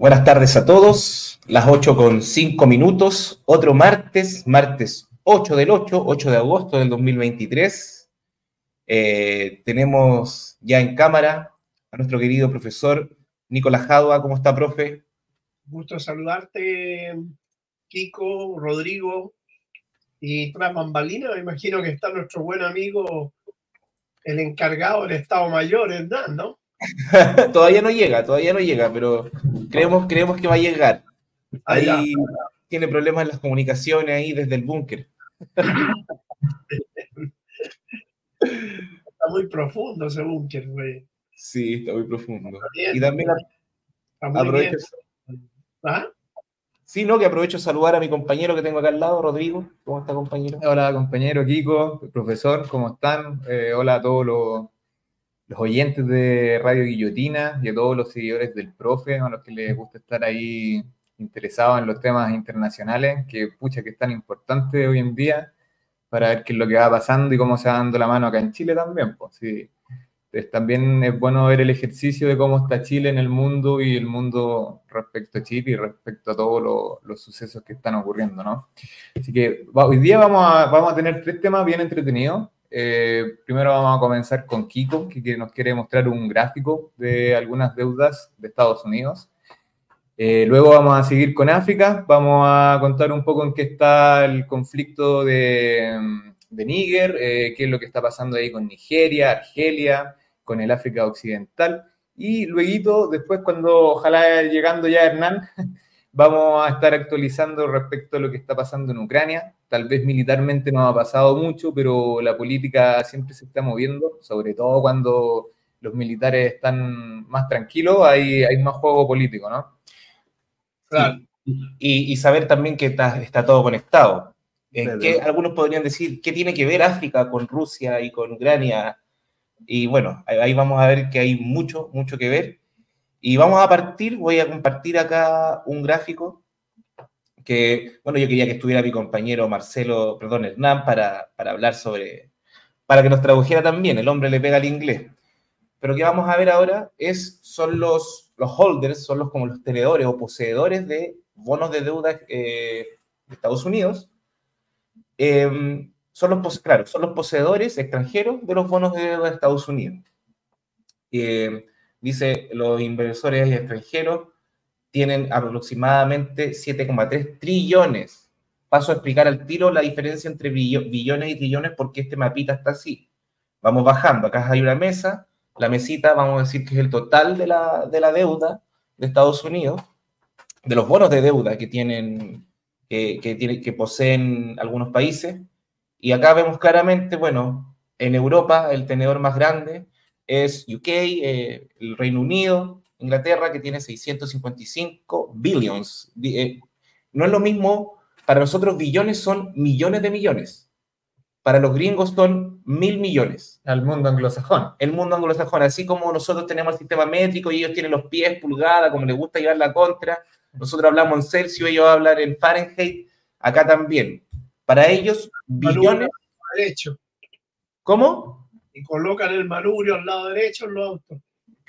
Buenas tardes a todos, las 8 con 5 minutos, otro martes, martes 8 del 8, 8 de agosto del 2023. Eh, tenemos ya en cámara a nuestro querido profesor Nicolás Jadua. ¿Cómo está, profe? Gusto saludarte, Kiko, Rodrigo y tras bambalina. Me imagino que está nuestro buen amigo, el encargado del Estado Mayor, Hernán, ¿no? todavía no llega, todavía no llega, pero creemos, creemos que va a llegar. Ahí tiene problemas en las comunicaciones ahí desde el búnker. Está muy profundo ese búnker, güey. Sí, está muy profundo. y también aprovecho. ¿Ah? Sí, no, que aprovecho de saludar a mi compañero que tengo acá al lado, Rodrigo. ¿Cómo está, compañero? Hola, compañero Kiko, profesor, ¿cómo están? Eh, hola a todos los los oyentes de Radio Guillotina y a todos los seguidores del profe, a los que les gusta estar ahí interesados en los temas internacionales, que pucha que es tan importante hoy en día para ver qué es lo que va pasando y cómo se va dando la mano acá en Chile también. Pues, sí. Entonces, también es bueno ver el ejercicio de cómo está Chile en el mundo y el mundo respecto a Chile y respecto a todos los sucesos que están ocurriendo, ¿no? Así que hoy día vamos a, vamos a tener tres temas bien entretenidos. Eh, primero vamos a comenzar con Kiko, que nos quiere mostrar un gráfico de algunas deudas de Estados Unidos. Eh, luego vamos a seguir con África, vamos a contar un poco en qué está el conflicto de, de Níger, eh, qué es lo que está pasando ahí con Nigeria, Argelia, con el África Occidental. Y luego, después, cuando ojalá llegando ya Hernán, vamos a estar actualizando respecto a lo que está pasando en Ucrania. Tal vez militarmente no ha pasado mucho, pero la política siempre se está moviendo, sobre todo cuando los militares están más tranquilos, hay, hay más juego político, ¿no? Claro. Y, saber también que está, está todo conectado. que algunos podrían decir, ¿qué tiene que ver África con Rusia y con Ucrania? Y bueno, ahí vamos a ver que hay mucho, mucho que ver. Y vamos a partir, voy a compartir acá un gráfico que, bueno, yo quería que estuviera mi compañero Marcelo, perdón, Hernán, para, para hablar sobre, para que nos tradujera también, el hombre le pega al inglés. Pero que vamos a ver ahora es, son los, los holders, son los como los tenedores o poseedores de bonos de deuda eh, de Estados Unidos. Em, son los, claro, son los poseedores extranjeros de los bonos de deuda de Estados Unidos. Eh, dice los inversores extranjeros tienen aproximadamente 7,3 trillones. Paso a explicar al tiro la diferencia entre billones y trillones porque este mapita está así. Vamos bajando, acá hay una mesa, la mesita vamos a decir que es el total de la, de la deuda de Estados Unidos, de los bonos de deuda que tienen, que, que, que poseen algunos países. Y acá vemos claramente, bueno, en Europa el tenedor más grande es UK, eh, el Reino Unido, Inglaterra, que tiene 655 billions. Eh, no es lo mismo, para nosotros billones son millones de millones. Para los gringos son mil millones. Al mundo anglosajón. El mundo anglosajón, así como nosotros tenemos el sistema métrico y ellos tienen los pies, pulgada, como les gusta llevar la contra. Nosotros hablamos en Celsius, ellos hablan en Fahrenheit, acá también. Para ellos, billones... Derecho. ¿Cómo? Y colocan el manubrio al lado derecho en los autos.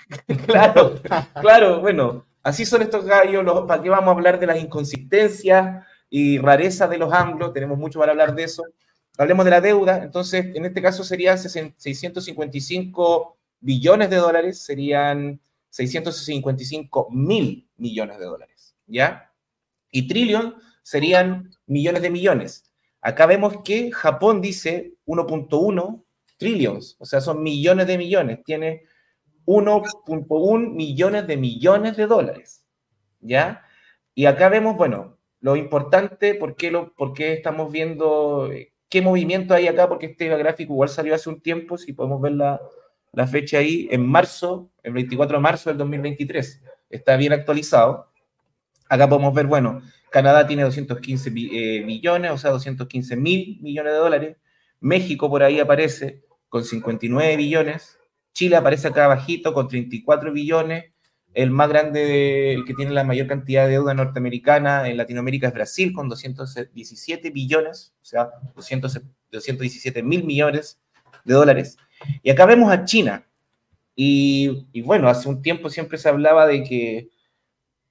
claro, claro, bueno, así son estos gallos, ¿para qué vamos a hablar de las inconsistencias y rarezas de los anglos? Tenemos mucho para hablar de eso. Hablemos de la deuda, entonces en este caso serían 655 billones de dólares, serían 655 mil millones de dólares, ¿ya? Y trillón serían millones de millones. Acá vemos que Japón dice 1.1 trillions, o sea, son millones de millones, tiene 1.1 millones de millones de dólares, ¿ya? Y acá vemos, bueno, lo importante, ¿por qué, lo, por estamos viendo qué movimiento hay acá? Porque este gráfico igual salió hace un tiempo, si podemos ver la, la fecha ahí, en marzo, el 24 de marzo del 2023, está bien actualizado. Acá podemos ver, bueno, Canadá tiene 215 eh, millones, o sea, 215 mil millones de dólares. México por ahí aparece, con 59 billones. Chile aparece acá abajito con 34 billones. El más grande, el que tiene la mayor cantidad de deuda norteamericana en Latinoamérica es Brasil con 217 billones, o sea, 217 mil millones de dólares. Y acá vemos a China. Y, bueno, hace un tiempo siempre se hablaba de que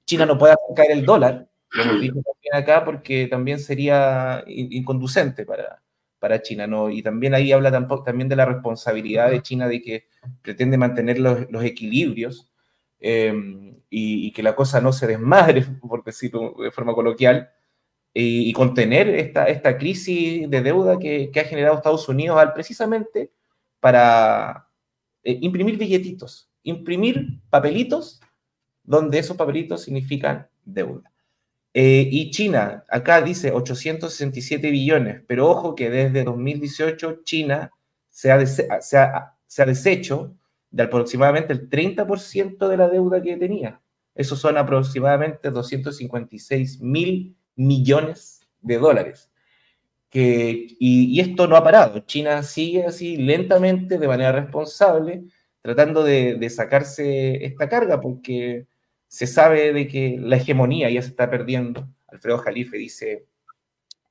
China no puede caer el dólar, lo dicho también acá, porque también sería inconducente para, para China, ¿no? Y también ahí habla también de la responsabilidad de China de que pretende mantener los, equilibrios em, y, que la cosa no se desmadre, por decirlo de forma coloquial, y, contener esta, esta crisis de deuda que, ha generado Estados Unidos al precisamente para eh, imprimir billetitos, imprimir papelitos donde esos papelitos significan deuda. Eh, y China, acá dice 867 billones, pero ojo que desde 2018 China se ha, se ha, deshecho de aproximadamente el 30% de la deuda que tenía. Eso son aproximadamente 256 mil millones de dólares. Que, y, esto no ha parado. China sigue así lentamente, de manera responsable, tratando de, de sacarse esta carga, porque se sabe de que la hegemonía ya se está perdiendo. Alfredo Jalife dice,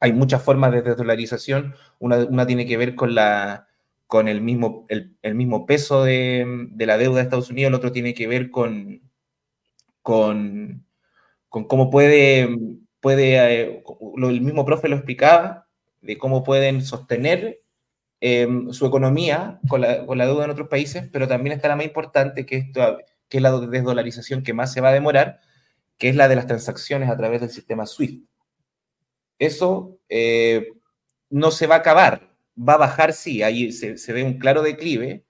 hay muchas formas de desdolarización, una, tiene que ver con, la, con el, mismo, el, mismo peso de, la deuda de Estados Unidos, el otro tiene que ver con, con, cómo puede, puede eh, el mismo profe lo explicaba, de cómo pueden sostener em, su economía con la, con la, deuda en otros países, pero también está la más importante, que esto que es la desdolarización que más se va a demorar, que es la de las transacciones a través del sistema SWIFT. Eso eh, no se va a acabar, va a bajar, sí, ahí se, ve un claro declive,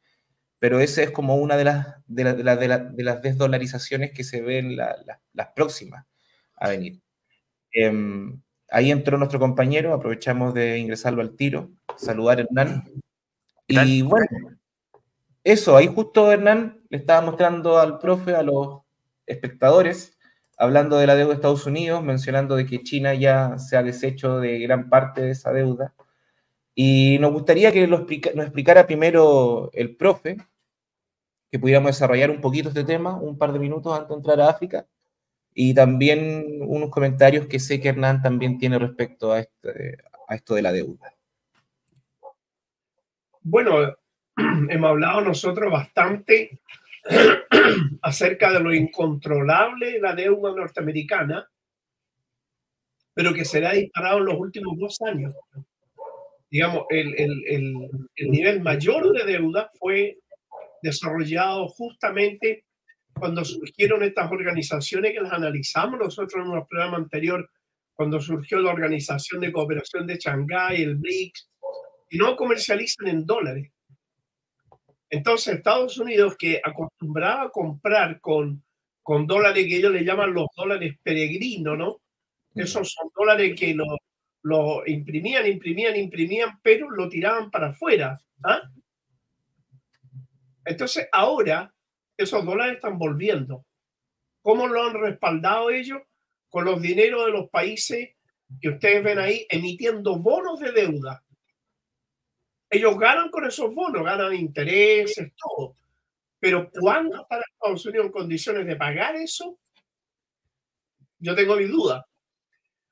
pero esa es como una de las, de, las desdolarizaciones que se ven las próximas a venir. Em, ahí entró nuestro compañero, aprovechamos de ingresarlo al tiro, saludar a Hernán. Y bueno, eso, ahí justo Hernán le estaba mostrando al profe, a los espectadores, hablando de la deuda de Estados Unidos, mencionando de que China ya se ha deshecho de gran parte de esa deuda. Y nos gustaría que nos explicara primero el profe, que pudiéramos desarrollar un poquito este tema, un par de minutos antes de entrar a África, y también unos comentarios que sé que Hernán también tiene respecto a, este, a esto de la deuda. Bueno, hemos hablado nosotros bastante acerca de lo incontrolable de la deuda norteamericana, pero que se ha disparado en los últimos dos años. Digamos, el, el, el, nivel mayor de deuda fue desarrollado justamente cuando surgieron estas organizaciones que las analizamos nosotros en un programa anterior, cuando surgió la Organización de Cooperación de Shanghái, el BRICS, y no comercializan en dólares, entonces, Estados Unidos, que acostumbraba a comprar con, con dólares que ellos le llaman los dólares peregrinos, ¿no? Esos son dólares que lo, lo imprimían, imprimían, imprimían, pero lo tiraban para afuera. ¿ah? Entonces, ahora esos dólares están volviendo. ¿Cómo lo han respaldado ellos? Con los dineros de los países que ustedes ven ahí emitiendo bonos de deuda ellos ganan con esos bonos, ganan intereses, todo. Pero ¿cuándo está Estados Unidos en condiciones de pagar eso? Yo tengo mi duda.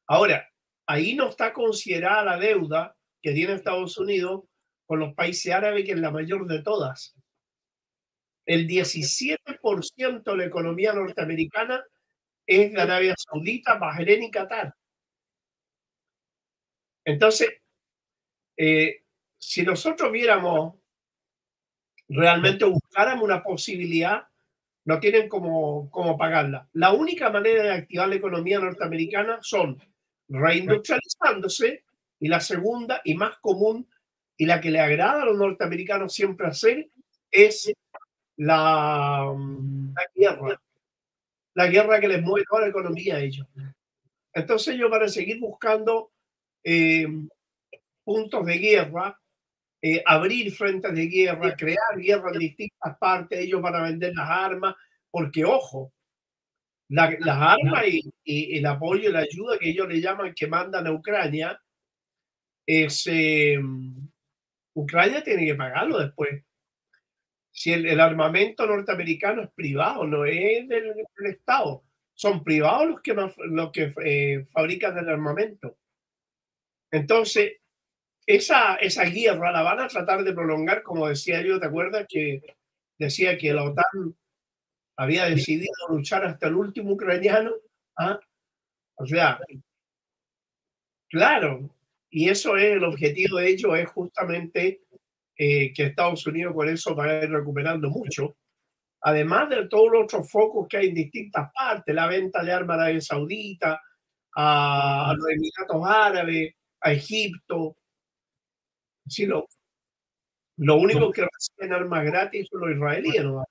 Ahora, ahí no está considerada la deuda que tiene Estados Unidos con los países árabes, que es la mayor de todas. El 17% de la economía norteamericana es de Arabia Saudita, Bahrein y Qatar. Entonces, eh, si nosotros viéramos, realmente buscáramos una posibilidad, no tienen cómo, cómo pagarla. La única manera de activar la economía norteamericana son reindustrializándose y la segunda y más común y la que le agrada a los norteamericanos siempre hacer es la, guerra. La guerra que les mueve toda la economía a ellos. Entonces ellos van a seguir buscando eh, puntos de guerra eh, abrir frentes de guerra, crear guerra en distintas partes, ellos van a vender las armas, porque ojo, las armas y, el apoyo y la ayuda que ellos le llaman que mandan a Ucrania, es, em, Ucrania tiene que pagarlo después. Si el, armamento norteamericano es privado, no es del, Estado, son privados los que, los que eh, fabrican el armamento. Entonces, esa, esa guerra la van a tratar de prolongar, como decía yo, ¿te acuerdas? Que decía que la OTAN había decidido luchar hasta el último ucraniano ¿Ah? O sea, claro, y eso es el objetivo de ellos, es justamente eh, que Estados Unidos con eso va a ir recuperando mucho. Además de todos los otros focos que hay en distintas partes, la venta de armas a Arabia Saudita, a, los Emiratos Árabes, a Egipto. Sí, lo, lo único que reciben armas gratis son los israelíes. ¿no?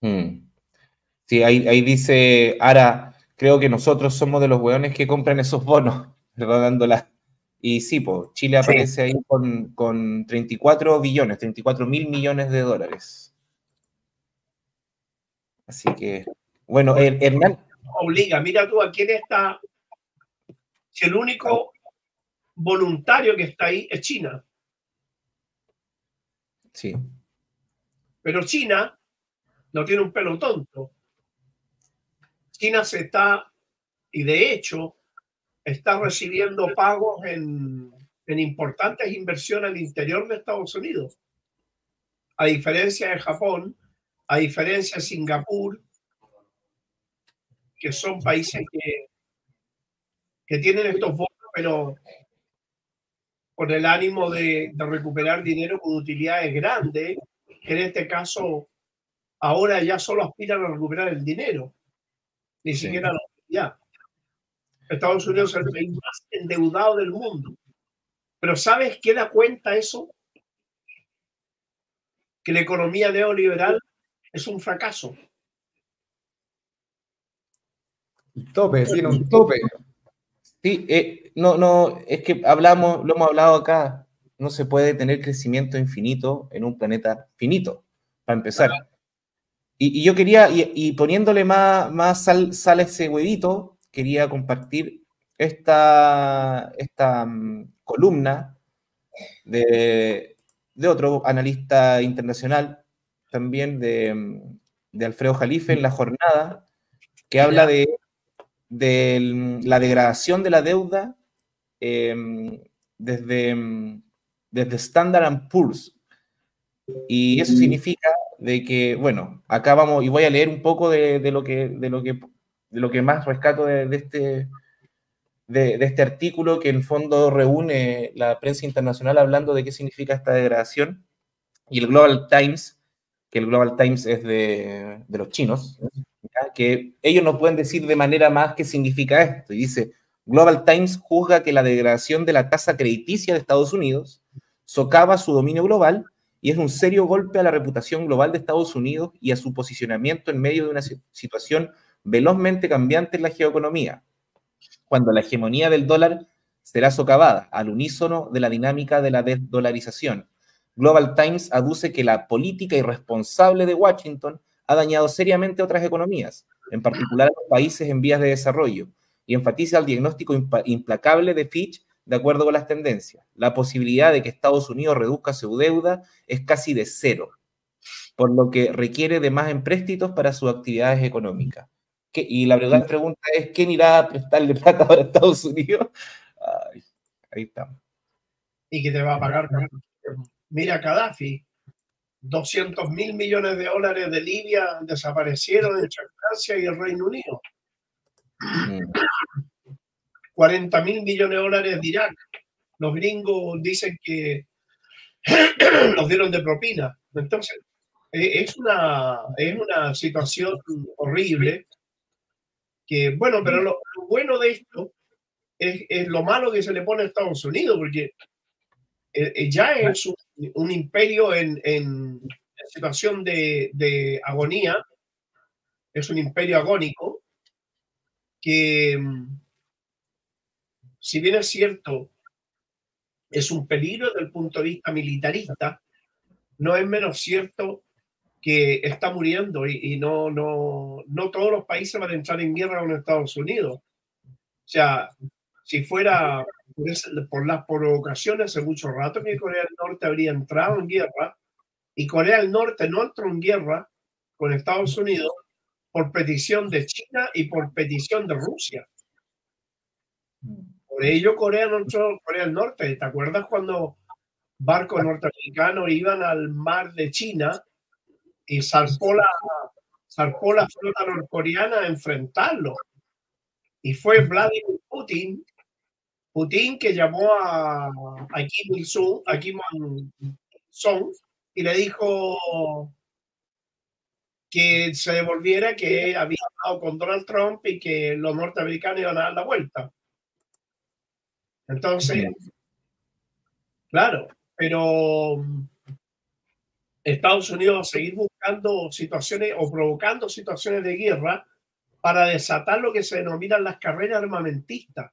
Hmm. Sí, ahí, ahí dice Ara, creo que nosotros somos de los hueones que compran esos bonos, rodándola. Y sí, Chile aparece ahí con, con 34 billones, 34 mil millones de dólares. Así que, bueno, Hernán. Obliga, mira tú, ¿a quién está? Si el único voluntario que está ahí es China. Sí. Pero China no tiene un pelo tonto. China se está, y de hecho, está recibiendo pagos en, en importantes inversiones al interior de Estados Unidos. A diferencia de Japón, a diferencia de Singapur, que son países que, que tienen estos bonos, pero con el ánimo de, de, recuperar dinero con utilidades grandes, en este caso ahora ya solo aspiran a recuperar el dinero, ni siquiera la utilidad. Estados Unidos es el país más endeudado del mundo. Pero ¿sabes qué da cuenta eso? Que la economía neoliberal es un fracaso. Tope, tiene un tope. Sí, eh, no, no, es que hablamos, lo hemos hablado acá, no se puede tener crecimiento infinito en un planeta finito, para empezar. Y, yo quería, y, poniéndole más, más sal, sal, a ese huevito, quería compartir esta, esta mm, columna de, de, otro analista internacional, también de, mm, de, Alfredo Jalife, en la jornada, que habla de, de la degradación de la deuda eh, desde, desde Standard Poor's. Y eso significa de que, bueno, acá vamos, y voy a leer un poco de, de lo, que, de, lo, que, de lo que más rescato de, de este, de, este artículo que en fondo reúne la prensa internacional hablando de qué significa esta degradación. Y el Global Times, que el Global Times es de, de los chinos, que ellos no pueden decir de manera más qué significa esto. Y dice, Global Times juzga que la degradación de la tasa crediticia de Estados Unidos socava su dominio global y es un serio golpe a la reputación global de Estados Unidos y a su posicionamiento en medio de una situación velozmente cambiante en la geoeconomía, cuando la hegemonía del dólar será socavada al unísono de la dinámica de la desdolarización. Global Times aduce que la política irresponsable de Washington ha dañado seriamente otras economías, en particular los países en vías de desarrollo, y enfatiza el diagnóstico implacable de Fitch de acuerdo con las tendencias. La posibilidad de que Estados Unidos reduzca su deuda es casi de cero, por lo que requiere de más empréstitos para sus actividades económicas. Y la verdad pregunta es, ¿quién irá a prestarle plata a Estados Unidos? ahí estamos. ¿Y que te va a pagar? Mira, Gaddafi, 200 mil millones de dólares de Libia desaparecieron entre Francia y el Reino Unido. Mm. 40 mil millones de dólares de Irak. Los gringos dicen que los dieron de propina. Entonces, eh, es una, es una situación horrible. Que, bueno, pero lo, bueno de esto es, es, lo malo que se le pone a Estados Unidos, porque eh, eh, ya es un, un imperio en, en, situación de, de agonía, es un imperio agónico que si bien es cierto, es un peligro desde el punto de vista militarista, no es menos cierto que está muriendo y, no, no, no todos los países van a entrar en guerra con Estados Unidos. O si fuera por, las provocaciones, hace mucho rato que Corea del Norte habría entrado en guerra y Corea del Norte no entró en guerra con Estados Unidos por petición de China y por petición de Rusia. Por ello Corea, Corea del Norte, ¿te acuerdas cuando barcos norteamericanos iban al mar de China y zarpó la, zarpó la flota norcoreana a enfrentarlo? Y fue Vladimir Putin, Putin que llamó a, a Kim Il-sung, a Kim Il-sung, y le dijo que se devolviera, que había estado con Donald Trump y que los norteamericanos iban a dar la vuelta. Entonces, claro, pero Estados Unidos va a seguir buscando situaciones o provocando situaciones de guerra para desatar lo que se denominan las carreras armamentistas.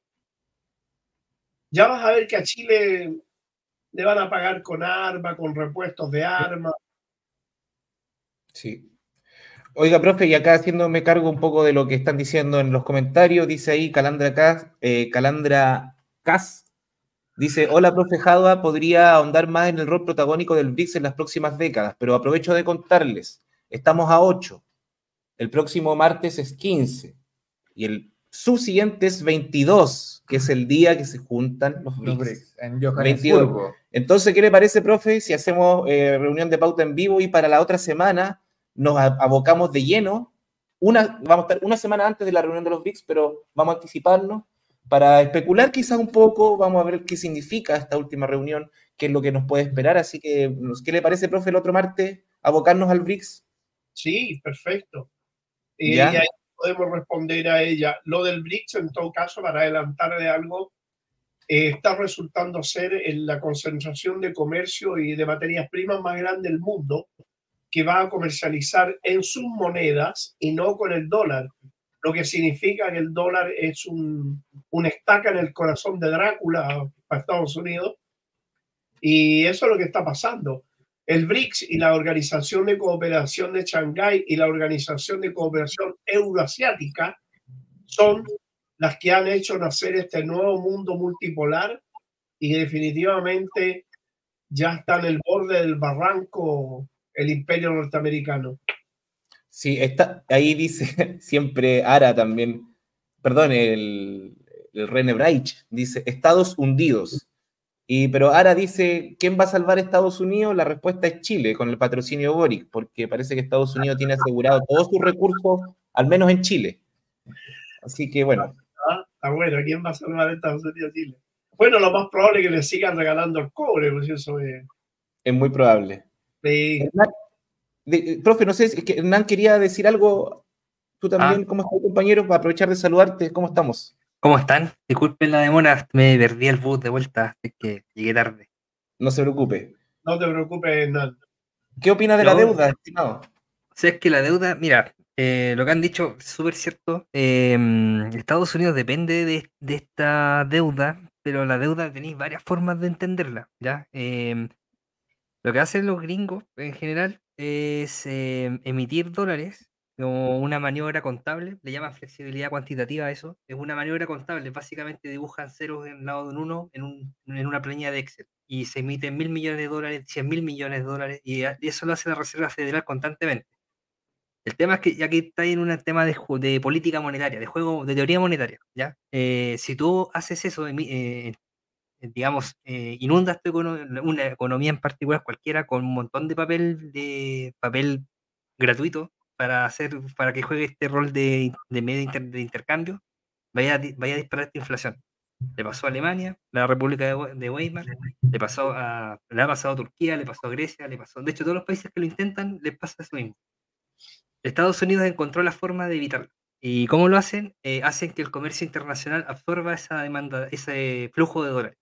Ya vas a ver que a Chile le van a pagar con armas, con repuestos de armas. Sí. Oiga, profe, y acá haciéndome cargo un poco de lo que están diciendo en los comentarios, dice ahí Calandra Cas, eh, Calandra Cas, Dice, hola, profe Jadua, podría ahondar más en el rol protagónico del BRICS en las próximas décadas, pero aprovecho de contarles, estamos a 8, el próximo martes es 15 y el subsiguiente es 22, que es el día que se juntan los BRICS. en Entonces, ¿qué le parece, profe, si hacemos eh, reunión de pauta en vivo y para la otra semana nos abocamos de lleno? Una, vamos a estar una semana antes de la reunión de los BRICS, pero vamos a anticiparnos para especular quizás un poco, vamos a ver qué significa esta última reunión, qué es lo que nos puede esperar. Así que, ¿qué le parece, profe, el otro martes, abocarnos al BRICS? Sí, perfecto. Y ahí podemos responder a ella. Lo del BRICS, en todo caso, para adelantarle algo, eh, está resultando ser en la concentración de comercio y de materias primas más grande del mundo, que va a comercializar en sus monedas y no con el dólar lo que significa que el dólar es un, una estaca en el corazón de Drácula para Estados Unidos. Y eso es lo que está pasando. El BRICS y la Organización de Cooperación de Shanghái y la Organización de Cooperación Euroasiática son las que han hecho nacer este nuevo mundo multipolar y definitivamente ya está en el borde del barranco el imperio norteamericano. Sí, está, ahí dice siempre Ara también, perdón, el, René Braich, dice Estados hundidos. Y, pero Ara dice, ¿quién va a salvar a Estados Unidos? La respuesta es Chile, con el patrocinio Boric, porque parece que Estados Unidos tiene asegurado todos sus recursos, al menos en Chile. Así que bueno. Ah, está bueno, ¿quién va a salvar a Estados Unidos Chile? Bueno, lo más probable es que le sigan regalando el cobre, pues eso es... Es muy probable. Sí profe, no sé, es que Hernán quería decir algo. Tú también, ah. ¿cómo estás, compañero? Para aprovechar de saludarte, ¿cómo estamos? ¿Cómo están? Disculpen la demora, me perdí el bus de vuelta, es que llegué tarde. No se preocupe. No te preocupes, Hernán. ¿Qué opina de la deuda, estimado? O sea, es que la deuda, mira, eh, lo que han dicho es súper cierto. Em, Estados Unidos depende de, esta deuda, pero la deuda tenéis varias formas de entenderla, ¿ya? Em, lo que hacen los gringos en general es em, emitir dólares como una maniobra contable, le llaman flexibilidad cuantitativa a eso, es una maniobra contable, básicamente dibujan ceros en lado de un 1 en, en una planilla de Excel y se emiten mil millones de dólares, cien mil millones de dólares y, eso lo hace la Reserva Federal constantemente. El tema es que aquí está en un tema de, de, política monetaria, de juego, de teoría monetaria, ¿ya? Eh, si tú haces eso, eh, eh, digamos, eh, inundas una economía en particular cualquiera con un montón de papel de papel gratuito para hacer para que juegue este rol de, de medio de intercambio, vaya, vaya a disparar esta inflación. Le pasó a Alemania, la República de, Weimar, le pasó a le ha pasado a Turquía, le pasó a Grecia, le pasó, de hecho todos los países que lo intentan les pasa eso mismo. Estados Unidos encontró la forma de evitarlo. ¿Y cómo lo hacen? Eh, hacen que el comercio internacional absorba esa demanda, ese flujo de dólares.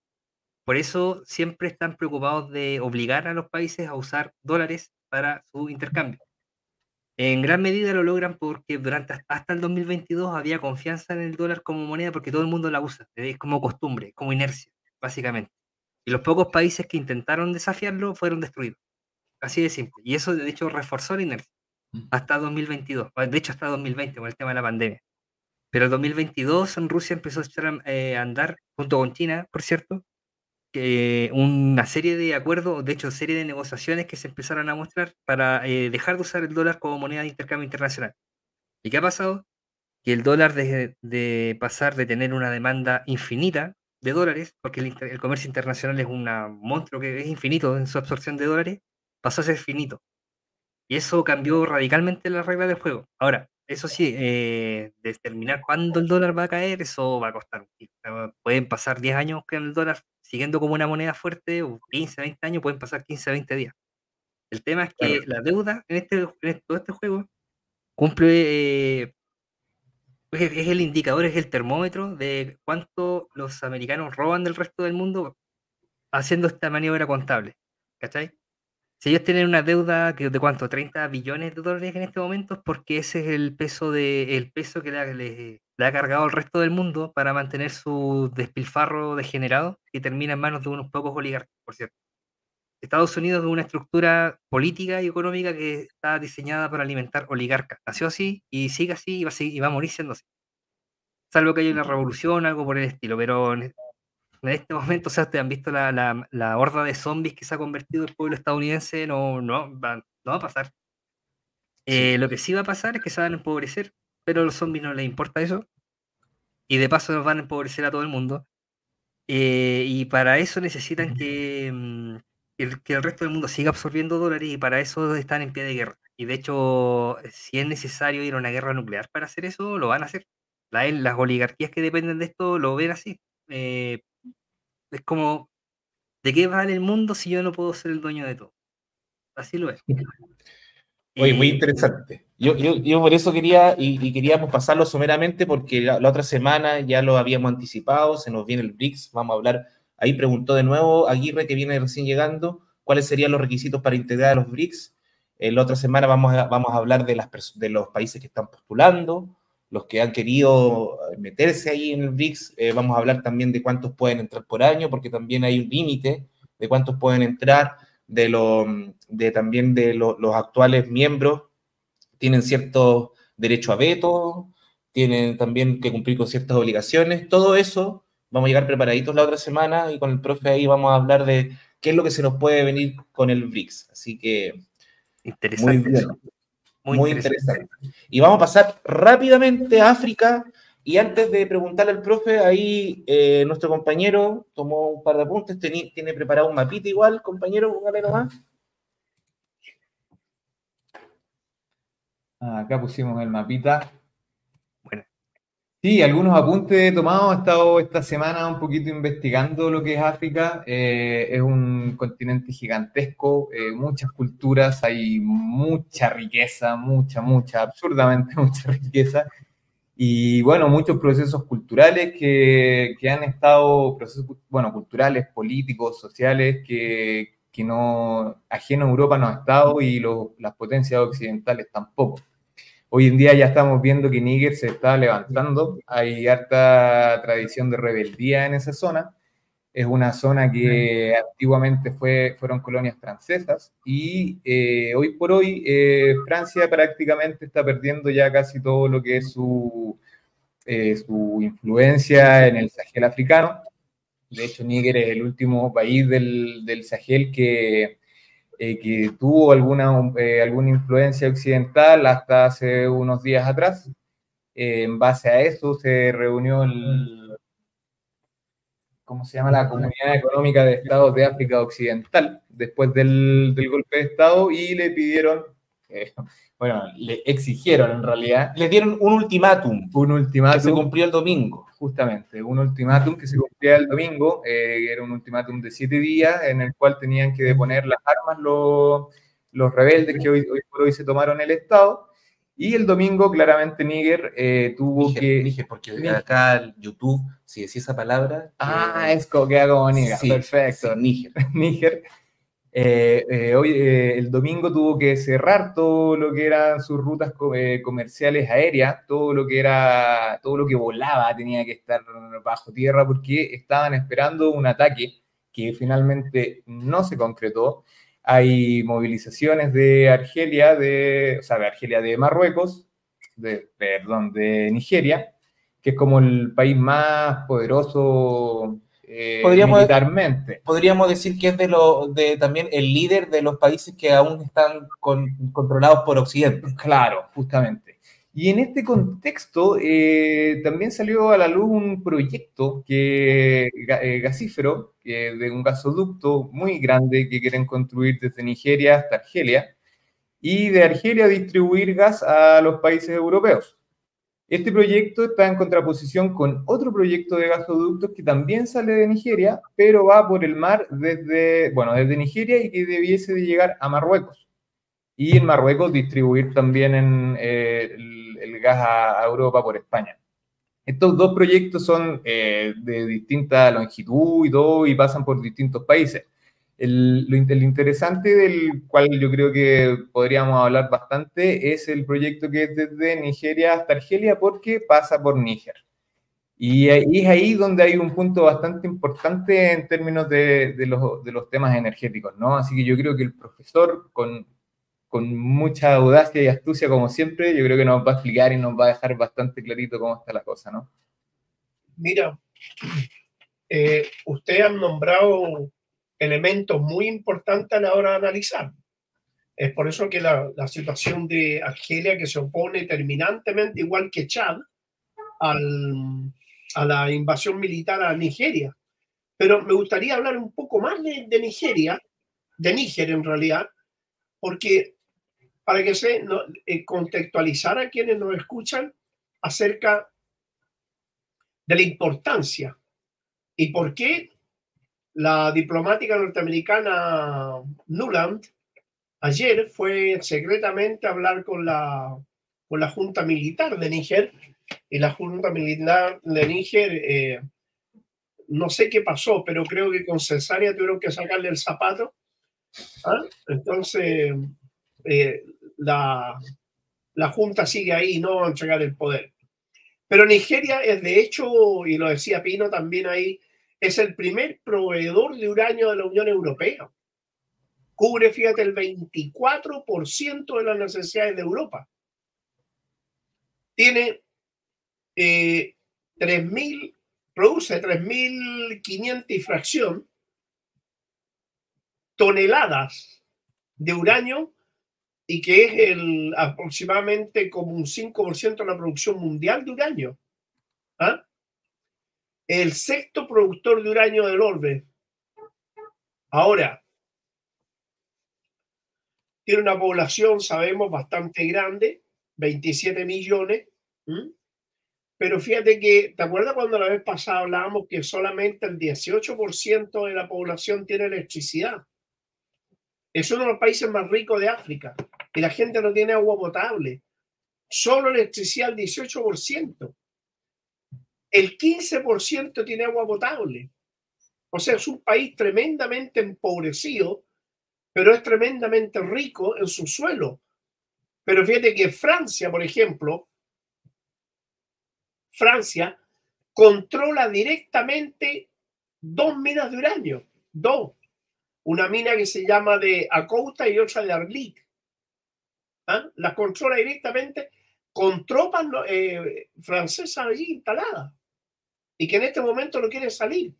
Por eso siempre están preocupados de obligar a los países a usar dólares para su intercambio. En gran medida lo logran porque durante hasta el 2022 había confianza en el dólar como moneda porque todo el mundo la usa, es como costumbre, como inercia, básicamente. Y los pocos países que intentaron desafiarlo fueron destruidos. Así de simple. Y eso, de hecho, reforzó la inercia mm. hasta 2022. De hecho, hasta 2020 con el tema de la pandemia. Pero en 2022 en Rusia empezó a echar a eh, andar, junto con China, por cierto, una serie de acuerdos, de hecho, serie de negociaciones que se empezaron a mostrar para eh, dejar de usar el dólar como moneda de intercambio internacional. ¿Y qué ha pasado? Que el dólar, de, de pasar de tener una demanda infinita de dólares, porque el, comercio internacional es un monstruo que es infinito en su absorción de dólares, pasó a ser finito. Y eso cambió radicalmente la regla del juego. Ahora, eso sí, eh, determinar cuándo el dólar va a caer, eso va a costar. Pueden pasar 10 años con el dólar siguiendo como una moneda fuerte, o 15, 20 años, pueden pasar 15, 20 días. El tema es que la deuda en, este, en todo este juego cumple, eh, es, el indicador, es el termómetro de cuánto los americanos roban del resto del mundo haciendo esta maniobra contable. ¿Cachai? Si ellos tienen una deuda que de cuánto, 30 billones de dólares en este momento, es porque ese es el peso de el peso que le, ha cargado al resto del mundo para mantener su despilfarro degenerado y termina en manos de unos pocos oligarcas, por cierto. Estados Unidos es una estructura política y económica que está diseñada para alimentar oligarcas. Nació así y sigue así y va a, seguir, y va a morir siendo así. Salvo que haya una revolución, algo por el estilo, pero en este momento, o sea, ustedes han visto la, horda de zombies que se ha convertido el pueblo estadounidense, no, no, va, no va a pasar. Eh, lo que sí va a pasar es que se van a empobrecer, pero a los zombies no les importa eso. Y de paso nos van a empobrecer a todo el mundo. Eh, y para eso necesitan que, mm, el, que el resto del mundo siga absorbiendo dólares y para eso están en pie de guerra. Y de hecho, si es necesario ir a una guerra nuclear para hacer eso, lo van a hacer. las oligarquías que dependen de esto lo ven así. Eh, es como, ¿de qué vale el mundo si yo no puedo ser el dueño de todo? Así lo es. Oye, muy interesante. Yo, yo, por eso quería, y, queríamos pasarlo someramente, porque la, otra semana ya lo habíamos anticipado, se nos viene el BRICS, vamos a hablar, ahí preguntó de nuevo Aguirre, que viene recién llegando, cuáles serían los requisitos para integrar a los BRICS. la otra semana vamos a, vamos a hablar de, las, de los países que están postulando, los que han querido meterse ahí en el BRICS, eh, vamos a hablar también de cuántos pueden entrar por año, porque también hay un límite de cuántos pueden entrar, de, lo, de también de los actuales miembros, tienen cierto derecho a veto, tienen también que cumplir con ciertas obligaciones, todo eso vamos a llegar preparaditos la otra semana y con el profe ahí vamos a hablar de qué es lo que se nos puede venir con el BRICS. Así que... Interesante. Muy bien. Muy, interesante. Y vamos a pasar rápidamente a África. Y antes de preguntarle al profe, ahí eh, nuestro compañero tomó un par de apuntes, tiene, preparado un mapita igual, compañero, póngale nomás. Ah, acá pusimos el mapita. Sí, algunos apuntes tomados. He estado esta semana un poquito investigando lo que es África. Eh, es un continente gigantesco, eh, muchas culturas, hay mucha riqueza, mucha, mucha, absurdamente mucha riqueza. Y bueno, muchos procesos culturales que, que han estado, procesos, bueno, culturales, políticos, sociales, que, que no, ajeno a Europa no ha estado y las potencias occidentales tampoco. Hoy en día ya estamos viendo que Níger se está levantando, hay harta tradición de rebeldía en esa zona. Es una zona que antiguamente fue, fueron colonias francesas y eh, hoy por hoy eh, Francia prácticamente está perdiendo ya casi todo lo que es su, eh, su influencia en el Sahel africano. De hecho, Níger es el último país del, del Sahel que, eh, que tuvo alguna, eh, alguna influencia occidental hasta hace unos días atrás. Eh, en base a eso se reunió el, ¿cómo se llama? La Comunidad Económica de Estados de África Occidental, después del, del golpe de Estado, y le pidieron, bueno, le exigieron en realidad. Le dieron un ultimátum. Un ultimátum. Que se cumplió el domingo. Justamente, un ultimátum que se cumplía el domingo, eh, era un ultimátum de siete días en el cual tenían que deponer las armas los, los rebeldes que hoy, hoy, por hoy se tomaron el Estado. Y el domingo, claramente, Níger eh, tuvo que. Níger, porque acá en YouTube, si decía esa palabra. Ah, es como, queda como Níger. Perfecto. Níger. Níger eh, eh, hoy, eh, el domingo tuvo que cerrar todo lo que eran sus rutas comerciales aéreas, todo lo que era, todo lo que volaba tenía que estar bajo tierra porque estaban esperando un ataque que finalmente no se concretó. Hay movilizaciones de Argelia, de, o sea, de Argelia de Marruecos, de, perdón, de Nigeria, que es como el país más poderoso eh, podríamos, militarmente. Podríamos decir que es de, lo, de también el líder de los países que aún están controlados por Occidente. Claro, justamente. Y en este contexto eh, también salió a la luz un proyecto que eh, gasífero, de un gasoducto muy grande que quieren construir desde Nigeria hasta Argelia. y de Argelia distribuir gas a los países europeos. Este proyecto está en contraposición con otro proyecto de gasoductos que también sale de Nigeria, pero va por el mar desde, bueno, desde Nigeria y que debiese de llegar a Marruecos. Y en Marruecos distribuir también en, eh, el, gas a, Europa por España. Estos dos proyectos son eh, de distinta longitud y todo, y pasan por distintos países. El, lo, interesante del cual yo creo que podríamos hablar bastante es el proyecto que es desde Nigeria hasta Argelia porque pasa por Níger. Y, es ahí donde hay un punto bastante importante en términos de, de, los, de, los, temas energéticos, ¿no? Así que yo creo que el profesor, con, con mucha audacia y astucia como siempre, yo creo que nos va a explicar y nos va a dejar bastante clarito cómo está la cosa, ¿no? Mira, eh, usted ha nombrado elementos muy importantes a la hora de analizar. Es por eso que la, situación de Argelia, que se opone terminantemente, igual que Chad, a la invasión militar a Nigeria. Pero me gustaría hablar un poco más de, Nigeria, de Níger en realidad, porque para que se eh, contextualizar a quienes nos escuchan acerca de la importancia y por qué la diplomática norteamericana Nuland ayer fue secretamente a hablar con la, con la Junta Militar de Níger y la Junta Militar de Níger, eh, no sé qué pasó, pero creo que con cesárea tuvieron que sacarle el zapato. ¿ah? Entonces, eh, la, la Junta sigue ahí no va a entregar el poder. Pero Nigeria es de hecho, y lo decía Pino también ahí, es el primer proveedor de uranio de la Unión Europea. Cubre, fíjate, el 24% de las necesidades de Europa. Tiene eh, 3.000, produce 3.500 y fracción toneladas de uranio y que es el, aproximadamente como un 5% de la producción mundial de uranio. ¿Ah? El sexto productor de uranio del orbe. Ahora, tiene una población, sabemos, bastante grande, 27 millones. Pero fíjate que, ¿te acuerdas cuando la vez pasada hablábamos que solamente el 18% de la población tiene electricidad? Es uno de los países más ricos de África y la gente no tiene agua potable. Solo electricidad el 18% el 15% tiene agua potable. O sea, es un país tremendamente empobrecido, pero es tremendamente rico en su suelo. Pero fíjate que Francia, por ejemplo, Francia controla directamente dos minas de uranio, dos. Una mina que se llama de Acouta y otra de Arlit. ¿Ah? Las controla directamente con tropas eh, francesas allí instaladas y que en este momento no quieren salir.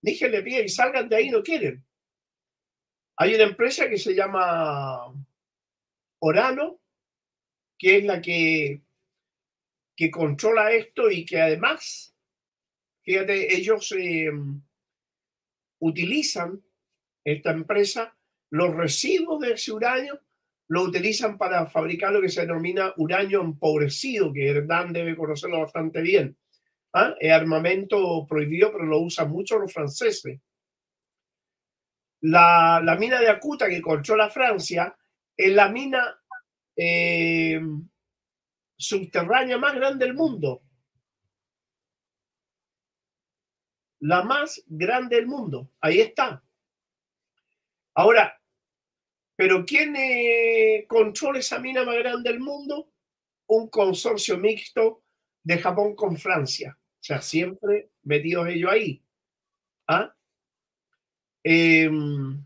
Díjenle pie y salgan de ahí, no quieren. Hay una empresa que se llama Orano, que es la que, que controla esto y que además, fíjate, ellos eh, utilizan esta empresa los residuos de ese uranio lo utilizan para fabricar lo que se denomina uranio empobrecido, que Dan debe conocerlo bastante bien. ¿Ah? Es armamento prohibido, pero lo usan mucho los franceses. La, mina de Acuta que controla Francia es la mina eh, subterránea más grande del mundo. La más grande del mundo. Ahí está. Ahora, ¿pero quién eh, controla esa mina más grande del mundo? Un consorcio mixto de Japón con Francia. O sea, siempre metidos ellos ahí. ¿Ah? Em,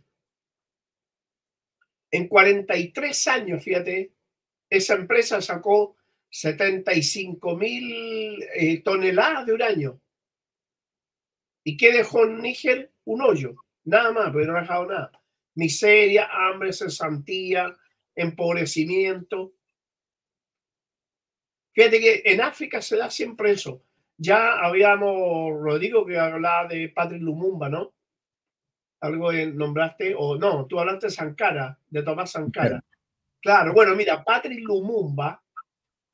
en 43 años, fíjate, esa empresa sacó 75 mil eh, toneladas de uranio. ¿Y qué dejó en Níger? Un hoyo, nada más, pero no ha dejado nada. Miseria, hambre, cesantía, empobrecimiento. Fíjate que en África se da siempre eso. Ya habíamos, Rodrigo, que hablaba de Patrick Lumumba, ¿no? Algo nombraste, o no, tú hablaste de Sankara, de Tomás Sankara. Claro, bueno, mira, Patrick Lumumba,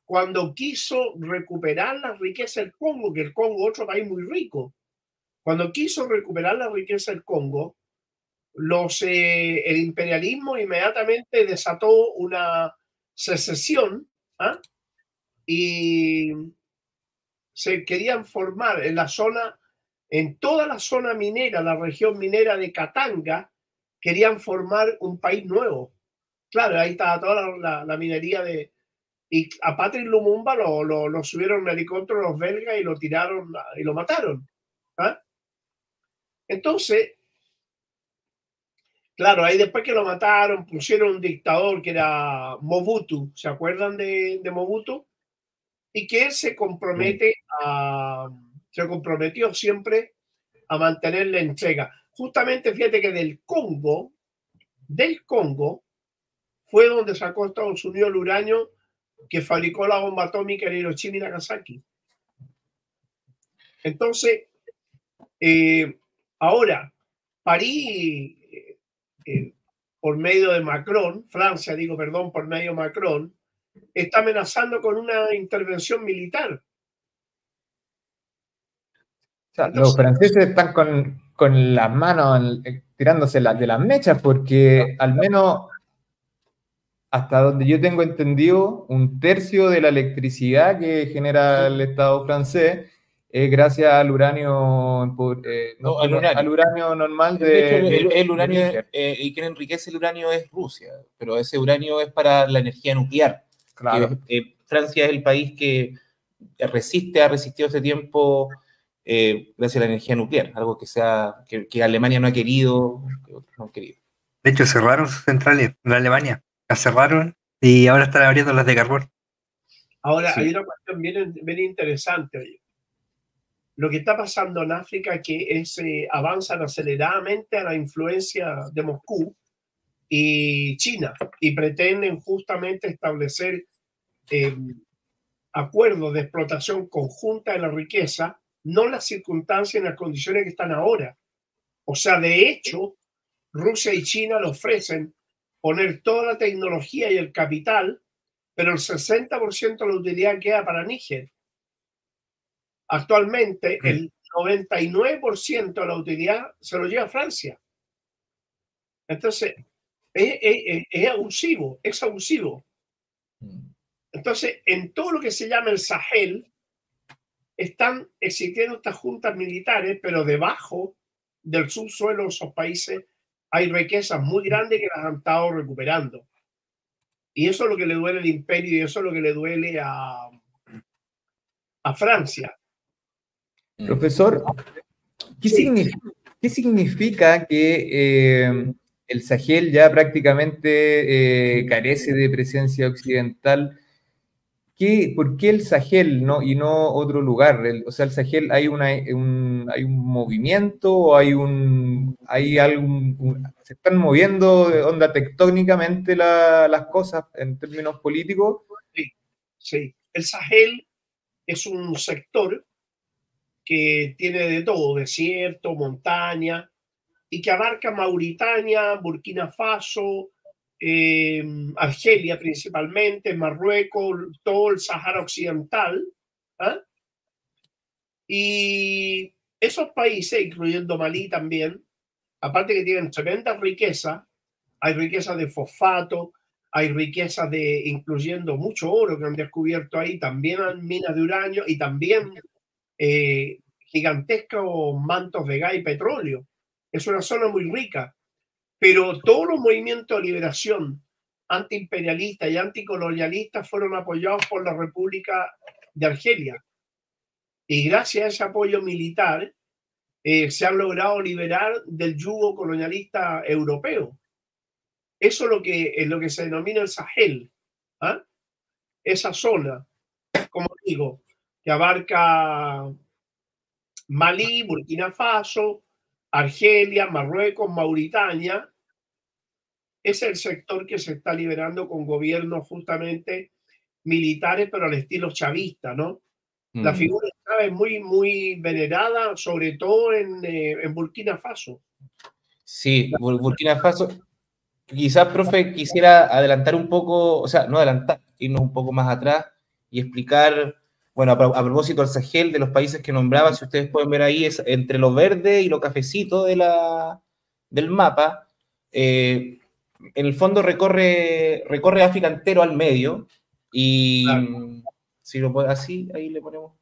cuando quiso recuperar la riqueza del Congo, que el Congo es otro país muy rico, cuando quiso recuperar la riqueza del Congo, los, eh, el imperialismo inmediatamente desató una secesión ¿ah? y se querían formar en la zona, en toda la zona minera, la región minera de Katanga, querían formar un país nuevo. Claro, ahí estaba toda la, minería de... Y a Patrick Lumumba lo, lo, subieron en helicóptero los belgas y lo tiraron y lo mataron. ¿ah? Entonces, claro, ahí después que lo mataron, pusieron un dictador que era Mobutu. ¿Se acuerdan de, de Mobutu? Y que él se compromete a... Se comprometió siempre a mantener la entrega justamente fíjate que del Congo, del Congo, fue donde sacó Estados Unidos el uranio que fabricó la bomba atómica en Hiroshima y Nagasaki. Entonces, eh, ahora, París, eh, eh, por medio de Macron, Francia, digo, perdón, por medio de Macron, está amenazando con una intervención militar. los franceses están con, con las manos eh, tirándose las de las mechas, porque al menos hasta donde yo tengo entendido, un tercio de la electricidad que genera el Estado francés es gracias al uranio, eh, no, al, uranio. normal de, el, uranio eh, y quien enriquece el uranio es Rusia, pero ese uranio es para la energía nuclear. Claro. Francia es el país que resiste, ha resistido ese tiempo eh, gracias a la energía nuclear, algo que, sea, que, Alemania no ha querido, no querido. De hecho, cerraron sus centrales en Alemania, las cerraron y ahora están abriendo las de carbón. Ahora, hay una cuestión bien, interesante. Lo que está pasando en África que es, eh, avanzan aceleradamente a la influencia de Moscú y China y pretenden justamente establecer eh, acuerdos de explotación conjunta de la riqueza no las circunstancias y las condiciones que están ahora. O sea, de hecho, Rusia y China le ofrecen poner toda la tecnología y el capital, pero el 60% de la utilidad queda para Níger. Actualmente, mm. el 99% de la utilidad se lo lleva Francia. Entonces, es, es abusivo, es abusivo. Mm. Entonces, en todo lo que se llama el Sahel, están existiendo estas juntas militares, pero debajo del subsuelo de esos países hay riquezas muy grandes que las han estado recuperando. Y eso es lo que le duele al imperio y eso es lo que le duele a, a Francia. Profesor, ¿qué, significa, que eh, el Sahel ya prácticamente eh, carece de presencia occidental? ¿Por qué el Sahel no, y no otro lugar? o sea, el Sahel hay, un, hay un movimiento hay un, hay algún, se están moviendo onda tectónicamente las cosas en términos políticos. Sí, sí. El Sahel es un sector que tiene de todo, desierto, montaña, y que abarca Mauritania, Burkina Faso, eh, Argelia principalmente, Marruecos, todo el Sahara Occidental. ¿ah? Y esos países, incluyendo Malí también, aparte que tienen tremenda riqueza, hay riqueza de fosfato, hay riqueza de, incluyendo mucho oro que han descubierto ahí, también hay minas de uranio y también eh, gigantescos mantos de gas y petróleo. Es una zona muy rica. Pero todos los movimientos de liberación antiimperialistas y anticolonialistas fueron apoyados por la República de Argelia. Y gracias a ese apoyo militar eh, se han logrado liberar del yugo colonialista europeo. Eso es lo que, es lo que se denomina el Sahel. ¿ah? Esa zona, como digo, que abarca Malí, Burkina Faso, Argelia, Marruecos, Mauritania, es el sector que se está liberando con gobiernos justamente militares, pero al estilo chavista, ¿no? La mm. figura es muy, muy venerada, sobre todo en, eh, en Burkina Faso. Sí, Burkina Faso, quizás, profe, quisiera adelantar un poco, o sea, no adelantar, irnos un poco más atrás y explicar, bueno, a, propósito del Sahel, de los países que nombraba, si ustedes pueden ver ahí, es entre lo verde y lo cafecito de la, del mapa, eh, en el fondo recorre, recorre África entero al medio y si lo puede así, ahí le ponemos.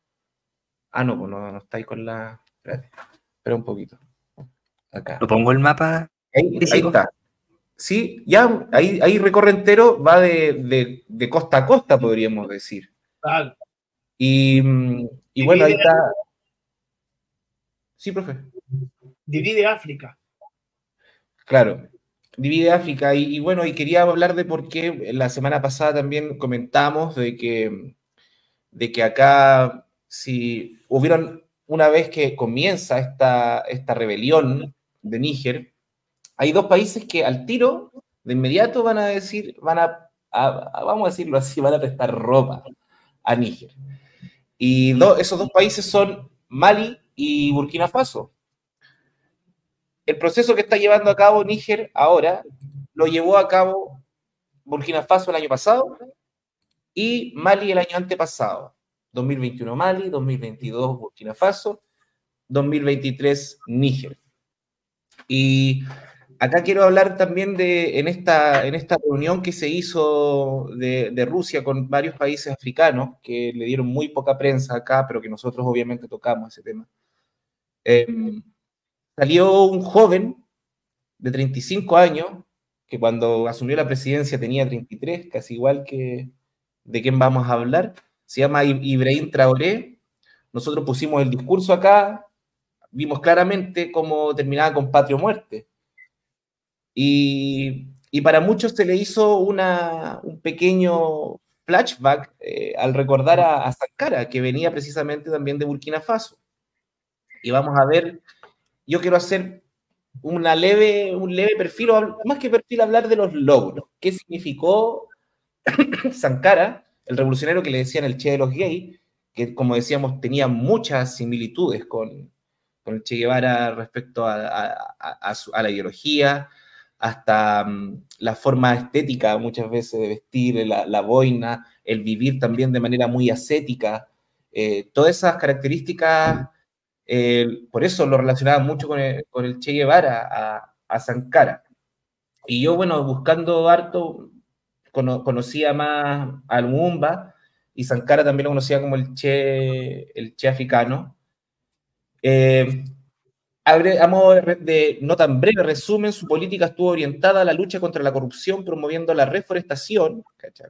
Ah, no, pues no, no está ahí con la. Espera un poquito. Acá. ¿Lo pongo el mapa? Ahí, está. Sí, ya ahí, ahí recorre entero, va de, costa a costa, podríamos decir. Y, y bueno, ahí está. Sí, profe. Divide África. Claro, divide África. Y, bueno, y quería hablar de por qué la semana pasada también comentamos de que, de que acá, si hubieron, una vez que comienza esta, esta rebelión de Níger, hay dos países que al tiro, de inmediato, van a decir, van a, vamos a decirlo así, van a prestar ropa a Níger. Y esos dos países son Mali y Burkina Faso el proceso que está llevando a cabo Níger ahora lo llevó a cabo Burkina Faso el año pasado y Mali el año antepasado. 2021 Mali, 2022 Burkina Faso, 2023 Níger. Y acá quiero hablar también de, en esta, en esta reunión que se hizo de, Rusia con varios países africanos, que le dieron muy poca prensa acá, pero que nosotros obviamente tocamos ese tema. Em, salió un joven de 35 años, que cuando asumió la presidencia tenía 33, casi igual que de quién vamos a hablar, se llama Ibrahim Traoré. Nosotros pusimos el discurso acá, vimos claramente cómo terminaba con patria muerte. Y, para muchos se le hizo un pequeño flashback eh, al recordar a, Sankara, que venía precisamente también de Burkina Faso. Y vamos a ver yo quiero hacer una leve, un leve perfil, más que perfil, hablar de los logros. ¿Qué significó Sankara, el revolucionario que le decían el Che de los gays, que como decíamos tenía muchas similitudes con, el Che Guevara respecto a, la ideología, hasta mm, la forma estética muchas veces de vestir, la, boina, el vivir también de manera muy ascética, eh, todas esas características por eso lo relacionaba mucho con el, Che Guevara, a, a, Sankara. Y yo, bueno, buscando harto, conocía más al Mumba y Sankara también lo conocía como el Che, el che africano. Eh, de no tan breve resumen, su política estuvo orientada a la lucha contra la corrupción, promoviendo la reforestación,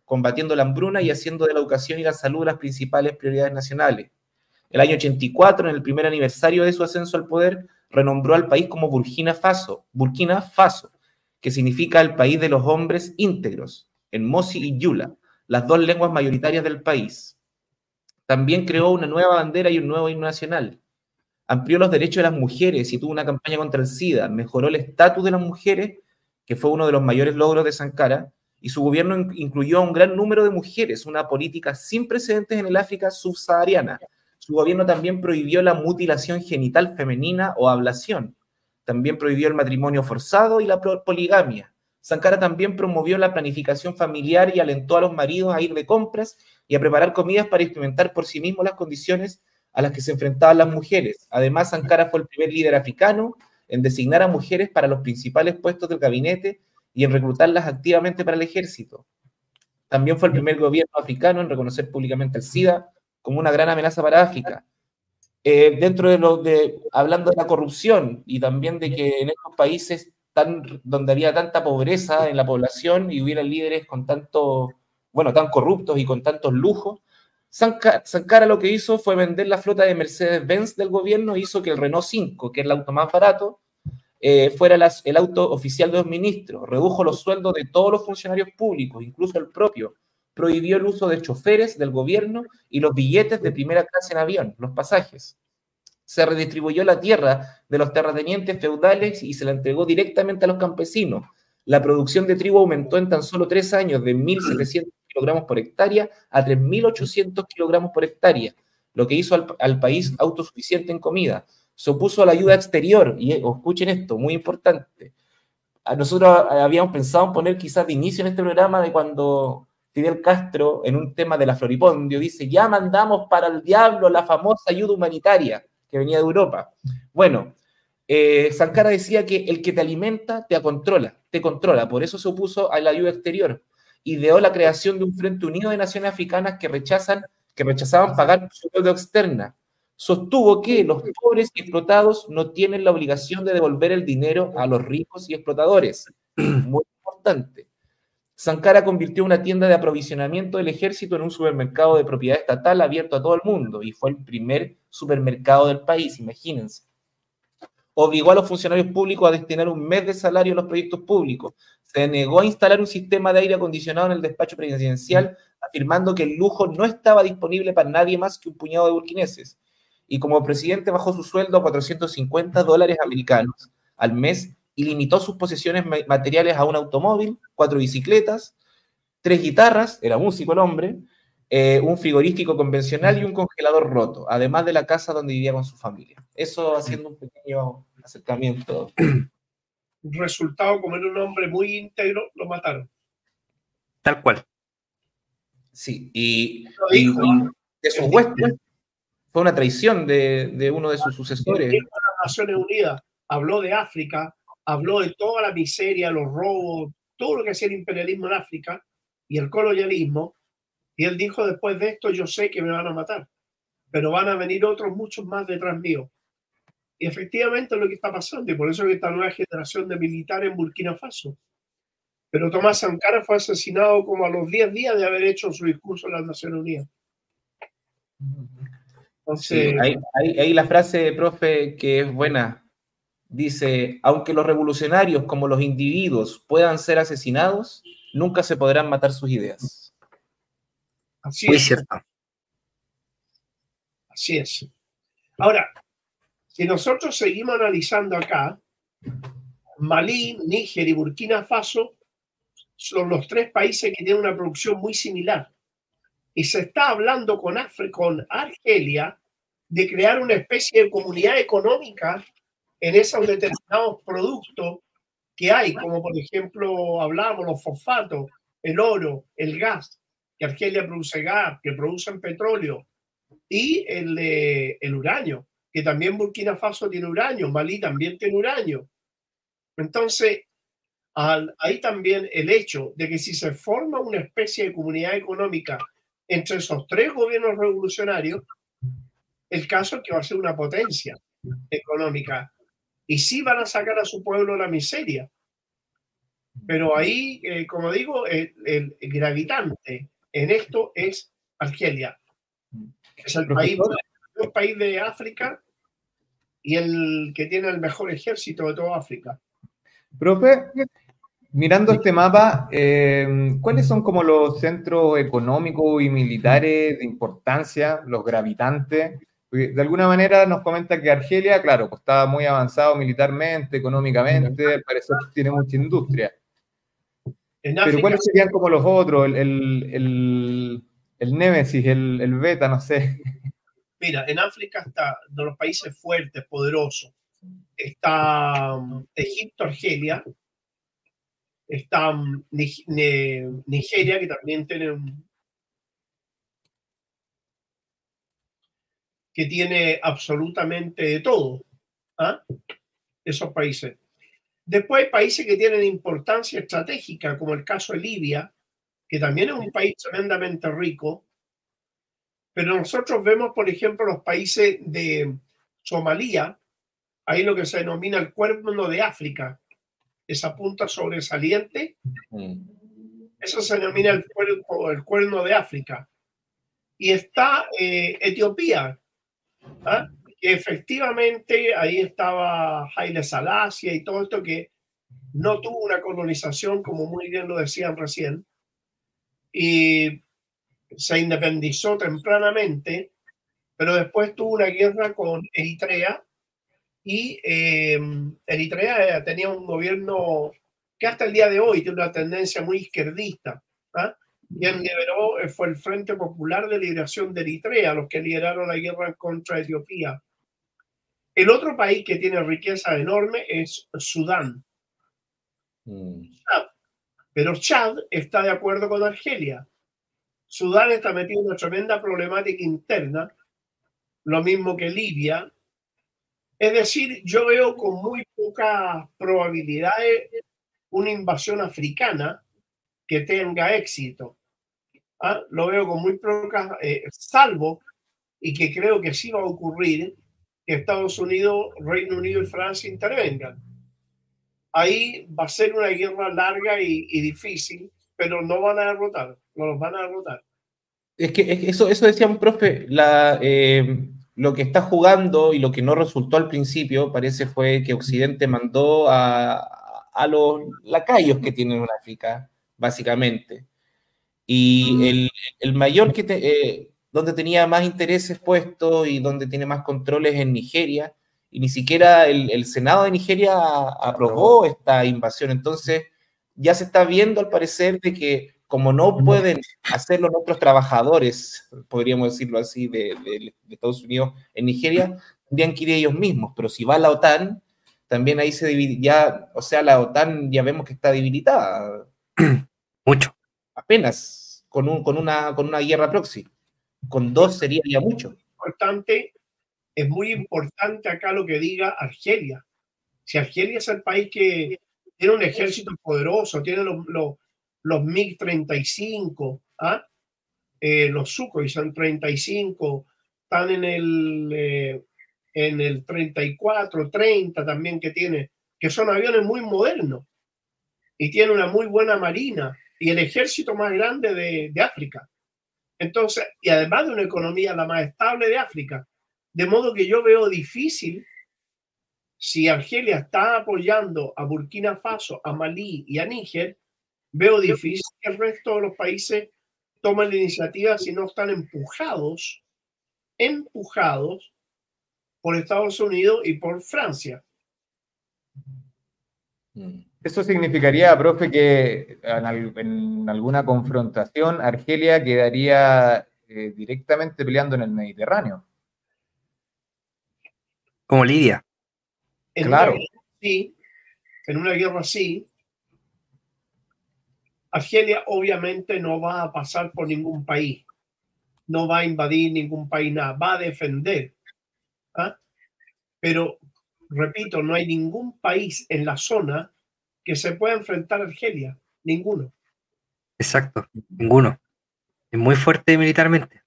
combatiendo la hambruna y haciendo de la educación y la salud las principales prioridades nacionales. El año 84, en el primer aniversario de su ascenso al poder, renombró al país como Burkina Faso, Burkina Faso, que significa el país de los hombres íntegros, en Mosi y Yula, las dos lenguas mayoritarias del país. También creó una nueva bandera y un nuevo himno nacional. Amplió los derechos de las mujeres y tuvo una campaña contra el SIDA. Mejoró el estatus de las mujeres, que fue uno de los mayores logros de Sankara, y su gobierno incluyó a un gran número de mujeres, una política sin precedentes en el África subsahariana, su gobierno también prohibió la mutilación genital femenina o ablación. También prohibió el matrimonio forzado y la poligamia. Sankara también promovió la planificación familiar y alentó a los maridos a ir de compras y a preparar comidas para experimentar por sí mismos las condiciones a las que se enfrentaban las mujeres. Además, Sankara fue el primer líder africano en designar a mujeres para los principales puestos del gabinete y en reclutarlas activamente para el ejército. También fue el primer gobierno africano en reconocer públicamente el SIDA como una gran amenaza para África. Eh, dentro de lo de, hablando de la corrupción y también de que en estos países tan, donde había tanta pobreza en la población y hubiera líderes con tanto, bueno, tan corruptos y con tantos lujos, Sankara, lo que hizo fue vender la flota de Mercedes-Benz del gobierno, hizo que el Renault 5, que es el auto más barato, eh, fuera el auto oficial de los ministros, redujo los sueldos de todos los funcionarios públicos, incluso el propio, prohibió el uso de choferes del gobierno y los billetes de primera clase en avión, los pasajes. Se redistribuyó la tierra de los terratenientes feudales y se la entregó directamente a los campesinos. La producción de trigo aumentó en tan solo tres años de 1.700 kilogramos por hectárea a 3.800 kilogramos por hectárea, lo que hizo al, al, país autosuficiente en comida. Se opuso a la ayuda exterior, y escuchen esto, muy importante, nosotros habíamos pensado en poner quizás de inicio en este programa de cuando Fidel Castro, en un tema de la Floripondio, dice, ya mandamos para el diablo la famosa ayuda humanitaria que venía de Europa. Bueno, eh, Sankara decía que el que te alimenta te controla, te controla, por eso se opuso a la ayuda exterior. Ideó la creación de un Frente Unido de Naciones Africanas que, rechazan, que rechazaban pagar su deuda externa. Sostuvo que los pobres y explotados no tienen la obligación de devolver el dinero a los ricos y explotadores. Muy importante. Sankara convirtió una tienda de aprovisionamiento del ejército en un supermercado de propiedad estatal abierto a todo el mundo y fue el primer supermercado del país, imagínense. Obligó a los funcionarios públicos a destinar un mes de salario a los proyectos públicos. Se negó a instalar un sistema de aire acondicionado en el despacho presidencial, afirmando que el lujo no estaba disponible para nadie más que un puñado de burkineses. Y como presidente bajó su sueldo a 450 dólares americanos al mes y limitó sus posesiones materiales a un automóvil, cuatro bicicletas, tres guitarras, era músico el hombre, eh, un frigorífico convencional y un congelador roto, además de la casa donde vivía con su familia. Eso haciendo un pequeño acercamiento. Resultado, como era un hombre muy íntegro, lo mataron. Tal cual. Sí, y, de sus fue una traición de, de, uno de sus sucesores. las Naciones Unidas habló de África, habló de toda la miseria, los robos, todo lo que hacía el imperialismo en África y el colonialismo. Y él dijo, después de esto, yo sé que me van a matar, pero van a venir otros muchos más detrás mío. Y efectivamente es lo que está pasando, y por eso que esta nueva generación de militares en Burkina Faso. Pero Tomás Sankara fue asesinado como a los 10 días de haber hecho su discurso en las Naciones Unidas. Entonces, hay, la frase, profe, que es buena dice, aunque los revolucionarios como los individuos puedan ser asesinados, nunca se podrán matar sus ideas. Así es. cierto. Así es. Ahora, si nosotros seguimos analizando acá, Malí, Níger y Burkina Faso son los tres países que tienen una producción muy similar. Y se está hablando con, con Argelia de crear una especie de comunidad económica en esos determinados productos que hay, como por ejemplo hablamos los fosfatos, el oro, el gas, que Argelia produce gas, que producen petróleo, y el, el uranio, que también Burkina Faso tiene uranio, Malí también tiene uranio. Entonces, al, ahí también el hecho de que si se forma una especie de comunidad económica entre esos tres gobiernos revolucionarios, el caso es que va a ser una potencia económica y sí van a sacar a su pueblo la miseria. Pero ahí, eh, como digo, el, gravitante en esto es Argelia. Es el país, el país de África y el que tiene el mejor ejército de toda África. Profe, mirando este mapa, eh, ¿cuáles son como los centros económicos y militares de importancia, los gravitantes de alguna manera nos comenta que Argelia, claro, pues estaba muy avanzado militarmente, económicamente, al parecer tiene mucha industria. Pero ¿cuáles serían como los otros? El, el, el, el Némesis, el, el Beta, no sé. Mira, en África está de los países fuertes, poderosos. Está um, Egipto, Argelia. Está um, Nigeria, que también tiene un que tiene absolutamente de todo, ¿ah? esos países. Después hay países que tienen importancia estratégica, como el caso de Libia, que también es un país tremendamente rico, pero nosotros vemos, por ejemplo, los países de Somalia, ahí lo que se denomina el cuerno de África, esa punta sobresaliente, eso se denomina el cuerno, el cuerno de África. Y está eh, Etiopía, ¿ah? que efectivamente ahí estaba Haile Salasia y todo esto que no tuvo una colonización, como muy bien lo decían recién, y se independizó tempranamente, pero después tuvo una guerra con Eritrea y eh, Eritrea tenía un gobierno que hasta el día de hoy tiene una tendencia muy izquierdista. ¿ah? Quien liberó eh, fue el Frente Popular de Liberación de Eritrea, los que lideraron la guerra contra Etiopía. El otro país que tiene riqueza enorme es Sudán. mm. Pero Chad está de acuerdo con Argelia. Sudán está metido en una tremenda problemática interna, lo mismo que Libia. Es decir, yo veo con muy poca probabilidad una invasión africana que tenga éxito. ¿Ah? Lo veo con muy poca, eh, salvo, y que creo que sí va a ocurrir, que Estados Unidos, Reino Unido y Francia intervengan ahí va a ser una guerra larga y, difícil, pero no van a derrotar, no los van a derrotar. Es que, eso, eso decía un profe, la, eh, lo que está jugando y lo que no resultó al principio parece fue que Occidente mandó a, a los lacayos que tienen en África, básicamente. Y mm. el, el mayor que eh, donde tenía más intereses puestos y donde tiene más controles en Nigeria, y ni siquiera el, Senado de Nigeria aprobó esta invasión. Entonces, ya se está viendo al parecer de que como no pueden hacerlo nuestros trabajadores, podríamos decirlo así, de, Estados Unidos en Nigeria, tendrían que ir ellos mismos. Pero si va la OTAN, también ahí se divide, ya, o sea, la OTAN ya vemos que está debilitada. Mucho. Apenas, con, un, con, una, con una guerra proxy. Con dos sería ya mucho. Importante es muy importante acá lo que diga Argelia. Si Argelia es el país que tiene un ejército poderoso, tiene los, los, los MiG-35, ¿ah? eh, los Sukhoi son 35, están en el, eh, en el 34, 30 también que tiene, que son aviones muy modernos y tiene una muy buena marina y el ejército más grande de, de África. Entonces, y además de una economía la más estable de África. De modo que yo veo difícil si Argelia está apoyando a Burkina Faso, a Malí y a Níger, veo difícil que el resto de los países tomen la iniciativa si no están empujados, empujados por Estados Unidos y por Francia. Eso significaría, profe, que en, alguna confrontación Argelia quedaría eh, directamente peleando en el Mediterráneo. Como Lidia. claro. sí, en una guerra así, Argelia obviamente no va a pasar por ningún país, no va a invadir ningún país, nada, va a defender. ¿ah? Pero, repito, no hay ningún país en la zona que se pueda enfrentar a Argelia, ninguno. Exacto, ninguno. Es muy fuerte militarmente,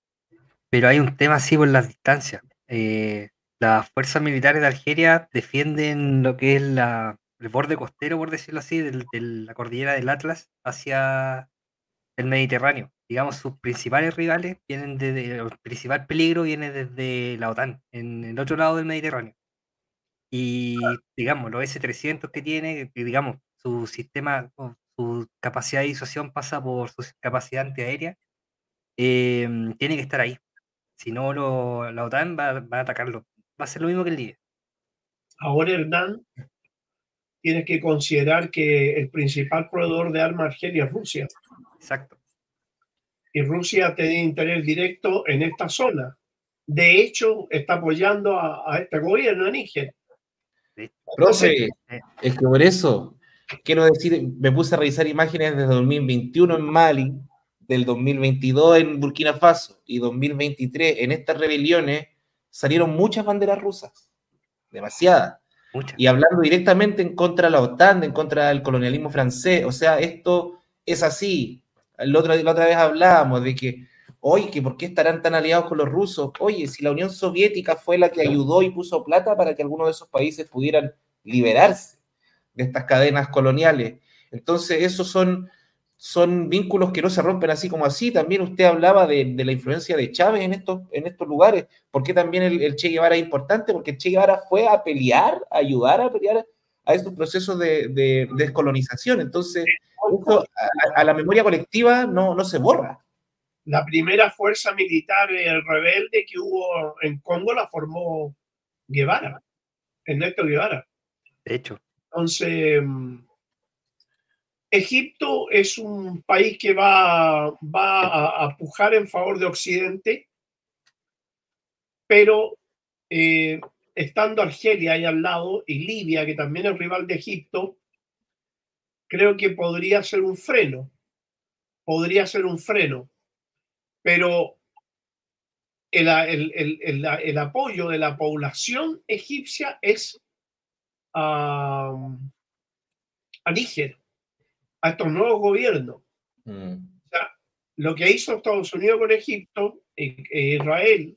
pero hay un tema así por las distancias. Eh, las fuerzas militares de Algeria defienden lo que es la, el borde costero, por decirlo así, de la cordillera del Atlas hacia el Mediterráneo. Digamos, sus principales rivales vienen desde, el principal peligro viene desde la OTAN, en el otro lado del Mediterráneo. Y, digamos, los S-300 que tiene, digamos, su sistema, su capacidad de disuasión pasa por su capacidad antiaérea, eh, tiene que estar ahí. Si no, la OTAN va, va a atacarlo va a ser lo mismo que el día. Ahora, Hernán, tienes que considerar que el principal proveedor de armas Argelia es Rusia. Exacto. Y Rusia tiene interés directo en esta zona. De hecho, está apoyando a, este gobierno en Níger. Profe, es que por eso quiero decir, me puse a revisar imágenes desde 2021 en Mali, del 2022 en Burkina Faso y 2023 en estas rebeliones salieron muchas banderas rusas, demasiadas. Y hablando directamente en contra de la OTAN, en contra del colonialismo francés. O sea, esto es así. La otra, la otra vez hablábamos de que, oye, que ¿por qué estarán tan aliados con los rusos? Oye, si la Unión Soviética fue la que ayudó y puso plata para que algunos de esos países pudieran liberarse de estas cadenas coloniales. Entonces, esos son son vínculos que no se rompen así como así. También usted hablaba de, la influencia de Chávez en estos, en estos lugares. ¿Por qué también el, Che Guevara es importante? Porque el Che Guevara fue a pelear, a ayudar a pelear a estos procesos de, descolonización. Entonces, a, la memoria colectiva no, no se borra. La primera fuerza militar rebelde que hubo en Congo la formó Guevara, Ernesto Guevara. De hecho. Entonces, Egipto es un país que va, a, pujar en favor de Occidente, pero eh, estando Argelia ahí al lado y Libia, que también es rival de Egipto, creo que podría ser un freno, podría ser un freno, pero el, apoyo de la población egipcia es a, a Níger, a estos nuevos gobiernos. Mm. lo que hizo Estados Unidos con Egipto e, e Israel,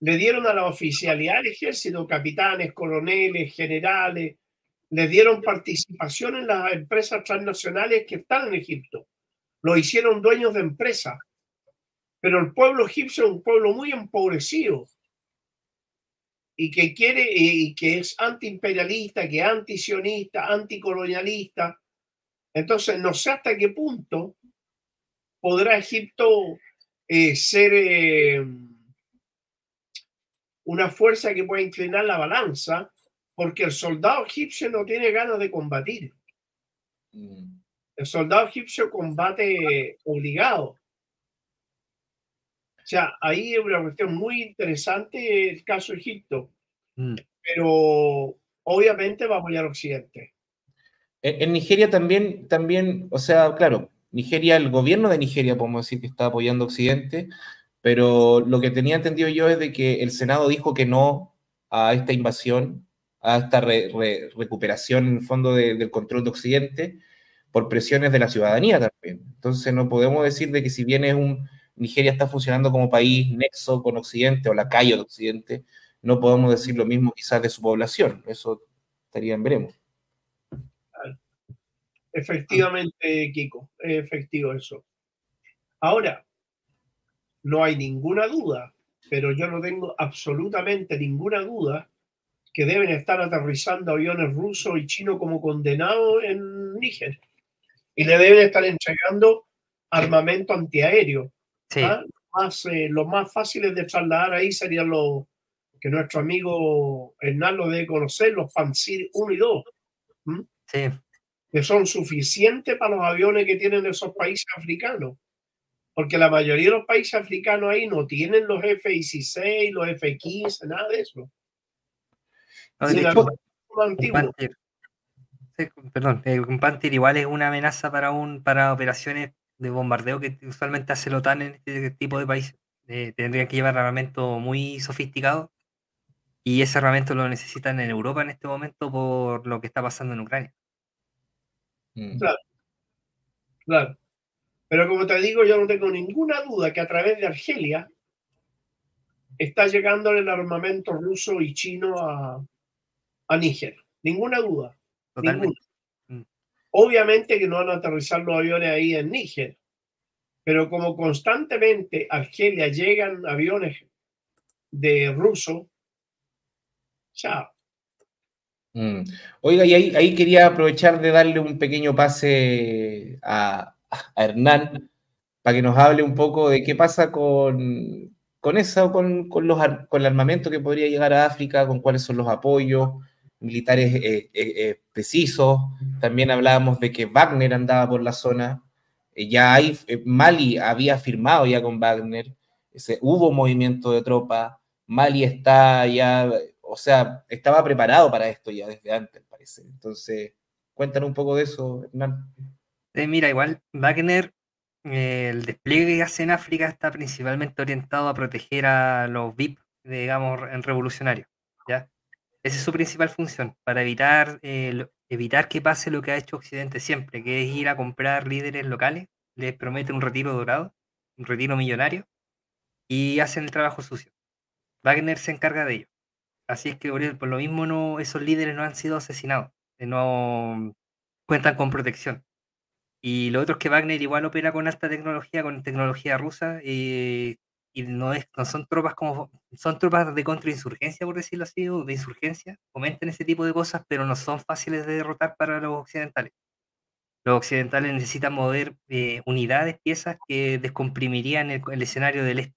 le dieron a la oficialidad del ejército, capitanes, coroneles, generales, le dieron participación en las empresas transnacionales que están en Egipto. Lo hicieron dueños de empresas. Pero el pueblo egipcio es un pueblo muy empobrecido y que quiere y que es antiimperialista, que es antisionista, anticolonialista. Entonces, no sé hasta qué punto podrá Egipto eh, ser eh, una fuerza que pueda inclinar la balanza, porque el soldado egipcio no tiene ganas de combatir. Mm. El soldado egipcio combate obligado. O sea, ahí es una cuestión muy interesante el caso Egipto, mm. pero obviamente va a apoyar Occidente. En, Nigeria también, también, o sea, claro, Nigeria, el gobierno de Nigeria, podemos decir que está apoyando Occidente, pero lo que tenía entendido yo es de que el Senado dijo que no a esta invasión, a esta recuperación en el fondo del control de Occidente, por presiones de la ciudadanía también. Entonces no podemos decir de que si bien es un, Nigeria está funcionando como país nexo con Occidente o la calle de Occidente, no podemos decir lo mismo quizás de su población. Eso estaría en veremos. Efectivamente, Kiko, efectivo eso. Ahora, no hay ninguna duda, pero yo no tengo absolutamente ninguna duda que deben estar aterrizando aviones rusos y chinos como condenados en Níger. Y le deben estar entregando armamento antiaéreo. Sí. ¿ah? Más, eh, los más fáciles de trasladar ahí serían los que nuestro amigo Hernán lo debe conocer, los Pansir 1 y 2. Sí. Que son suficientes para los aviones que tienen esos países africanos. Porque la mayoría de los países africanos ahí no tienen los F-16, los F-15, nada de eso. perdón, un Panther igual es una amenaza para, un, para operaciones de bombardeo que usualmente hace la OTAN en este tipo de países. Eh, tendrían que llevar armamento muy sofisticado y ese armamento lo necesitan en Europa en este momento por lo que está pasando en Ucrania. Mm. Claro, claro. Pero como te digo, yo no tengo ninguna duda que a través de Argelia está llegando el armamento ruso y chino a, a Níger. Ninguna duda. Ninguna. Obviamente que no van a aterrizar los aviones ahí en Níger, pero como constantemente a Argelia llegan aviones de ruso, chao. Mm. Oiga, y ahí, quería aprovechar de darle un pequeño pase a, Hernán para que nos hable un poco de qué pasa con, con eso, con, con, los, con el armamento que podría llegar a África, con cuáles son los apoyos, militares eh, eh, eh, precisos. También hablábamos de que Wagner andaba por la zona. ya hay, Mali había firmado ya con Wagner. Hubo movimiento de tropas. Mali está ya, o sea, estaba preparado para esto ya desde antes, parece. Entonces, cuéntanos un poco de eso, Hernán. mira, igual Wagner, el despliegue que hace en África está principalmente orientado a proteger a los VIP, digamos, en revolucionarios. ¿ya? Esa es su principal función, para evitar, eh, evitar que pase lo que ha hecho Occidente siempre, que es ir a comprar líderes locales, les promete un retiro dorado, un retiro millonario, y hacen el trabajo sucio. Wagner se encarga de ello. Así es que por lo mismo no, esos líderes no han sido asesinados, eh, no cuentan con protección. Y lo otro es que Wagner igual opera con alta tecnología, con tecnología rusa, y eh, y no, es, no son tropas como, son tropas de contrainsurgencia, por decirlo así, o de insurgencia, comenten ese tipo de cosas, pero no son fáciles de derrotar para los occidentales. Los occidentales necesitan mover eh, unidades, piezas que descomprimirían el, escenario del este.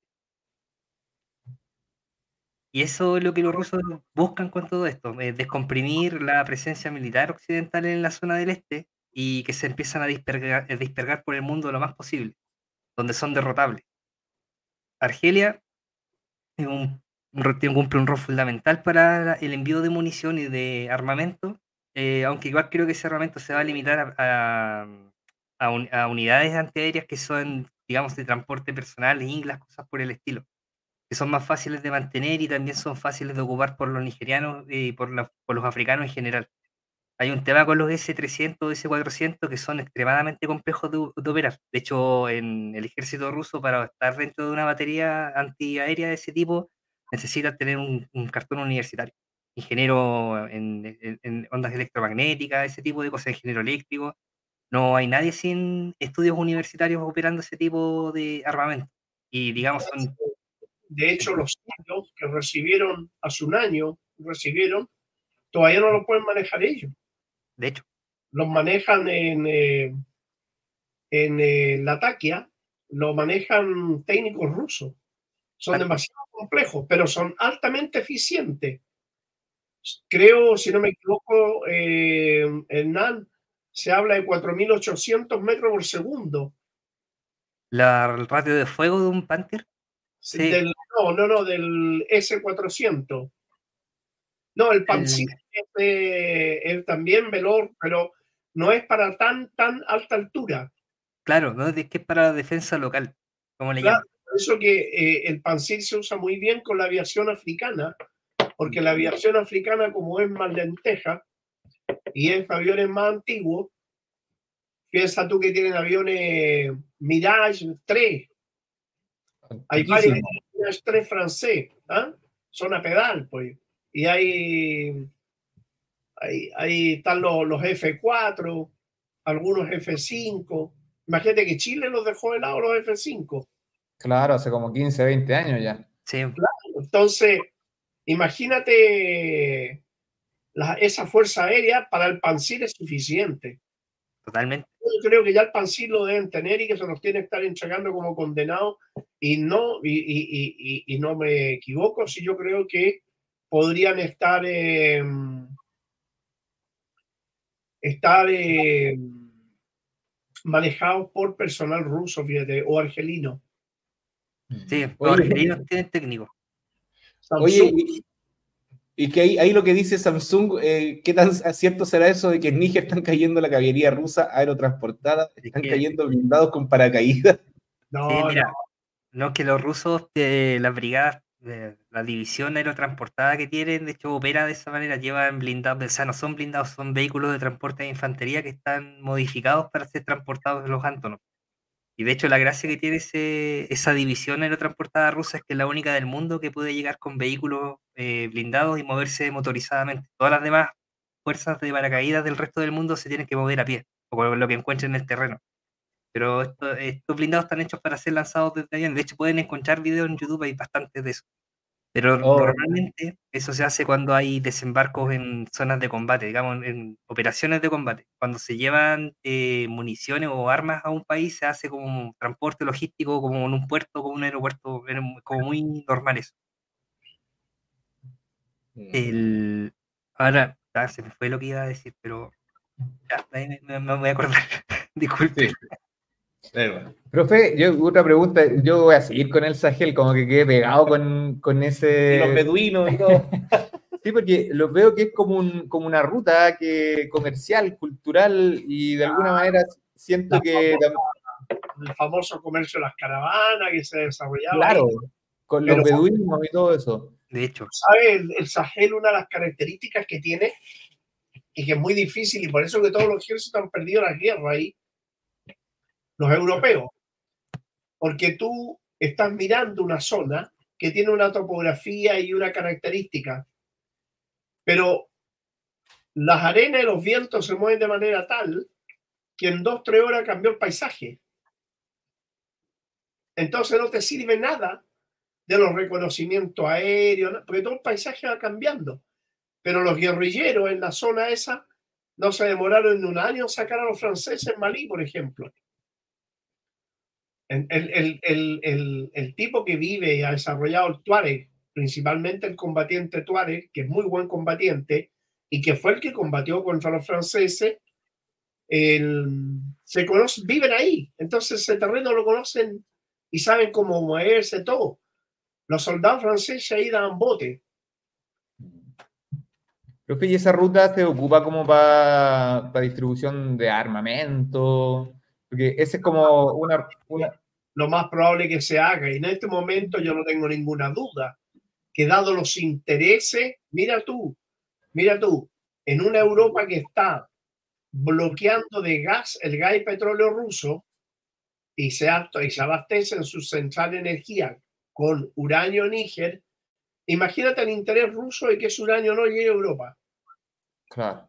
Y eso es lo que los rusos buscan con todo esto, eh, descomprimir la presencia militar occidental en la zona del este y que se empiezan a dispergar, a dispergar por el mundo lo más posible, donde son derrotables. Argelia es un, cumple un rol fundamental para el envío de munición y de armamento eh, aunque igual creo que ese armamento se va a limitar a, a, unidades antiaéreas que son, digamos, de transporte personal, inglas, cosas por el estilo, que son más fáciles de mantener y también son fáciles de ocupar por los nigerianos y por, por los africanos en general. Hay un tema con los S-300, S-400 que son extremadamente complejos de, operar. De hecho, en el ejército ruso, para estar dentro de una batería antiaérea de ese tipo, necesitas tener un, cartón universitario. Ingeniero en, ondas electromagnéticas, ese tipo de cosas, ingeniero eléctrico. No hay nadie sin estudios universitarios operando ese tipo de armamento. Y digamos, son... De hecho, los niños que recibieron hace un año, recibieron, todavía no lo pueden manejar ellos de hecho. Los manejan en, eh, en eh, la taquia, lo manejan técnicos rusos. Son demasiado complejos, pero son altamente eficientes. Creo, si no me equivoco, eh, en NAN se habla de 4.800 metros por segundo. ¿La, ¿El ratio de fuego de un Panther? Sí. no, no, no, del S400. No, el Panther es, también velor, pero no es para tan, tan alta altura. Claro, no es que es para defensa local, como le claro, eso que eh, el Pansir se usa muy bien con la aviación africana, porque la aviación africana, como es más lenteja y es aviones más antiguos, piensa tú que tienen aviones Mirage 3. Hay varios Mirage 3 francés, ¿ah? son a pedal, pues. Y hay Ahí, están los, los, F4, algunos F5. Imagínate que Chile los dejó de lado los F5. Claro, hace como 15, 20 años ya. Sí. entonces, imagínate esa fuerza aérea para el Pansir es suficiente. Totalmente. Yo creo que ya el Pansir lo deben tener y que se nos tiene que estar entregando como condenado y no, y, y, no me equivoco si yo creo que podrían estar estar eh, manejados por personal ruso, fíjate, o argelino. Sí, los argelinos tienen técnico. Oye, y, que ahí, lo que dice Samsung, eh, ¿qué tan cierto será eso de que en Níger están cayendo la caballería rusa aerotransportada? Están cayendo blindados con paracaídas. No, mira, no. no. que los rusos, eh, las brigadas la división aerotransportada que tienen, de hecho, opera de esa manera, llevan blindados, o sea, no son blindados, son vehículos de transporte de infantería que están modificados para ser transportados en los Antonov. Y de hecho, la gracia que tiene esa división aerotransportada rusa es que es la única del mundo que puede llegar con vehículos eh, blindados y moverse motorizadamente. Todas las demás fuerzas de paracaídas del resto del mundo se tienen que mover a pie, o con lo que encuentren en el terreno. Pero estos blindados están hechos para ser lanzados desde avión. De hecho, pueden encontrar videos en YouTube, hay bastantes de eso. Pero oh. normalmente eso se hace cuando hay desembarcos en zonas de combate, digamos, en operaciones de combate. Cuando se llevan eh, municiones o armas a un país, se hace como un transporte logístico, como en un puerto, como un aeropuerto, como muy normal eso. Mm. El, ahora, ah, se me fue lo que iba a decir, pero ya, me, me voy a acordar. Disculpe. Profe, yo otra pregunta, yo voy a seguir con el Sahel, como que quede pegado con, con ese... los beduinos y todo. sí, porque lo veo que es como, un, como una ruta que, comercial, cultural, y de alguna manera siento que... el famoso comercio de las caravanas que se desarrollaba. Claro, con los beduinos y todo eso. De hecho. ¿Sabes? El, el Sahel, una de las características que tiene, y que es muy difícil, y por eso que todos los ejércitos han perdido la guerra ahí, los europeos, porque tú estás mirando una zona que tiene una topografía y una característica, pero las arenas y los vientos se mueven de manera tal que en dos, tres horas cambió el paisaje. Entonces no te sirve nada de los reconocimientos aéreos, porque todo el paisaje va cambiando. Pero los guerrilleros en la zona esa no se demoraron en un año sacar a los franceses en Malí, por ejemplo. El, tipo que vive y ha desarrollado el Tuareg, principalmente el combatiente Tuareg, que es muy buen combatiente y que fue el que combatió contra los franceses, se conoce, viven ahí. Entonces ese terreno lo conocen y saben cómo moverse todo. Los soldados franceses ahí dan bote. Profe, ¿y esa ruta se ocupa como para distribución de armamento? Porque ese es como una, Lo más probable que se haga. Y en este momento yo no tengo ninguna duda que dado los intereses, mira tú, mira tú, en una Europa que está bloqueando de gas, el gas y petróleo ruso, y se, y se abastece en su central de energía con uranio Níger, imagínate el interés ruso de que ese uranio no llegue a Europa. Claro.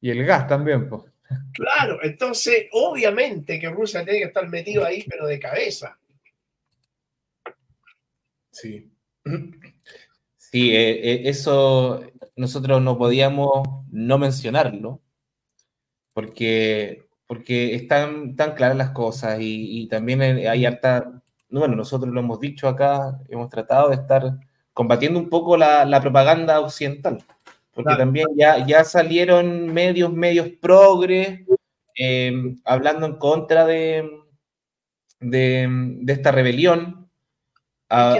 Y el gas también, pues. Claro, entonces obviamente que Rusia tiene que estar metido ahí, pero de cabeza. Sí. Sí, eh, eh, eso nosotros no podíamos no mencionarlo, porque, porque están tan claras las cosas y, también hay harta, bueno, nosotros lo hemos dicho acá, hemos tratado de estar combatiendo un poco la, propaganda occidental, porque también ya, ya salieron medios, medios progres, eh, hablando en contra de, de, esta rebelión. Ah,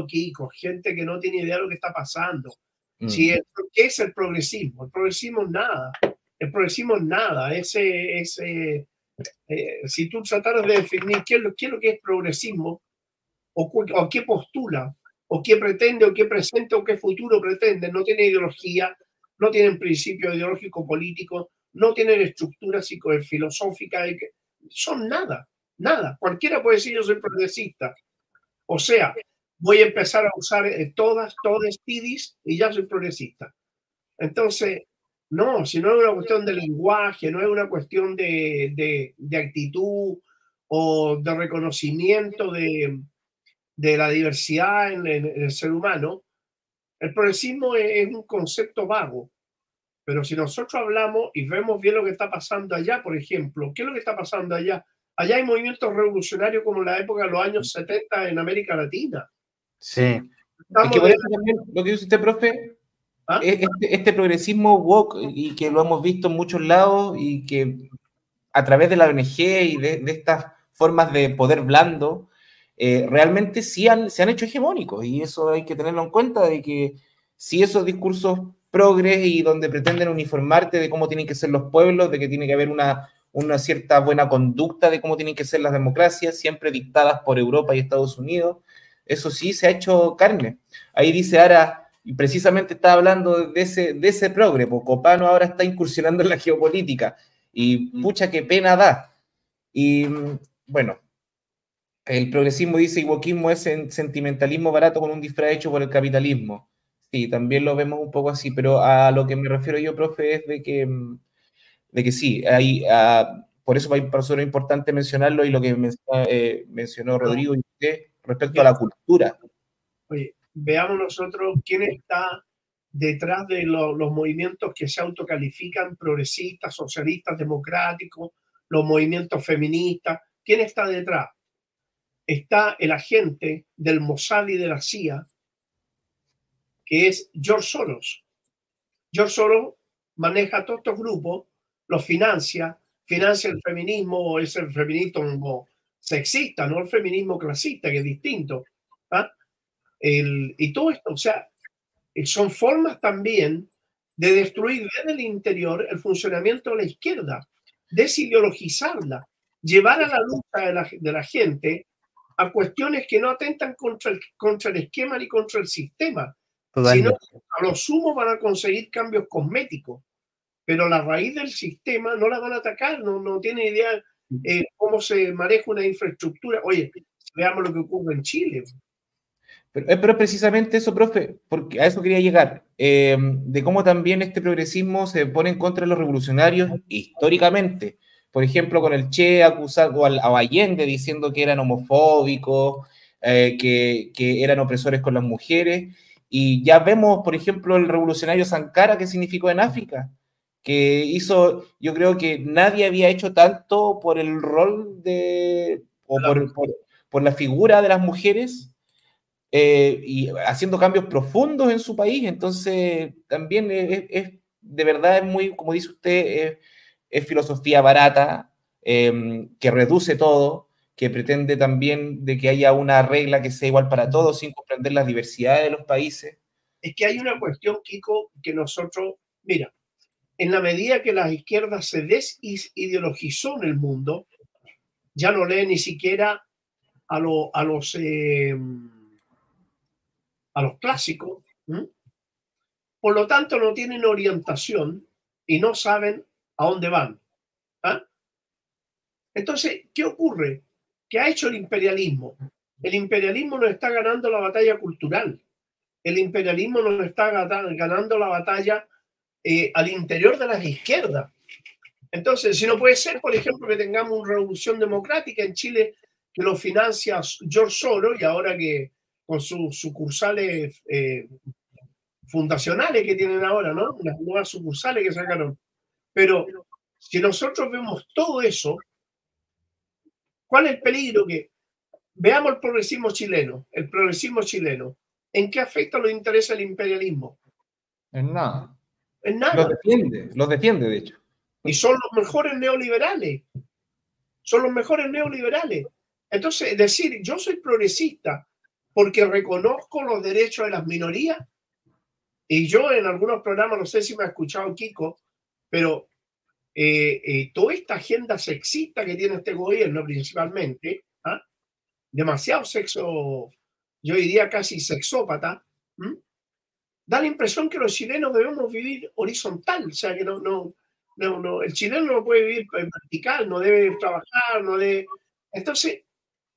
aquí con gente que no tiene idea de lo que está pasando. Mm. Si ¿Qué es el progresismo? El progresismo es nada. El progresismo es nada. Ese, ese, eh, si tú trataras de definir qué es, lo, qué es lo que es progresismo, o, o, qué postula, o qué pretende, o qué presenta, o qué futuro pretende, no tiene ideología, no tienen principio ideológico político, no tienen estructura psicofilosófica, son nada, nada. Cualquiera puede decir yo soy progresista. O sea, voy a empezar a usar eh, todas, todas TIDIS y ya soy progresista. Entonces, no, si no es una cuestión de lenguaje, no es una cuestión de, de, actitud o de reconocimiento de, de la diversidad en, el ser humano, el progresismo es, un concepto vago. Pero si nosotros hablamos y vemos bien lo que está pasando allá, por ejemplo, ¿qué es lo que está pasando allá? Allá hay movimientos revolucionarios como en la época de los años 70 en América Latina. Sí. Es que por eso también lo que dice usted, profe, ¿Ah? este, este, progresismo woke y que lo hemos visto en muchos lados y que a través de la ONG y de, estas formas de poder blando, eh, realmente sí han, se han hecho hegemónicos y eso hay que tenerlo en cuenta de que si esos discursos progres y donde pretenden uniformarte de cómo tienen que ser los pueblos, de que tiene que haber una, una cierta buena conducta de cómo tienen que ser las democracias, siempre dictadas por Europa y Estados Unidos, eso sí se ha hecho carne. Ahí dice Ara, y precisamente está hablando de ese, de ese progre, porque Copano ahora está incursionando en la geopolítica, y mm. pucha, qué pena da. Y bueno, el progresismo dice, iguoquismo es sentimentalismo barato con un disfraz hecho por el capitalismo. Sí, también lo vemos un poco así, pero a lo que me refiero yo, profe, es de que, de que sí, hay, por eso para nosotros es importante mencionarlo y lo que eh, mencionó Rodrigo y usted, respecto a la cultura. Oye, veamos nosotros quién está detrás de los movimientos que se autocalifican progresistas, socialistas, democráticos, los movimientos feministas. ¿Quién está detrás? Está el agente del Mossad y de la CIA, que es George Soros. George Soros maneja todos estos grupos, los financia, financia el feminismo, es el feminismo sexista, no el feminismo clasista, que es distinto. ¿ah? El, y todo esto, o sea, son formas también de destruir desde el interior el funcionamiento de la izquierda, desideologizarla, llevar a la lucha de la, de la gente a cuestiones que no atentan contra el, contra el esquema ni contra el sistema, sino a lo sumo van a conseguir cambios cosméticos, pero la raíz del sistema no la van a atacar, no, no tiene idea eh, cómo se maneja una infraestructura. Oye, veamos lo que ocurre en Chile. Pero, eh, precisamente eso, profe, porque a eso quería llegar, eh, de cómo también este progresismo se pone en contra de los revolucionarios históricamente. Por ejemplo, con el Che acusado a Allende diciendo que eran homofóbicos, que, que, eran opresores con las mujeres. Y ya vemos, por ejemplo, el revolucionario Sankara, que significó en África que hizo, yo creo que nadie había hecho tanto por el rol de, o por, por, la figura de las mujeres, eh, y haciendo cambios profundos en su país, entonces también es, de verdad es muy, como dice usted, es, filosofía barata, em, que reduce todo, que pretende también de que haya una regla que sea igual para todos sin comprender las diversidades de los países. es que hay una cuestión, Kiko, que nosotros, mira, en la medida que la izquierda se desideologizó en el mundo, ya no lee ni siquiera a, a los, eh, a los clásicos. Por lo tanto, no tienen orientación y no saben a dónde van. ¿ah? Entonces, ¿qué ocurre? ¿Qué ha hecho el imperialismo? El imperialismo nos está ganando la batalla cultural. El imperialismo nos está ganando la batalla eh, al interior de las izquierdas. Entonces, si no puede ser, por ejemplo, que tengamos una revolución democrática en Chile que lo financia George Soros y ahora que con sus sucursales eh, fundacionales que tienen ahora, ¿no? Las nuevas sucursales que sacaron. Pero si nosotros vemos todo eso, ¿cuál es el peligro? Que veamos el progresismo chileno, el progresismo chileno. ¿En qué afecta los intereses del imperialismo? En nada. En nada. Los defiende, los defiende, de hecho. Y son los mejores neoliberales. Son los mejores neoliberales. Entonces, decir, yo soy progresista porque reconozco los derechos de las minorías. Y yo en algunos programas, no sé si me ha escuchado Kiko, pero eh, eh, toda esta agenda sexista que tiene este gobierno principalmente, ¿ah? demasiado sexo, yo diría casi sexópata, da la impresión que los chilenos debemos vivir horizontal, o sea, que no, no, no, no, el chileno no puede vivir vertical, no debe trabajar, no debe... Entonces,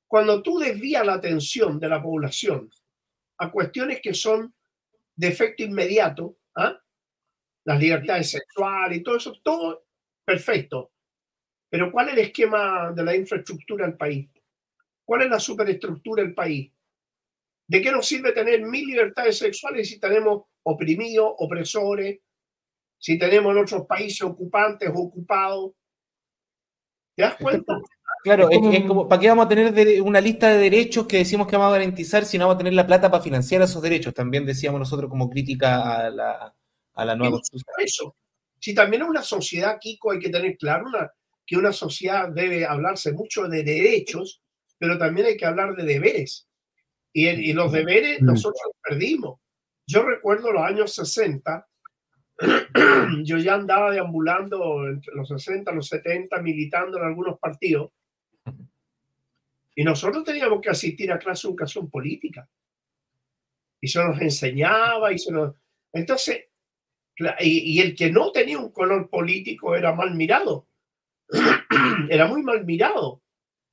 cuando tú desvías la atención de la población a cuestiones que son de efecto inmediato, ¿ah? Las libertades sexuales y todo eso, todo perfecto. Pero ¿cuál es el esquema de la infraestructura del país? ¿Cuál es la superestructura del país? ¿De qué nos sirve tener mil libertades sexuales si tenemos oprimidos, opresores, si tenemos en otros países ocupantes ocupados? ¿Te das cuenta? Claro, es, como, ¿para qué vamos a tener una lista de derechos que decimos que vamos a garantizar si no vamos a tener la plata para financiar esos derechos? También decíamos nosotros como crítica a la, a la nueva constitución. Eso. Si también es una sociedad, Kiko, hay que tener claro una, que una sociedad debe hablarse mucho de derechos, pero también hay que hablar de deberes. Y, y los deberes mm. nosotros los perdimos. Yo recuerdo los años 60, yo ya andaba deambulando entre los 60 los 70, militando en algunos partidos y nosotros teníamos que asistir a clase de educación política. Y se nos enseñaba y se nos... Entonces, y, el que no tenía un color político era mal mirado. era muy mal mirado.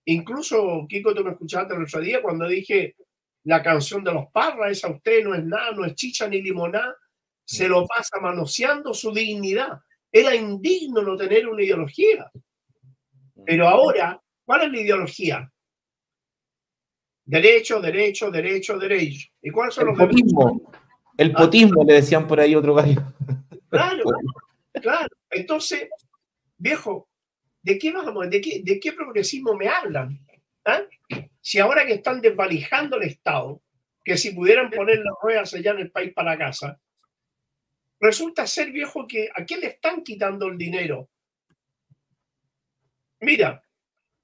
Incluso, Kiko, tú me escuchaste el otro día cuando dije la canción de los parras, esa usted no es nada, no es chicha ni limonada, se lo pasa manoseando su dignidad. Era indigno no tener una ideología. Pero ahora, ¿cuál es la ideología? Derecho, derecho, derecho, derecho. ¿Y cuáles son el los potismo. El ah. potismo, le decían por ahí otro gallo. Claro, claro. Entonces, viejo, ¿de qué vamos? ¿De qué, de qué progresismo me hablan? ¿Ah? Si ahora que están desvalijando el Estado, que si pudieran poner las ruedas allá en el país para la casa, resulta ser, viejo, que a quién le están quitando el dinero. Mira,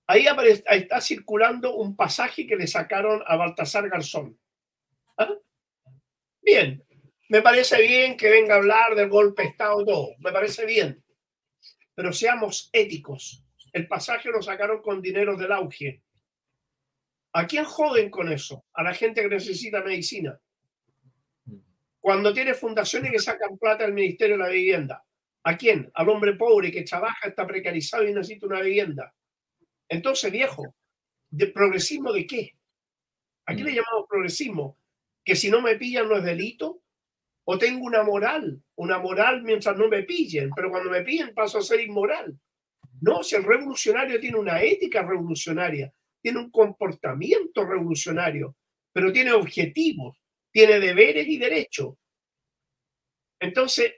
ahí está circulando un pasaje que le sacaron a Baltasar Garzón. ¿Ah? Bien, me parece bien que venga a hablar del golpe de Estado todo, me parece bien. Pero seamos éticos. El pasaje lo sacaron con dinero del auge. ¿A quién joden con eso? A la gente que necesita medicina. Cuando tiene fundaciones que sacan plata del Ministerio de la Vivienda. ¿A quién? Al hombre pobre que trabaja, está precarizado y necesita una vivienda. Entonces, viejo, ¿de progresismo de qué? ¿A qué le mm. llamamos progresismo? Que si no me pillan no es delito. O tengo una moral, una moral mientras no me pillen, pero cuando me pillen paso a ser inmoral. No, si el revolucionario tiene una ética revolucionaria, tiene un comportamiento revolucionario, pero tiene objetivos, tiene deberes y derechos. Entonces,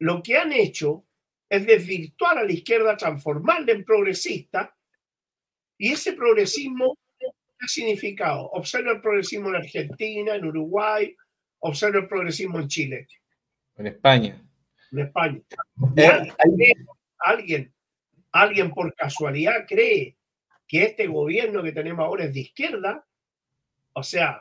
lo que han hecho es desvirtuar a la izquierda, transformarla en progresista. Y ese progresismo, ¿qué ha significado? Observa el progresismo en Argentina, en Uruguay, observa el progresismo en Chile. En España. En España. Eh, ¿Alguien, alguien por casualidad cree que este gobierno que tenemos ahora es de izquierda. O sea,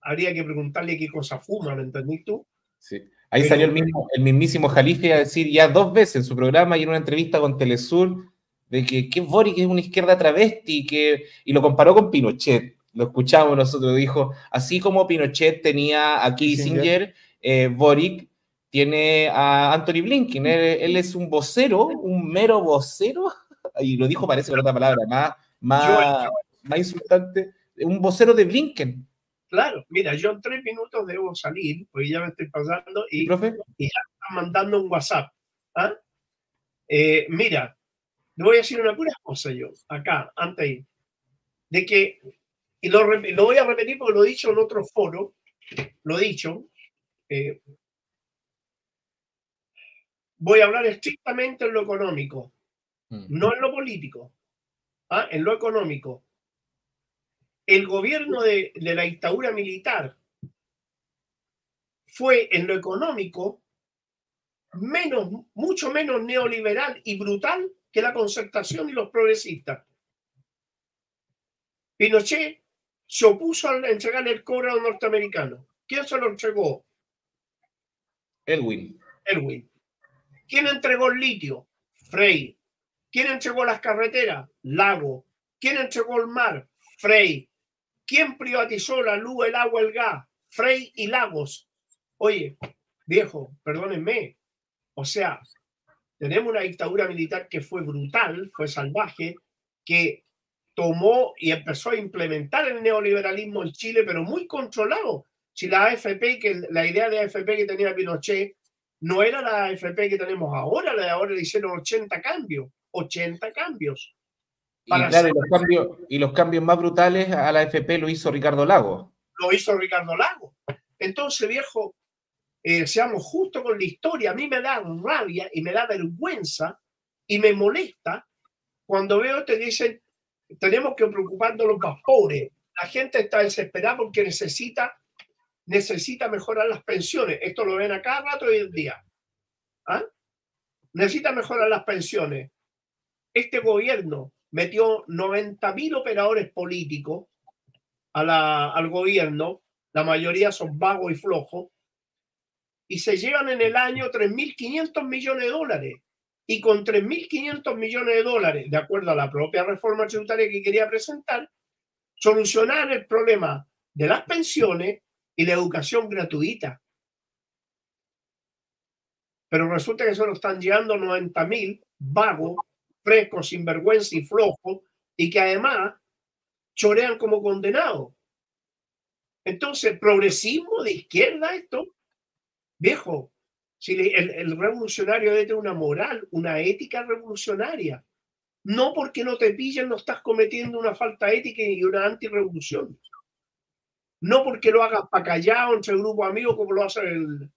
habría que preguntarle qué cosa fuma, ¿me entendís tú? Sí. Ahí salió el, mismo, el mismísimo Jalife a decir ya dos veces en su programa y en una entrevista con Telesur de que, que Boric es una izquierda travesti que, y lo comparó con Pinochet. Lo escuchamos nosotros, dijo, así como Pinochet tenía a Kissinger, eh, Boric tiene a Anthony Blinken. Él, es un vocero, un mero vocero, y lo dijo parece con otra palabra, más, más, más insultante, un vocero de Blinken. Claro, mira, yo en tres minutos debo salir, porque ya me estoy pasando y, ya están mandando un WhatsApp. ¿ah? Eh, mira, le voy a decir una pura cosa yo, acá, antes de que, y lo, lo, voy a repetir porque lo he dicho en otro foro, lo he dicho, eh, voy a hablar estrictamente en lo económico, mm. no en lo político, ¿ah? en lo económico el gobierno de, la dictadura militar fue en lo económico menos, mucho menos neoliberal y brutal que la concertación y los progresistas. Pinochet se opuso a entregar el cobre a los norteamericanos. ¿Quién se lo entregó? Elwin. Elwin. ¿Quién entregó el litio? Frey. ¿Quién entregó las carreteras? Lago. ¿Quién entregó el mar? Frey. ¿Quién privatizó la luz, el agua, el gas? Frey y Lagos. Oye, viejo, perdónenme. O sea, tenemos una dictadura militar que fue brutal, fue salvaje, que tomó y empezó a implementar el neoliberalismo en Chile, pero muy controlado. Si la AFP, que la idea de AFP que tenía Pinochet no era la AFP que tenemos ahora, la de ahora le hicieron 80 cambios, 80 cambios. Y, los cambios, más brutales a la FP lo hizo Ricardo Lago. Lo hizo Ricardo Lago. Entonces, viejo, eh, seamos justos con la historia. A mí me da rabia y me da vergüenza y me molesta cuando veo te dicen tenemos que preocuparnos los más pobres. La gente está desesperada porque necesita, necesita mejorar las pensiones. Esto lo ven a cada rato hoy en día. ¿Ah? Necesita mejorar las pensiones. Este gobierno metió 90.000 operadores políticos al gobierno, la mayoría son vagos y flojos, y se llevan en el año 3.500 millones de dólares. Y con 3.500 millones de dólares, de acuerdo a la propia reforma tributaria que quería presentar, solucionar el problema de las pensiones y la educación gratuita. Pero resulta que solo están llegando 90.000 vagos fresco, sinvergüenza y flojo, y que además chorean como condenados. Entonces, progresismo de izquierda esto, viejo, si el, el, revolucionario debe tener una moral, una ética revolucionaria. No porque no te pillen, no estás cometiendo una falta ética y una antirrevolución. No porque lo hagas para callado entre el grupo amigos como lo hace el...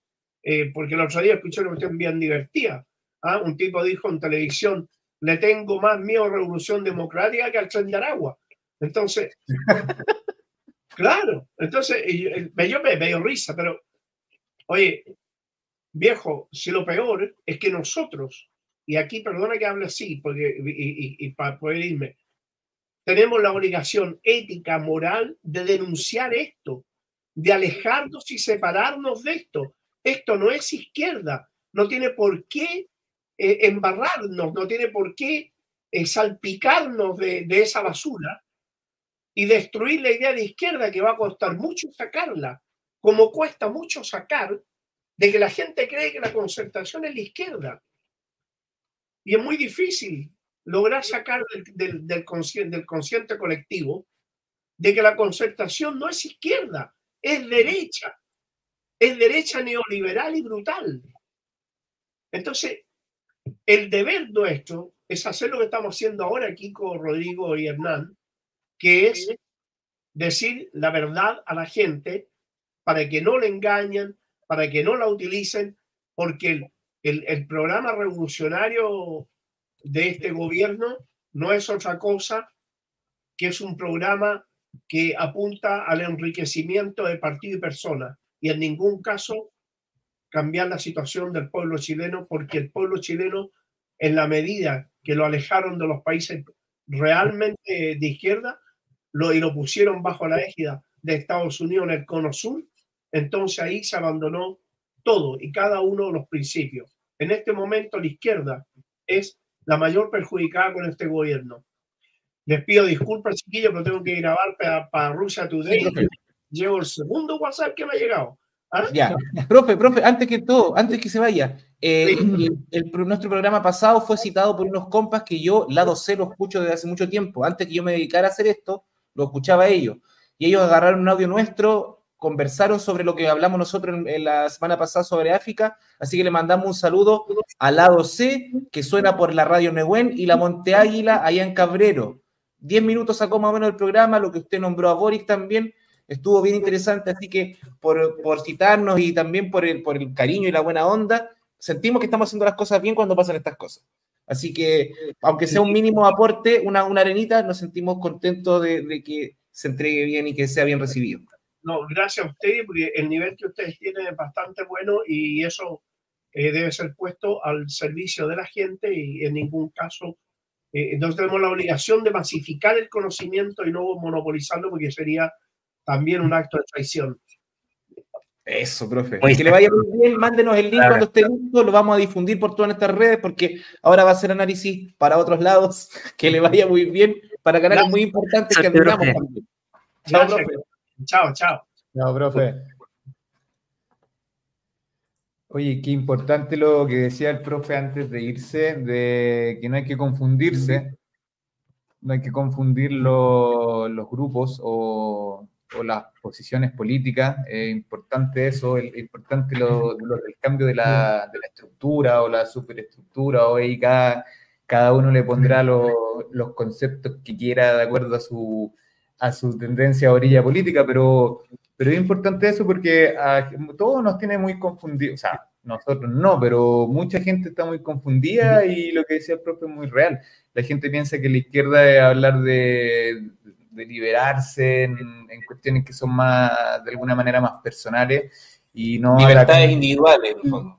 Eh, porque el otro día escuché una cuestión bien divertida. ¿ah? Un tipo dijo en televisión, le tengo más miedo a Revolución Democrática que al tren de Aragua. Entonces, claro, entonces yo me dio risa, pero oye, viejo, si lo peor es que nosotros, y aquí perdona que hable así, porque, y, para poder irme, tenemos la obligación ética, moral de denunciar esto, de alejarnos y separarnos de esto. Esto no es izquierda, no tiene por qué eh, embarrarnos, no tiene por qué eh, salpicarnos de, esa basura y destruir la idea de izquierda que va a costar mucho sacarla, como cuesta mucho sacar de que la gente cree que la concertación es la izquierda. Y es muy difícil lograr sacar del, del, consciente, del consciente colectivo de que la concertación no es izquierda, es derecha, es derecha neoliberal y brutal. Entonces, el deber nuestro es hacer lo que estamos haciendo ahora aquí con Rodrigo y Hernán, que es decir la verdad a la gente para que no le engañen, para que no la utilicen, porque el, el, programa revolucionario de este gobierno no es otra cosa que es un programa que apunta al enriquecimiento de partido y persona y en ningún caso cambiar la situación del pueblo chileno, porque el pueblo chileno, en la medida que lo alejaron de los países realmente de izquierda lo, y lo pusieron bajo la égida de Estados Unidos en el cono sur, entonces ahí se abandonó todo y cada uno de los principios. En este momento la izquierda es la mayor perjudicada con este gobierno. Les pido disculpas, chiquillos, pero tengo que grabar para, Rusia Today. Llevo el segundo WhatsApp que me ha llegado. ¿Ah? Ya, profe, profe, antes que todo, antes que se vaya, eh, nuestro programa pasado fue citado por unos compas que yo, lado C, lo escucho desde hace mucho tiempo. Antes que yo me dedicara a hacer esto, lo escuchaba ellos. Y ellos agarraron un audio nuestro, conversaron sobre lo que hablamos nosotros en, la semana pasada sobre África. Así que le mandamos un saludo al lado C, que suena por la radio Nehuen, y la Monte Águila allá en Cabrero. Diez minutos sacó más o menos el programa, lo que usted nombró a Boris también. Estuvo bien interesante, así que por, por citarnos y también por el, por el cariño y la buena onda, sentimos que estamos haciendo las cosas bien cuando pasan estas cosas. Así que, aunque sea un mínimo aporte, una, una arenita, nos sentimos contentos de, que se entregue bien y que sea bien recibido. No, gracias a ustedes, porque el nivel que ustedes tienen es bastante bueno y eso eh, debe ser puesto al servicio de la gente y en ningún caso eh, entonces tenemos la obligación de masificar el conocimiento y no monopolizarlo porque sería también un acto de traición. Eso, profe. que le vaya muy bien, mándenos el link cuando esté listo, lo vamos a difundir por todas nuestras redes porque ahora va a ser análisis para otros lados. Que le vaya muy bien para canales muy importantes que admiramos también. Chao, profe. Chao, chao. Chao, profe. Oye, qué importante lo que decía el profe antes de irse, de que no hay que confundirse, no hay que confundir los grupos o, las posiciones políticas. Es importante eso, es importante lo, el cambio de la, de la, estructura o la superestructura, o ahí cada, cada uno le pondrá los conceptos que quiera de acuerdo a su, a su tendencia a orilla política, pero pero es importante eso porque a, todo nos tiene muy confundidos, o sea, nosotros no, pero mucha gente está muy confundida y lo que decía el propio es muy real. La gente piensa que la izquierda es hablar de, de liberarse en, cuestiones que son más, de alguna manera, más personales y no... Libertades individuales,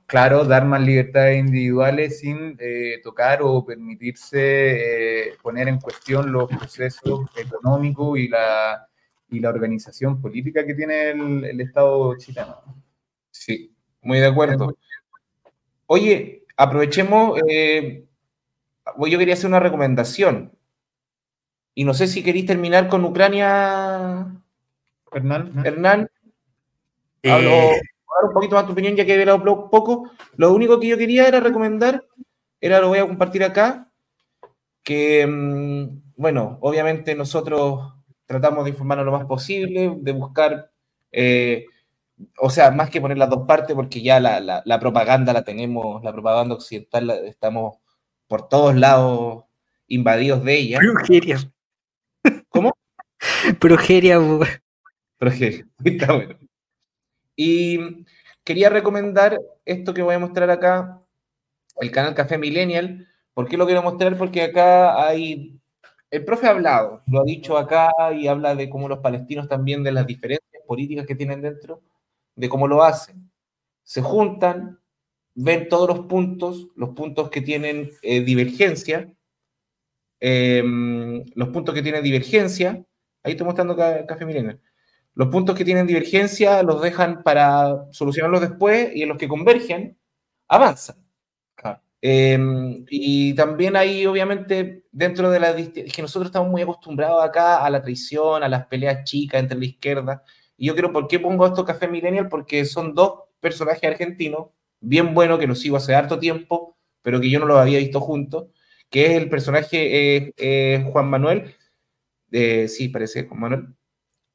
Claro, dar más libertades individuales sin eh, tocar o permitirse eh, poner en cuestión los procesos económicos y la y la organización política que tiene el, Estado chileno. Sí, muy de acuerdo. Oye, aprovechemos, eh, yo quería hacer una recomendación. Y no sé si queréis terminar con Ucrania, Hernán. Hernán, eh... Dar un poquito más tu opinión, ya que he hablado poco. Lo único que yo quería era recomendar, era lo voy a compartir acá, que, mm, bueno, obviamente nosotros tratamos de informarnos lo más posible, de buscar, eh, o sea, más que poner las dos partes, porque ya la, propaganda la tenemos, la propaganda occidental, estamos por todos lados invadidos de ella. Progeria. ¿Cómo? Progeria. Progeria, está bueno. Y quería recomendar esto que voy a mostrar acá, el canal Café Millennial. ¿Por qué lo quiero mostrar? Porque acá hay el profe ha hablado, lo ha dicho acá y habla de cómo los palestinos también, de las diferencias políticas que tienen dentro, de cómo lo hacen. Se juntan, ven todos los puntos, los puntos que tienen eh, divergencia, em, los puntos que tienen divergencia, ahí estoy mostrando Café Milenio, los puntos que tienen divergencia los dejan para solucionarlos después y en los que convergen, avanzan. Em, y también hay, obviamente, dentro de la... que nosotros estamos muy acostumbrados acá a la traición, a las peleas chicas entre la izquierda. Y yo creo, ¿por qué pongo esto Café Millennial? Porque son dos personajes argentinos, bien buenos, que los sigo hace harto tiempo, pero que yo no los había visto juntos, que es el personaje eh, eh, Juan Manuel, de, sí, parece Juan Manuel,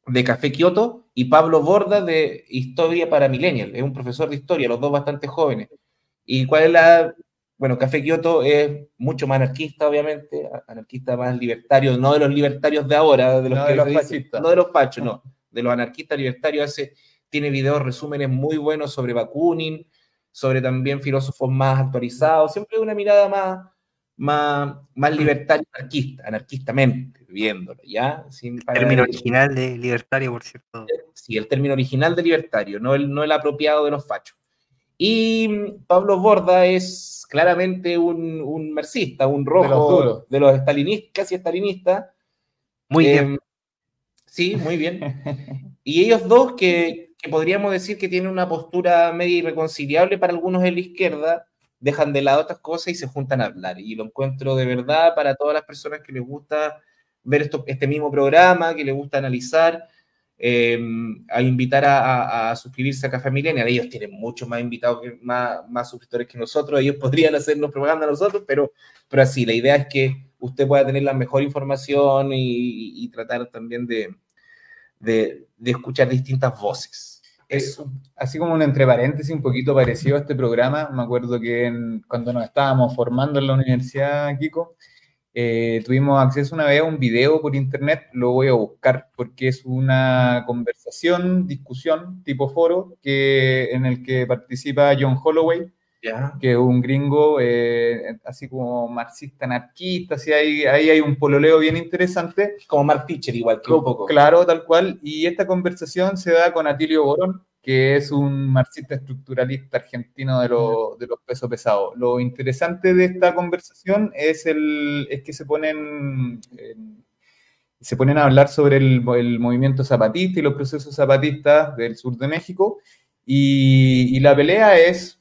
de Café Kioto, y Pablo Borda de Historia para Millennial. Es un profesor de historia, los dos bastante jóvenes. ¿Y cuál es la bueno, Café Kioto es mucho más anarquista, obviamente, anarquista más libertario, no de los libertarios de ahora, de los no, de los fascistas. no de los pachos, no, de los anarquistas libertarios. Hace, tiene videos, resúmenes muy buenos sobre Bakunin, sobre también filósofos más actualizados, siempre una mirada más, más, más libertaria, anarquista, anarquistamente, viéndolo, ¿ya? Sin, el término original de libertario, por cierto. Sí, el término original de libertario, no el, no el apropiado de los fachos. Y Pablo Borda es claramente un, un marxista, un rojo de los, estalinistas, casi estalinistas. Muy bien. Em, sí, muy bien. y ellos dos que, que, podríamos decir que tienen una postura media irreconciliable para algunos de la izquierda, dejan de lado estas cosas y se juntan a hablar. Y lo encuentro de verdad para todas las personas que les gusta ver esto, este mismo programa, que les gusta analizar, eh, a invitar a, a, suscribirse a Café Millennial. Ellos tienen muchos más invitados, más, más suscriptores que nosotros, ellos podrían hacernos propaganda a nosotros, pero, pero así, la idea es que usted pueda tener la mejor información y, y tratar también de, de, de escuchar distintas voces. Es, así como un entre paréntesis un poquito parecido a este programa, me acuerdo que en, cuando nos estábamos formando en la universidad, Kiko, eh, tuvimos acceso una vez a un video por internet, lo voy a buscar porque es una conversación, discusión tipo foro, que, en el que participa John Holloway, yeah. que un gringo eh, así como marxista anarquista, así ahí, ahí hay un pololeo bien interesante. Como Mark Pitcher igual que un poco. Claro, tal cual. Y esta conversación se da con Atilio Borón, que es un marxista estructuralista argentino de, lo, de, los pesos pesados. Lo interesante de esta conversación es, el, es que se ponen, eh, se ponen a hablar sobre el, el, movimiento zapatista y los procesos zapatistas del sur de México, y, y la pelea es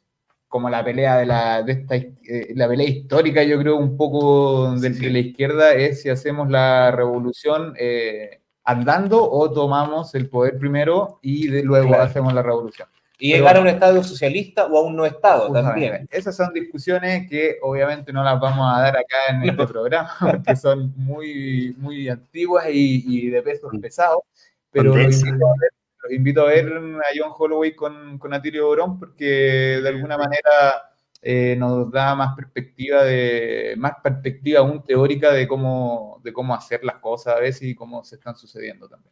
como la pelea de la, de esta, eh, la pelea histórica, yo creo, un poco de, de la izquierda, es si hacemos la revolución... Eh, andando o tomamos el poder primero y de luego claro. hacemos la revolución. Y Pero, llegar a un Estado socialista o a un no Estado también. Esas son discusiones que obviamente no las vamos a dar acá en este programa, porque son muy, muy antiguas y, y de pesos pesados. Pero los invito, a ver, a John Holloway con, con Atilio Borón, porque de alguna manera eh, nos da más perspectiva de más perspectiva aún teórica de cómo de cómo hacer las cosas a veces y cómo se están sucediendo también.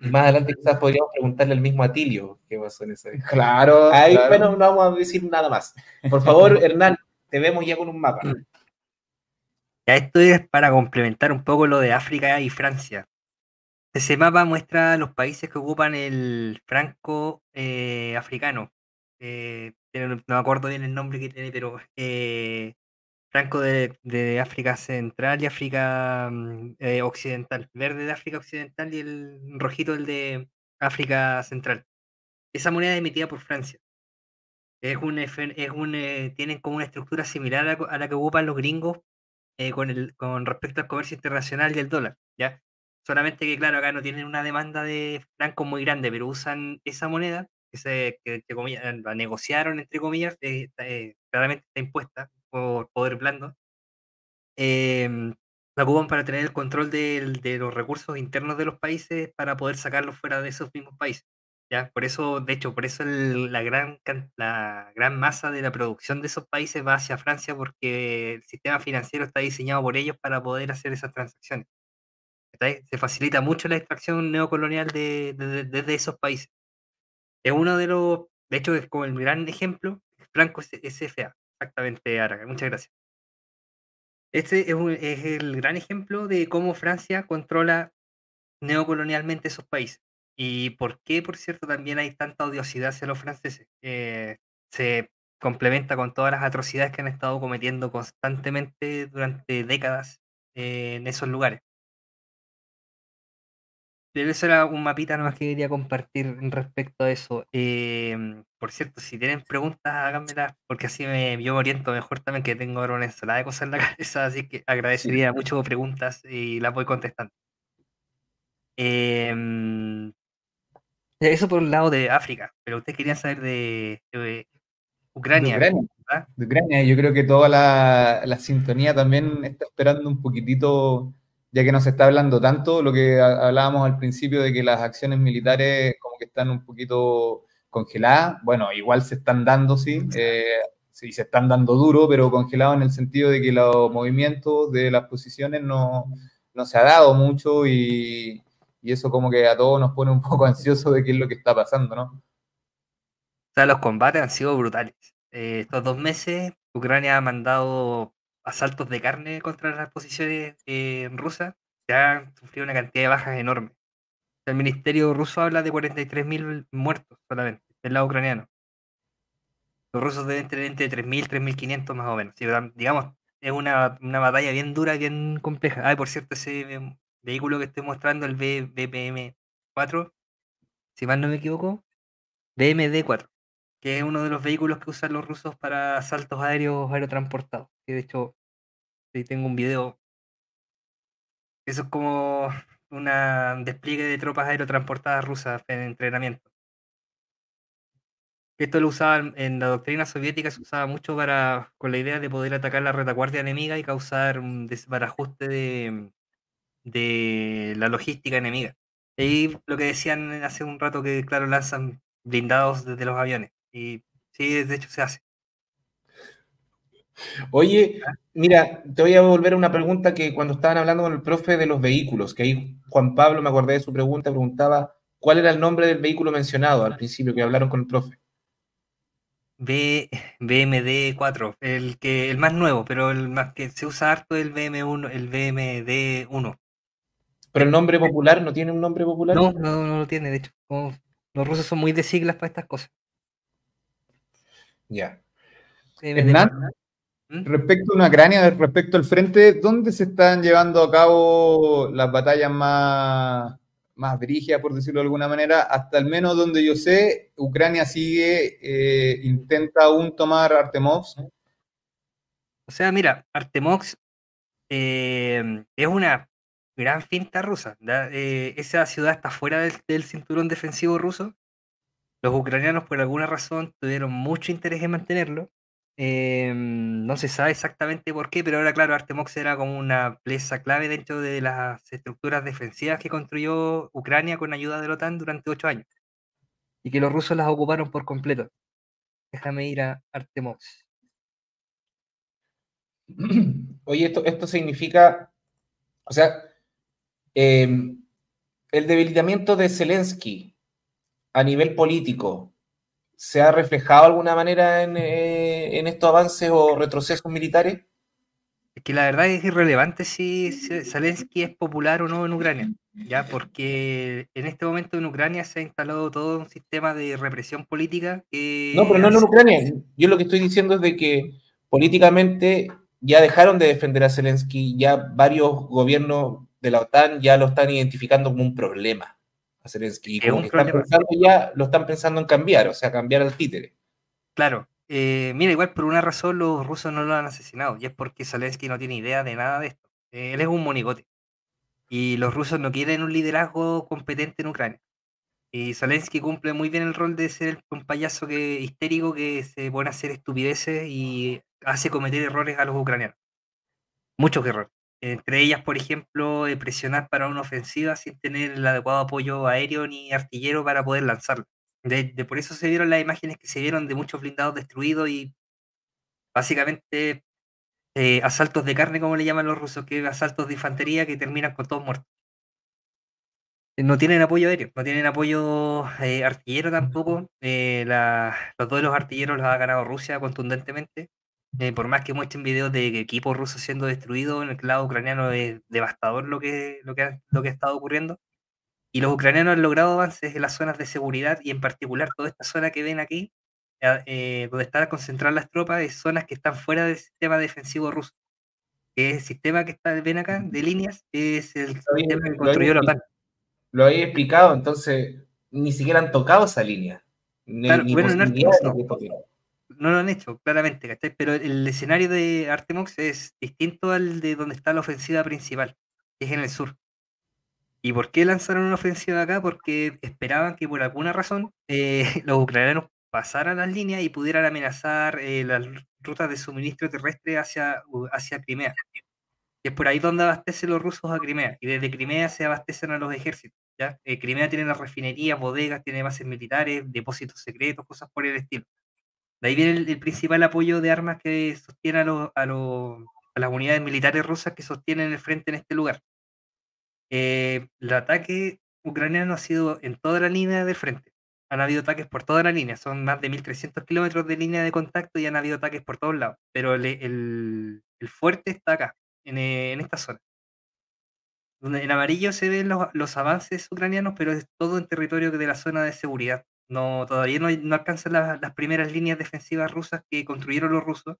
Más adelante quizás podríamos preguntarle al mismo Atilio qué pasó en ese. Claro. Ahí claro. bueno no vamos a decir nada más. Por favor, Hernán, te vemos ya con un mapa. Ya esto es para complementar un poco lo de África y Francia. Ese mapa muestra los países que ocupan el franco eh, africano. Eh, no me acuerdo bien el nombre que tiene, pero eh, franco de, África Central y África eh, Occidental, verde de África Occidental y el rojito el de África Central. Esa moneda es emitida por Francia. Es un, es un tienen como una estructura similar a la, a la que ocupan los gringos con, con respecto al comercio internacional y el dólar, ¿ya? Solamente que, claro, acá no tienen una demanda de francos muy grande, pero usan esa moneda que, se, que, comillas, la negociaron, entre comillas, eh, eh, claramente está impuesta por poder blando, eh, la ocupan para tener el control de, de, los recursos internos de los países para poder sacarlos fuera de esos mismos países. ¿ya? Por eso, de hecho, por eso el, la, gran, la gran masa de la producción de esos países va hacia Francia porque el sistema financiero está diseñado por ellos para poder hacer esas transacciones. Se facilita mucho la extracción neocolonial de, de, de, esos países es uno de los, de hecho, es como el gran ejemplo, Franco SFA, exactamente, Araga, muchas gracias. Este es, un, el gran ejemplo de cómo Francia controla neocolonialmente esos países. Y por qué, por cierto, también hay tanta odiosidad hacia los franceses. Eh, se complementa con todas las atrocidades que han estado cometiendo constantemente durante décadas eh, en esos lugares. Pero eso era un mapita nomás que quería compartir respecto a eso. Eh, por cierto, si tienen preguntas, háganmelas, porque así me, yo me oriento mejor también, que tengo ahora una ensalada de cosas en la cabeza, así que agradecería sí. mucho preguntas y las voy contestando. Eh, eso por un lado de África, pero ustedes querían saber de, de Ucrania. De Ucrania. de Ucrania. yo creo que toda la, la sintonía también está esperando un poquitito ya que no se está hablando tanto, lo que hablábamos al principio de que las acciones militares como que están un poquito congeladas, bueno, igual se están dando, sí, eh, sí, se están dando duro, pero congelados en el sentido de que los movimientos de las posiciones no, no se ha dado mucho y, y, eso como que a todos nos pone un poco ansiosos de qué es lo que está pasando, ¿no? O sea, los combates han sido brutales. Eh, estos dos meses, Ucrania ha mandado asaltos de carne contra las posiciones eh, rusas, se han sufrido una cantidad de bajas enormes. El ministerio ruso habla de 43.000 muertos solamente, del lado ucraniano. Los rusos deben tener entre 3.000 y 3.500 más o menos. digamos, es una, una, batalla bien dura, bien compleja. Ah, por cierto, ese vehículo que estoy mostrando, el BPM-4, si mal no me equivoco, BMD-4, que es uno de los vehículos que usan los rusos para saltos aéreos aerotransportados. De hecho, ahí tengo un video. Eso es como un despliegue de tropas aerotransportadas rusas en entrenamiento. Esto lo usaban en la doctrina soviética, se usaba mucho para, con la idea de poder atacar la retaguardia enemiga y causar un desbarajuste de, de la logística enemiga. Y lo que decían hace un rato que, claro, lanzan blindados desde los aviones. Y sí, de hecho se hace. Oye, mira, te voy a volver a una pregunta que cuando estaban hablando con el profe de los vehículos, que ahí Juan Pablo, me acordé de su pregunta, preguntaba cuál era el nombre del vehículo mencionado al principio que hablaron con el profe. B, BMD 4, el que el más nuevo, pero el más que se usa harto el BM1, el BMD 1. Pero el nombre popular no tiene un nombre popular. No, no, no lo tiene, de hecho. los rusos son muy de siglas para estas cosas. Ya. ¿Mm? Respecto a una Ucrania, respecto al frente, ¿dónde se están llevando a cabo las batallas más, más brígidas, por decirlo de alguna manera? Hasta al menos donde yo sé, Ucrania sigue, eh, intenta aún tomar Artemovs. O sea, mira, Artemovs eh, es una gran finta rusa. Eh, esa ciudad está fuera del cinturón defensivo ruso. Los ucranianos, por alguna razón, tuvieron mucho interés en mantenerlo Em, no se sabe exactamente por qué, pero ahora, claro, Artemox era como una pieza clave dentro de las estructuras defensivas que construyó Ucrania con ayuda de la OTAN durante ocho años. Y que los rusos las ocuparon por completo. Déjame ir a Artemox. Oye, esto, esto significa, o sea, em, el debilitamiento de Zelensky a nivel político se ha reflejado de alguna manera eh, en, estos avances o retrocesos militares? Es que la verdad es irrelevante si Zelensky es popular o no en Ucrania, ya porque en este momento en Ucrania se ha instalado todo un sistema de represión política que... No, pero no en Ucrania. Yo lo que estoy diciendo es de que políticamente ya dejaron de defender a Zelensky, ya varios gobiernos de la OTAN ya lo están identificando como un problema a Zelensky. Y como que están pensando ya, lo están pensando en cambiar, o sea, cambiar al títere. Claro. Eh, mira, igual por una razón los rusos no lo han asesinado, y es porque Zelensky no tiene idea de nada de esto. Eh, él es un monigote. Y los rusos no quieren un liderazgo competente en Ucrania. Y Zelensky cumple muy bien el rol de ser un payaso que, histérico que se pone a hacer estupideces y hace cometer errores a los ucranianos. Muchos errores. Entre ellas, por ejemplo, eh, presionar para una ofensiva sin tener el adecuado apoyo aéreo ni artillero para poder lanzarlo. De, por eso se vieron las imágenes que se vieron de muchos blindados destruidos y básicamente eh, asaltos de carne, como le llaman los rusos, que asaltos de infantería que terminan con todos muertos. No tienen apoyo aéreo, no tienen apoyo eh, artillero tampoco. los dos de los artilleros los ha ganado Rusia contundentemente. Eh, por más que muestren videos de equipos rusos siendo destruidos, en el lado ucraniano es devastador lo que, lo que, ha, lo que ha estado ocurriendo. Y los ucranianos han logrado avances en las zonas de seguridad y en particular toda esta zona que ven aquí, eh, donde están concentradas las tropas, es zonas que están fuera del sistema defensivo ruso. el sistema que está, ven acá, de líneas, es el sistema que construyó la OTAN. Lo había explicado, entonces ni siquiera han tocado esa línea. bueno, no lo han hecho, claramente, ¿cachai? Pero el escenario de Artemox es distinto al de donde está la ofensiva principal, que es en el sur. ¿Y por qué lanzaron una ofensiva acá? Porque esperaban que por alguna razón eh, los ucranianos pasaran las líneas y pudieran amenazar eh, las rutas de suministro terrestre hacia, hacia Crimea. Y es por ahí donde abastecen los rusos a Crimea. Y desde Crimea se abastecen a los ejércitos. ¿ya? Eh, Crimea tiene las refinerías, bodegas, tiene bases militares, depósitos secretos, cosas por el estilo. De ahí viene el, principal apoyo de armas que sostiene a, las unidades militares rusas que sostienen el frente en este lugar. Eh, el ataque ucraniano ha sido en toda la línea del frente. Han habido ataques por toda la línea, son más de 1.300 kilómetros de línea de contacto y han habido ataques por todos lados. Pero el, fuerte está acá, en, esta zona. en amarillo se ven los, avances ucranianos, pero es todo en territorio de la zona de seguridad. No, todavía no, alcanzan las primeras líneas defensivas rusas que construyeron los rusos.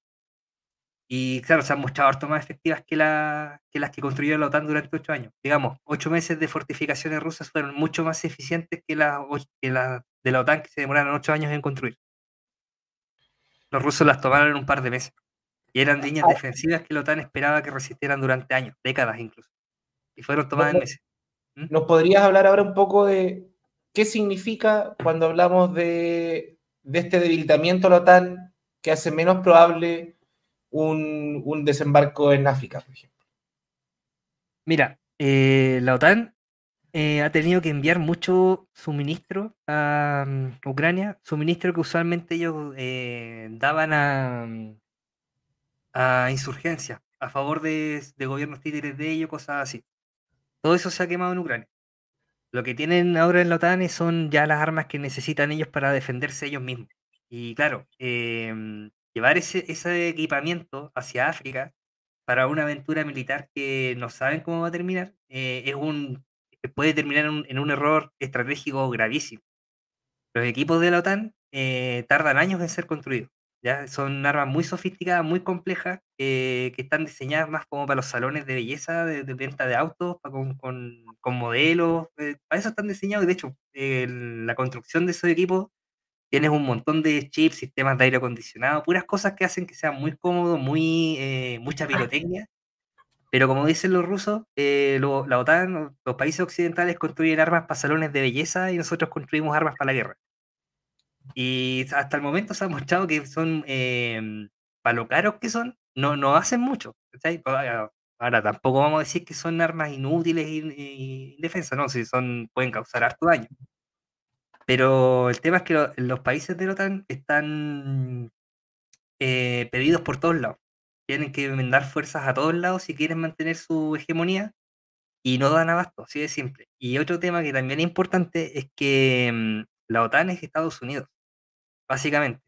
Y claro, se han mostrado harto más efectivas que, la, que las que construyó la OTAN durante ocho años. Digamos, ocho meses de fortificaciones rusas fueron mucho más eficientes que las que la de la OTAN que se demoraron ocho años en construir. Los rusos las tomaron en un par de meses. Y eran líneas defensivas que la OTAN esperaba que resistieran durante años, décadas incluso. Y fueron tomadas en meses. ¿Mm? ¿Nos podrías hablar ahora un poco de qué significa cuando hablamos de, este debilitamiento de la OTAN que hace menos probable un, desembarco en África, por ejemplo? Mira, eh, la OTAN eh, ha tenido que enviar mucho suministro a mm, Ucrania, suministro que usualmente ellos eh, daban a, mm, a insurgencia, a favor de, de, gobiernos títeres de ellos, cosas así. Todo eso se ha quemado en Ucrania. Lo que tienen ahora en la OTAN son ya las armas que necesitan ellos para defenderse ellos mismos. Y claro, eh, llevar ese, ese equipamiento hacia África para una aventura militar que no saben cómo va a terminar, eh, es un, puede terminar en un, error estratégico gravísimo. Los equipos de la OTAN eh, tardan años en ser construidos. ¿Ya? Son armas muy sofisticadas, muy complejas, eh, que están diseñadas más como para los salones de belleza, de, venta de autos, con, con, con modelos. para eso están diseñados. Y de hecho, la construcción de esos equipos tienes un montón de chips, sistemas de aire acondicionado, puras cosas que hacen que sea muy cómodo, muy, eh, mucha pirotecnia. Pero como dicen los rusos, eh, la OTAN, los países occidentales construyen armas para salones de belleza y nosotros construimos armas para la guerra. Y hasta el momento se ha mostrado que son, eh, para lo caros que son, no, no hacen mucho. Ahora, tampoco vamos a decir que son armas inútiles y, indefensas, no, si son, pueden causar harto daño. Pero el tema es que los países de la OTAN están eh, pedidos por todos lados. Tienen que mandar fuerzas a todos lados si quieren mantener su hegemonía y no dan abasto, así de simple. Y otro tema que también es importante es que mm, la OTAN es Estados Unidos, básicamente.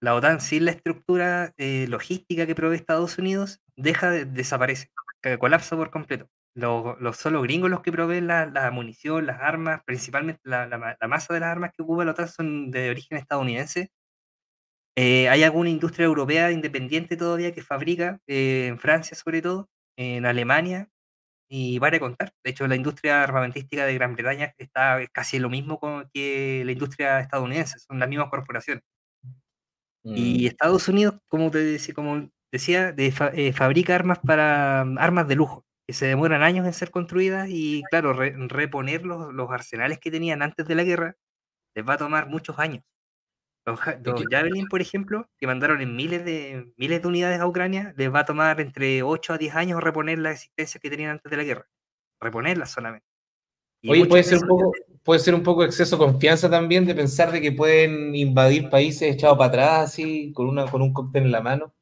La OTAN sin la estructura eh, logística que provee Estados Unidos deja de, desaparece, colapsa por completo los, solo gringos los que proveen la, munición, las armas, principalmente la, masa de las armas que ocupa la OTAN son de origen estadounidense. Eh, hay alguna industria europea independiente todavía que fabrica, eh, en Francia sobre todo, en Alemania, y vale contar. De hecho, la industria armamentística de Gran Bretaña está casi lo mismo que la industria estadounidense, son las mismas corporaciones. Y mm. Estados Unidos, como te decía, como decía eh, fabrica armas para armas de lujo que se demoran años en ser construidas y claro, reponer los, los, arsenales que tenían antes de la guerra les va a tomar muchos años. Los, Javelin, por ejemplo, que mandaron en miles de, miles de unidades a Ucrania, les va a tomar entre 8 a 10 años reponer la existencia que tenían antes de la guerra. Reponerlas solamente. Oye, puede ser, un poco, puede ser un poco exceso de confianza también de pensar de que pueden invadir países echados para atrás así, con, una, con un cóctel en la mano.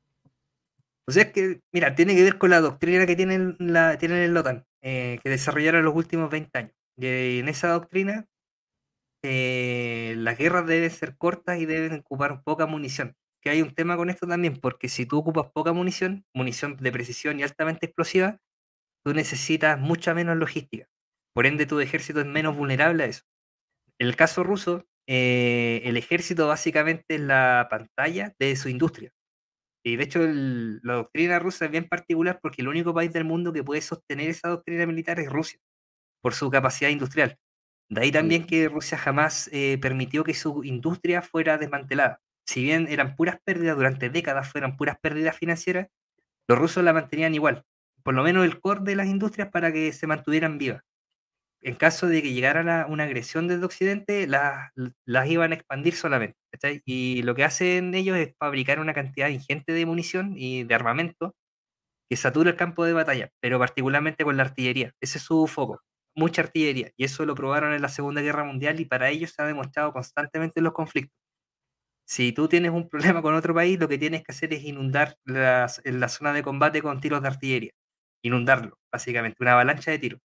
O sea, es que, mira, tiene que ver con la doctrina que tienen, la, tienen el OTAN, eh, que desarrollaron los últimos 20 años. Y en esa doctrina, eh, las guerras deben ser cortas y deben ocupar poca munición. Que hay un tema con esto también, porque si tú ocupas poca munición, munición de precisión y altamente explosiva, tú necesitas mucha menos logística. Por ende, tu ejército es menos vulnerable a eso. En el caso ruso, eh, el ejército básicamente es la pantalla de su industria. Y de hecho, la doctrina rusa es bien particular porque el único país del mundo que puede sostener esa doctrina militar es Rusia, por su capacidad industrial. De ahí también que Rusia jamás eh, permitió que su industria fuera desmantelada. Si bien eran puras pérdidas durante décadas, fueran puras pérdidas financieras, los rusos la mantenían igual, por lo menos el core de las industrias para que se mantuvieran vivas en caso de que llegara una agresión desde Occidente, las, las iban a expandir solamente. Y lo que hacen ellos es fabricar una cantidad ingente de munición y de armamento que satura el campo de batalla, pero particularmente con la artillería. Ese es su foco, mucha artillería. Y eso lo probaron en la Segunda Guerra Mundial y para ellos se ha demostrado constantemente en los conflictos. Si tú tienes un problema con otro país, lo que tienes que hacer es inundar las, en la zona de combate con tiros de artillería. Inundarlo, básicamente, una avalancha de tiros.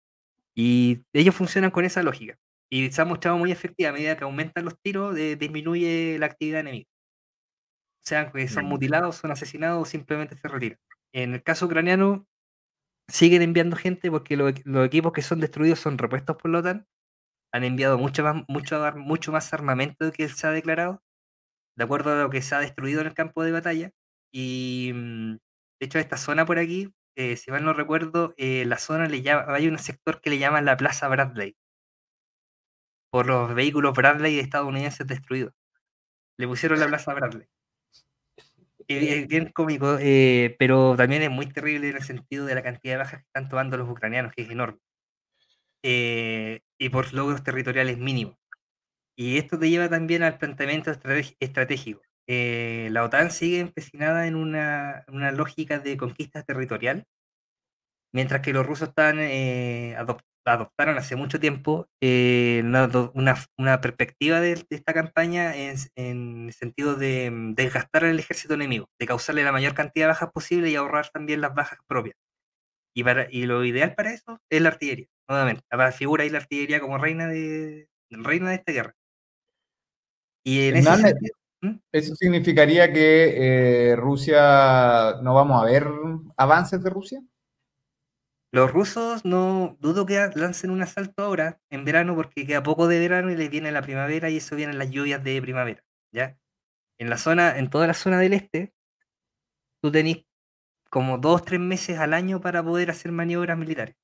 Y ellos funcionan con esa lógica. Y se ha mostrado muy efectiva a medida que aumentan los tiros, disminuye la actividad enemiga. O sea, que son mutilados, son asesinados o simplemente se retiran. En el caso ucraniano, siguen enviando gente porque los, equipos que son destruidos son repuestos por la OTAN. Han enviado mucho más, mucho, más armamento que se ha declarado, de acuerdo a lo que se ha destruido en el campo de batalla. Y mm, De hecho, esta zona por aquí, eh, si mal no recuerdo, eh, la zona le llama, hay un sector que le llaman la Plaza Bradley, por los vehículos Bradley estadounidenses destruidos. Le pusieron la Plaza Bradley. Es bien cómico, eh, pero también es muy terrible en el sentido de la cantidad de bajas que están tomando los ucranianos, que es enorme. y por logros territoriales mínimos. Y esto te lleva también al planteamiento estratégico. Eh, la OTAN sigue empecinada en una, lógica de conquista territorial, mientras que los rusos están, eh, adoptaron hace mucho tiempo eh, una, perspectiva de, esta campaña en, el sentido de, mm, desgastar al ejército enemigo, de causarle la mayor cantidad de bajas posible y ahorrar también las bajas propias. Y, para, y lo ideal para eso es la artillería, nuevamente. Figura ahí la artillería como reina de, reina de esta guerra. Y en ese sentido, ¿Mm? ¿Eso significaría que eh, Rusia no vamos a ver avances de Rusia? Los rusos no dudo que lancen un asalto ahora, en verano, porque queda poco de verano y les viene la primavera y eso vienen las lluvias de primavera, ¿ya? En la zona, en toda la zona del este, tú tenés como dos, tres meses al año para poder hacer maniobras militares.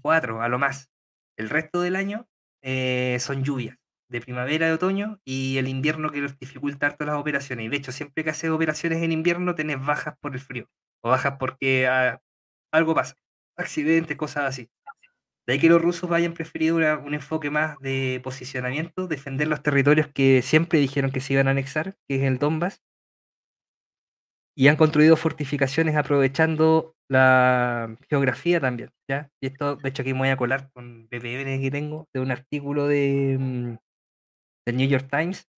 Cuatro, a lo más. El resto del año eh, son lluvias de primavera, de otoño y el invierno que dificulta harto las operaciones. Y de hecho, siempre que haces operaciones en invierno tenés bajas por el frío o bajas porque ah, algo pasa, accidentes, cosas así. De ahí que los rusos hayan preferido un enfoque más de posicionamiento, defender los territorios que siempre dijeron que se iban a anexar, que es el Donbass, y han construido fortificaciones aprovechando la geografía también, ¿ya? Y esto, de hecho, aquí me voy a colar con BPN que tengo, de un artículo de, mm, del New York Times,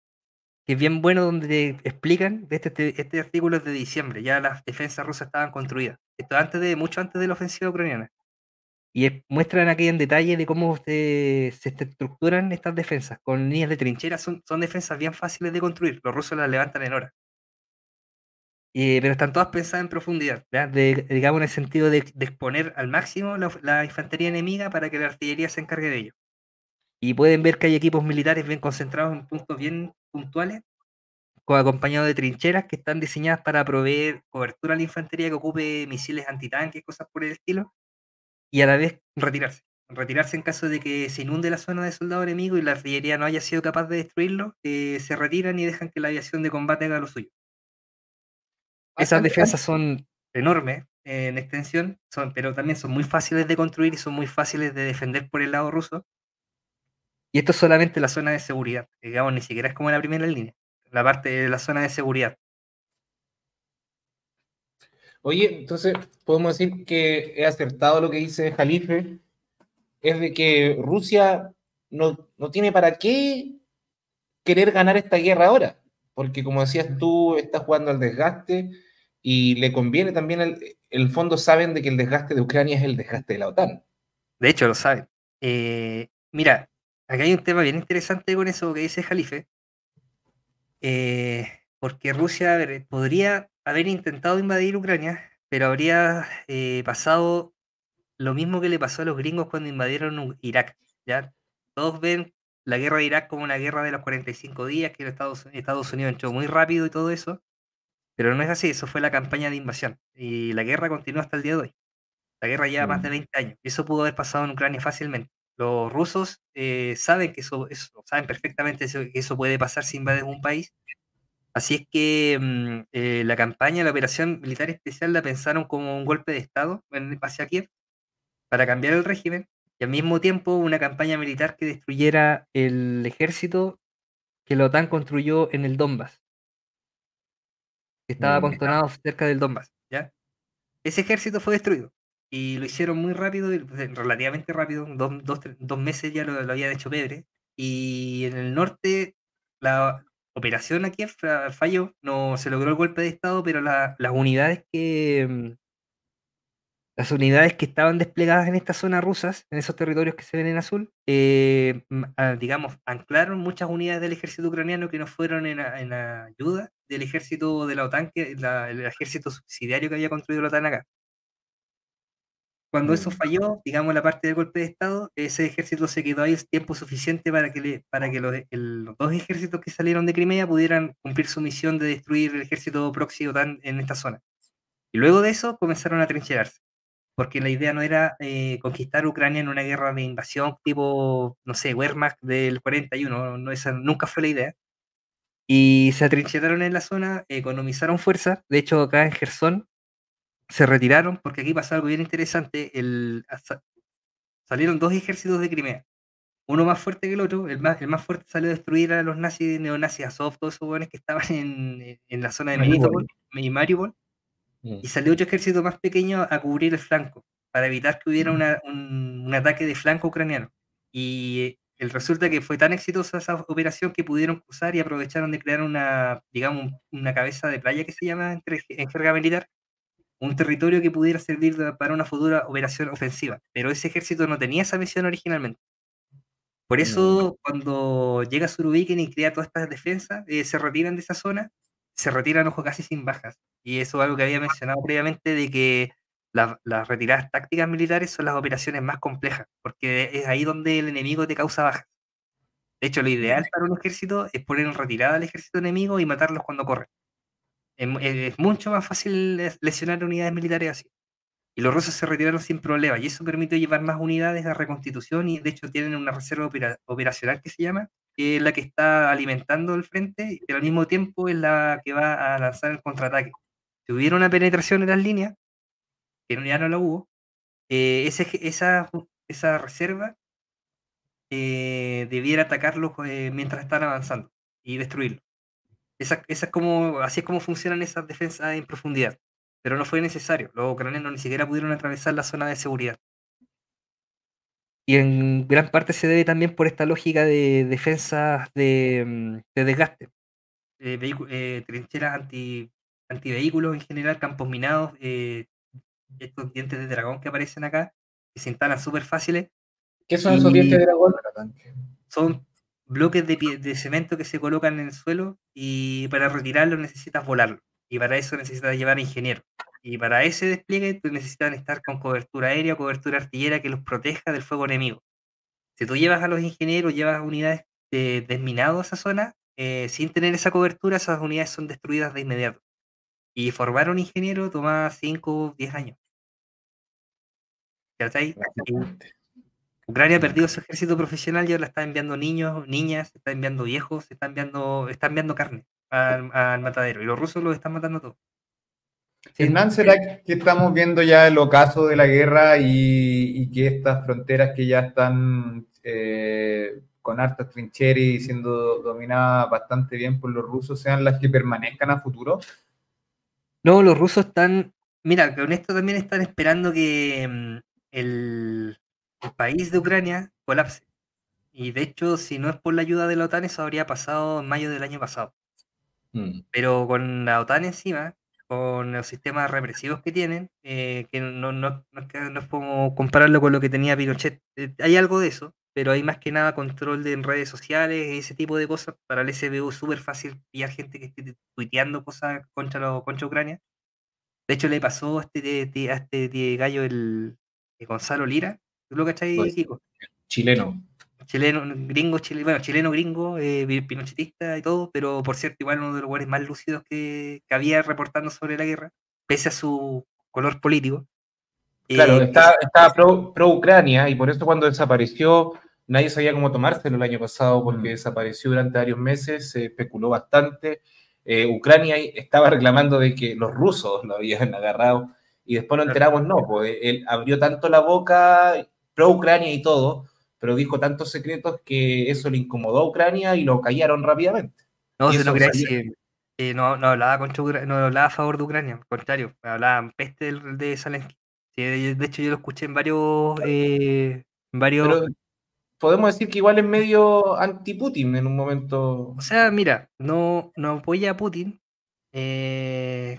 que es bien bueno donde explican, este, este, este, artículo es de diciembre, ya las defensas rusas estaban construidas, esto antes de, mucho antes de la ofensiva ucraniana. Y muestran aquí en detalle de cómo se, se estructuran estas defensas, con líneas de trincheras, son, son defensas bien fáciles de construir, los rusos las levantan en horas. pero están todas pensadas en profundidad, de, digamos en el sentido de, exponer al máximo la, la, infantería enemiga para que la artillería se encargue de ello. Y pueden ver que hay equipos militares bien concentrados en puntos bien puntuales, acompañados de trincheras que están diseñadas para proveer cobertura a la infantería que ocupe misiles antitanques, cosas por el estilo, y a la vez retirarse. Retirarse en caso de que se inunde la zona de soldado enemigo y la artillería no haya sido capaz de destruirlo, eh, se retiran y dejan que la aviación de combate haga lo suyo. Esas defensas son enormes en extensión, son, pero también son muy fáciles de construir y son muy fáciles de defender por el lado ruso. Y esto es solamente la zona de seguridad, digamos, ni siquiera es como la primera línea, la parte de la zona de seguridad. Oye, entonces podemos decir que he acertado lo que dice Jalife, es de que Rusia no, no tiene para qué querer ganar esta guerra ahora, porque como decías tú, está jugando al desgaste y le conviene también, el, el fondo saben de que el desgaste de Ucrania es el desgaste de la OTAN. De hecho, lo saben. Eh, mira, Acá hay un tema bien interesante con eso que dice Jalife, eh, porque Rusia podría haber intentado invadir Ucrania, pero habría eh, pasado lo mismo que le pasó a los gringos cuando invadieron Irak. ¿ya? Todos ven la guerra de Irak como una guerra de los 45 días, que Estados, Estados Unidos entró muy rápido y todo eso, pero no es así, eso fue la campaña de invasión y la guerra continúa hasta el día de hoy. La guerra lleva más de 20 mm. años y eso pudo haber pasado en Ucrania fácilmente. Los rusos eh, saben que eso, saben perfectamente que eso puede pasar si invaden un país. Así es que mm, eh, la campaña, la operación militar especial la pensaron como un golpe de Estado en, hacia Kiev para cambiar el régimen y al mismo tiempo una campaña militar que destruyera el ejército que la OTAN construyó en el Donbass, que estaba mm. contonado cerca del Donbass. ¿ya? Ese ejército fue destruido y lo hicieron muy rápido, relativamente rápido, dos, dos, meses ya lo, habían hecho pebre. Y en el norte, la operación aquí falló, no se logró el golpe de Estado, pero las unidades que. Mm, las unidades que estaban desplegadas en esta zona rusas, en esos territorios que se ven en azul, eh, ah, digamos, anclaron muchas unidades del ejército ucraniano que no fueron en, ayuda del ejército de la OTAN, que, el ejército subsidiario que había construido la OTAN acá. Cuando eso mm. falló, digamos, la parte del golpe de Estado, ese ejército se quedó ahí el tiempo suficiente para que, para que los, dos ejércitos que salieron de Crimea pudieran cumplir su misión de destruir el ejército proxy OTAN en esta zona. Y luego de eso comenzaron a trincherarse, porque la idea no era eh, conquistar Ucrania en una guerra de invasión tipo, no sé, Wehrmacht del 41, no, esa nunca fue la idea. Y se atrincheraron en la zona, economizaron fuerza. De hecho, acá en Gerson se retiraron porque aquí pasó algo bien interesante. El, salieron dos ejércitos de Crimea. Uno más fuerte que el otro. El más, el más fuerte salió a destruir a los nazis, neonazis, Azov, todos esos jóvenes que estaban en, en, la zona de Mariupol y Mariupol. Mm. Y salió otro ejército más pequeño a cubrir el flanco para evitar que hubiera una, un, un ataque de flanco ucraniano. Y el resulta que fue tan exitosa esa operación que pudieron cruzar y aprovecharon de crear una, digamos, una cabeza de playa que se llama en jerga militar, un territorio que pudiera servir para una futura operación ofensiva. Pero ese ejército no tenía esa misión originalmente. Por eso, cuando llega Surubiken y crea todas estas defensas, eh, se retiran de esa zona, se retiran, ojo, casi sin bajas. Y eso es algo que había mencionado previamente, de que las retiradas tácticas militares son las operaciones más complejas, porque es ahí donde el enemigo te causa bajas. De hecho, lo ideal para un ejército es poner en retirada al ejército enemigo y matarlos cuando corren. Es, mucho más fácil lesionar unidades militares así. Y los rusos se retiraron sin problema, y eso permitió llevar más unidades a reconstitución, y de hecho tienen una reserva operacional que se llama, que es la que está alimentando el frente, pero al mismo tiempo es la que va a lanzar el contraataque. Si hubiera una penetración en las líneas, que ya no lo hubo, eh, esa, esa reserva eh, debiera atacarlos eh, mientras están avanzando y destruirlo. Esa, esa es como, así es como funcionan esas defensas en profundidad. Pero no fue necesario. Los ucranianos ni siquiera pudieron atravesar la zona de seguridad. Y en gran parte se debe también por esta lógica de defensas de, mm, de desgaste. trincheras anti, antivehículos en general, campos minados, estos dientes de dragón que aparecen acá, que se instalan súper fáciles. ¿Qué son esos dientes de dragón? Son bloques de, de, cemento que se colocan en el suelo y para retirarlos necesitas volarlo. Y para eso necesitas llevar ingenieros. Y para ese despliegue tú necesitas estar con cobertura aérea cobertura artillera que los proteja del fuego enemigo. Si tú llevas a los ingenieros, llevas unidades de, desminado a esa zona, eh, sin tener esa cobertura, esas unidades son destruidas de inmediato. Y formar un ingeniero toma 5 o 10 años. Ucrania ha perdido su ejército profesional y ahora está enviando niños, niñas, está enviando viejos, está enviando, está enviando carne al, matadero. Y los rusos los están matando todos. Hernán, ¿será que estamos viendo ya el ocaso de la guerra y, que estas fronteras que ya están eh, con hartas trincheras y siendo dominadas bastante bien por los rusos sean las que permanezcan a futuro? No, los rusos están, mira, con esto también están esperando que mm, el, país de Ucrania colapse. Y de hecho, si no es por la ayuda de la OTAN, eso habría pasado en mayo del año pasado. Mm. Pero con la OTAN encima, con los sistemas represivos que tienen, eh, que no, no, no, es como compararlo con lo que tenía Pinochet. Eh, hay algo de eso, pero hay más que nada control de en redes sociales, ese tipo de cosas. Para el SBU es súper fácil pillar gente que esté tuiteando cosas contra, lo, contra Ucrania. De hecho, le pasó a este, a este gallo, el, Gonzalo Lira. ¿Tú lo cachai, pues, Chileno. Chileno, gringo, chileno, bueno, chileno gringo, eh, pinochetista y todo, pero por cierto, igual uno de los lugares más lúcidos que, que había reportando sobre la guerra, pese a su color político. Claro, eh, estaba, pro, Ucrania y por eso cuando desapareció nadie sabía cómo tomárselo el año pasado porque mm. desapareció durante varios meses, se especuló bastante. Eh, Ucrania estaba reclamando de que los rusos lo habían agarrado y después nos enteramos, no, pues él abrió tanto la boca pro Ucrania y todo, pero dijo tantos secretos que eso le incomodó a Ucrania y lo callaron rápidamente. No, se lo eh, no, no, hablaba contra no hablaba a favor de Ucrania, al contrario, hablaba peste de, de Zelensky. de hecho, yo lo escuché en varios. Eh, varios... podemos decir que igual es medio anti-Putin en un momento. O sea, mira, no, no apoya a Putin. Eh,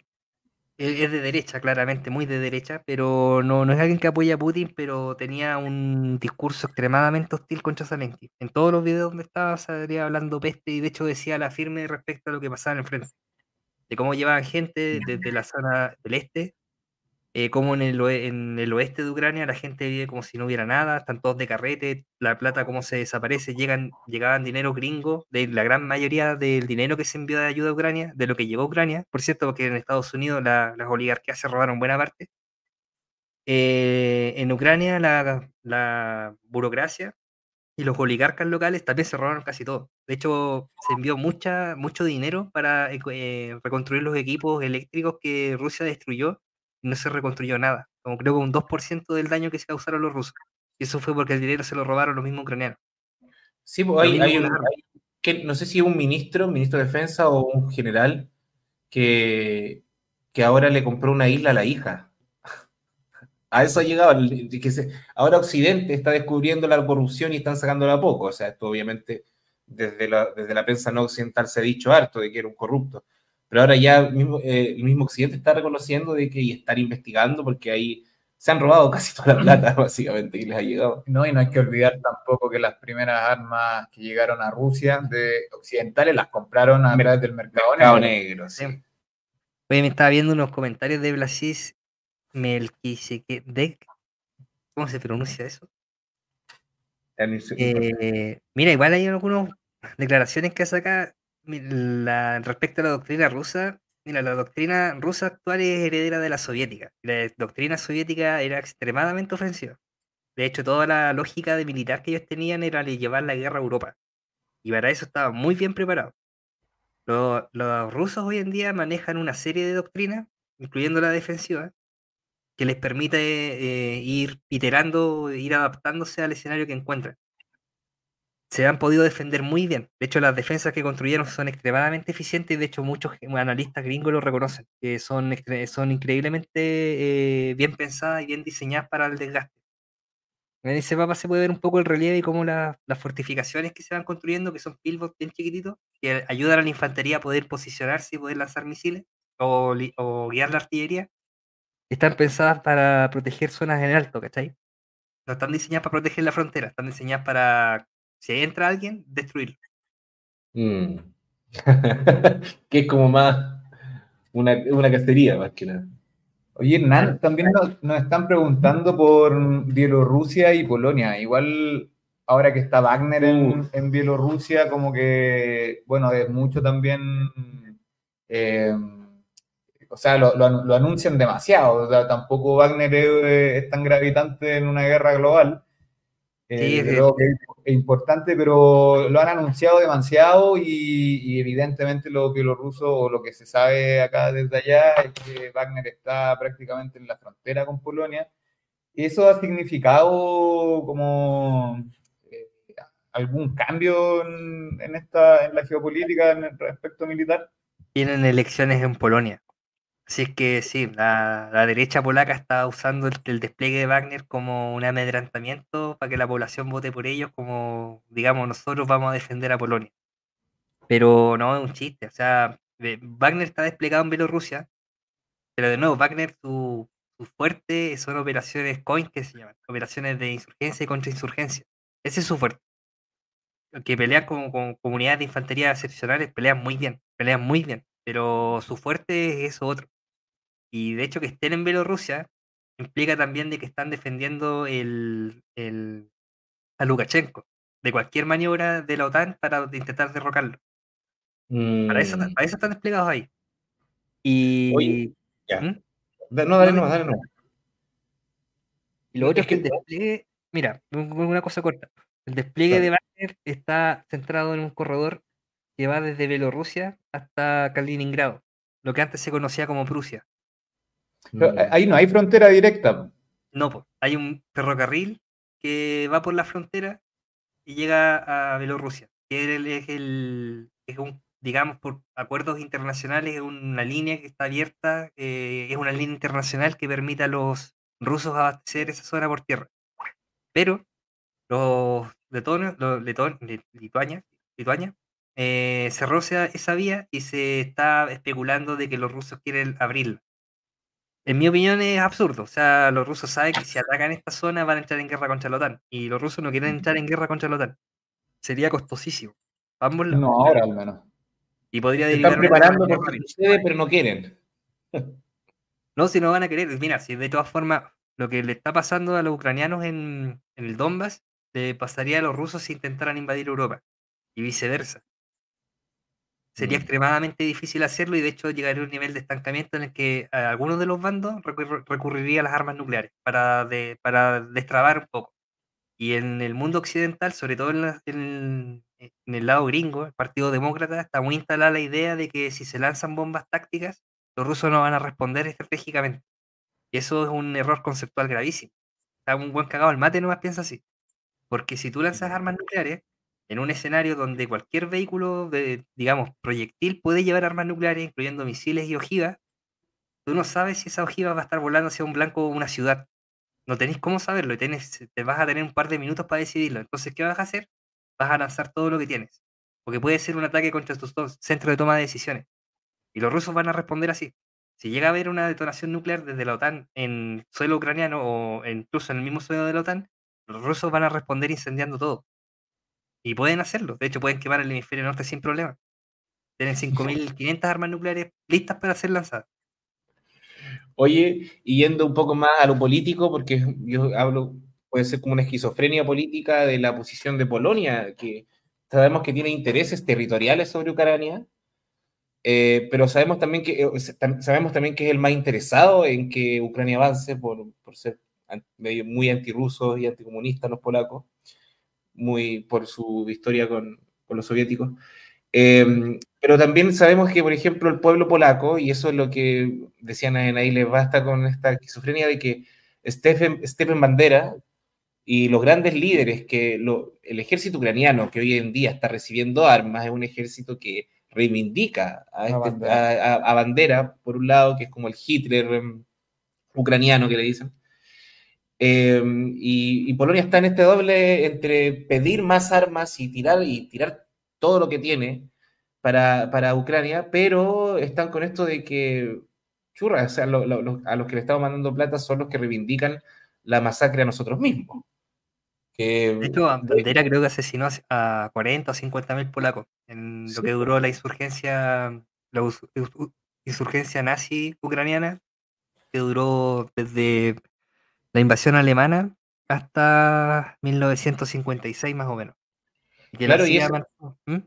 es de derecha, claramente, muy de derecha, pero no, no es alguien que apoya a Putin, pero tenía un discurso extremadamente hostil contra Zelensky. En todos los videos donde estaba salía hablando peste y de hecho decía la firme respecto a lo que pasaba en el frente. De cómo llevaban gente desde la zona del este eh, como en el, en el, oeste de Ucrania la gente vive como si no hubiera nada, están todos de carrete, la plata como se desaparece, llegan, llegaban dinero gringo, de la gran mayoría del dinero que se envió de ayuda a Ucrania, de lo que llegó a Ucrania, por cierto, porque en Estados Unidos las oligarquías se robaron buena parte. Eh, en Ucrania la, la burocracia y los oligarcas locales también se robaron casi todo. De hecho, se envió mucha, mucho dinero para eh, reconstruir los equipos eléctricos que Rusia destruyó no se reconstruyó nada. Como creo que un 2% del daño que se causaron los rusos. Y eso fue porque el dinero se lo robaron los mismos ucranianos. Sí, pues hay, un, que, no sé si es un ministro, ministro de defensa o un general que, que ahora le compró una isla a la hija a eso ha llegado. Que se, ahora Occidente está descubriendo la corrupción y están sacándola a poco. O sea, esto obviamente desde la, desde la prensa no occidental se ha dicho harto de que era un corrupto. Pero ahora ya mismo, eh, el mismo Occidente está reconociendo de que y estar investigando porque ahí se han robado casi toda la plata, básicamente, y les ha llegado. No, y no hay que olvidar tampoco que las primeras armas que llegaron a Rusia de occidentales las compraron a través del mercado, mercado negro. sí. Oye, me estaba viendo unos comentarios de Blasis Melquisedec. ¿Cómo se pronuncia eso? Eh, mira, igual hay algunas declaraciones que saca la, respecto a la doctrina rusa. Mira, la doctrina rusa actual es heredera de la soviética. La doctrina soviética era extremadamente ofensiva. De hecho, toda la lógica de militar que ellos tenían era llevar la guerra a Europa. Y para eso estaban muy bien preparados. Los, rusos hoy en día manejan una serie de doctrinas, incluyendo la defensiva, que les permite eh, ir iterando, ir adaptándose al escenario que encuentran. Se han podido defender muy bien. De hecho, las defensas que construyeron son extremadamente eficientes y de hecho muchos analistas gringos lo reconocen, que son, son increíblemente eh, bien pensadas y bien diseñadas para el desgaste. En ese mapa se puede ver un poco el relieve y cómo las fortificaciones que se van construyendo, que son pivots bien chiquititos, que ayudan a la infantería a poder posicionarse y poder lanzar misiles o, o guiar la artillería, están pensadas para proteger zonas en alto, ¿cachai? No están diseñadas para proteger la frontera, están diseñadas para, si entra alguien, destruirlo. Mm. que es como más una, una, cacería, más que nada. Oye, Hernán, también nos, están preguntando por Bielorrusia y Polonia. Igual ahora que está Wagner en, en Bielorrusia, como que, bueno, es mucho también... Eh, o sea, lo, anuncian demasiado. O sea, tampoco Wagner es, tan gravitante en una guerra global. Eh, sí, creo que es importante, pero lo han anunciado demasiado y, evidentemente los bielorrusos o lo que se sabe acá desde allá es que Wagner está prácticamente en la frontera con Polonia. ¿Eso ha significado como eh, algún cambio en, en, esta, en la geopolítica en el respecto militar? Tienen elecciones en Polonia. Así es que sí, la, derecha polaca está usando el, despliegue de Wagner como un amedrentamiento para que la población vote por ellos, como, digamos, nosotros vamos a defender a Polonia. Pero no es un chiste, o sea, Wagner está desplegado en Bielorrusia, pero de nuevo, Wagner, su, su fuerte son operaciones COIN, que se llaman, operaciones de insurgencia y contrainsurgencia. Ese es su fuerte. Que pelean con, con comunidades de infantería excepcionales, pelean muy bien, pelean muy bien, pero su fuerte es eso otro. Y de hecho que estén en Bielorrusia implica también de que están defendiendo el, el, a Lukashenko de cualquier maniobra de la OTAN para intentar derrocarlo. Para, eso, mm. para, eso, están desplegados ahí. Y. ya. ¿Mm? No, dale no, dale no. Y lo otro es que el despliegue, mira, una cosa corta. El despliegue de Wagner está centrado en un corredor que va desde Bielorrusia hasta Kaliningrado, lo que antes se conocía como Prusia. Eh, ahí no hay frontera directa. No, hay un ferrocarril que va por la frontera y llega a Bielorrusia, que es el, es un, digamos, por acuerdos internacionales, es una línea que está abierta, eh, es una línea internacional que permite a los rusos abastecer esa zona por tierra. Pero los letones, los Lituania, Lituania eh, cerró esa vía y se está especulando de que los rusos quieren abrirla. En mi opinión es absurdo. O sea, los rusos saben que si atacan esta zona van a entrar en guerra contra la OTAN. Y los rusos no quieren entrar en guerra contra la OTAN. Sería costosísimo. Ambos No, ahora al menos. Y podría Se Están preparando por que sucede, pero no quieren. No, si no van a querer. Mira, si de todas formas lo que le está pasando a los ucranianos en, el Donbass le pasaría a los rusos si intentaran invadir Europa y viceversa. Sería mm. extremadamente difícil hacerlo y de hecho llegaría a un nivel de estancamiento en el que algunos de los bandos recurriría a las armas nucleares para, para destrabar un poco. Y en el mundo occidental, sobre todo en, el lado gringo, el Partido Demócrata, está muy instalada la idea de que si se lanzan bombas tácticas, los rusos no van a responder estratégicamente. Y eso es un error conceptual gravísimo. Está un buen cagado el mate, nomás piensa así. Porque si tú lanzas armas nucleares en un escenario donde cualquier vehículo, de, digamos, proyectil puede llevar armas nucleares, incluyendo misiles y ojivas, tú no sabes si esa ojiva va a estar volando hacia un blanco o una ciudad. No tenéis cómo saberlo y te vas a tener un par de minutos para decidirlo. Entonces, ¿qué vas a hacer? Vas a lanzar todo lo que tienes. Porque puede ser un ataque contra tus centros de toma de decisiones. Y los rusos van a responder así. Si llega a haber una detonación nuclear desde la OTAN en suelo ucraniano o incluso en el mismo suelo de la OTAN, los rusos van a responder incendiando todo. Y pueden hacerlo. De hecho, pueden quemar el hemisferio norte sin problema. Tienen 5.500 armas nucleares listas para ser lanzadas. Oye, y yendo un poco más a lo político, porque yo hablo, puede ser como una esquizofrenia política de la posición de Polonia, que sabemos que tiene intereses territoriales sobre Ucrania, eh, pero sabemos también, que, eh, sabemos también que es el más interesado en que Ucrania avance por, por ser muy antirrusos y anticomunistas los polacos, muy por su historia con, con los soviéticos. Em, pero también sabemos que, por ejemplo, el pueblo polaco, y eso es lo que decían en ahí, les basta con esta esquizofrenia de que Stephen, Stephen Bandera y los grandes líderes, que el ejército ucraniano que hoy en día está recibiendo armas, es un ejército que reivindica a, este, bandera, por un lado, que es como el Hitler em, ucraniano que le dicen. Em, y, y, Polonia está en este doble entre pedir más armas y tirar, y tirar todo lo que tiene para, para Ucrania, pero están con esto de que, churra, o sea, a los que le estamos mandando plata son los que reivindican la masacre a nosotros mismos. Que, de hecho, Bandera creo que asesinó a 40 o 50 mil polacos en lo que duró la insurgencia, la insurgencia nazi ucraniana, que duró desde la invasión alemana hasta 1956 más o menos claro, ¿Mm?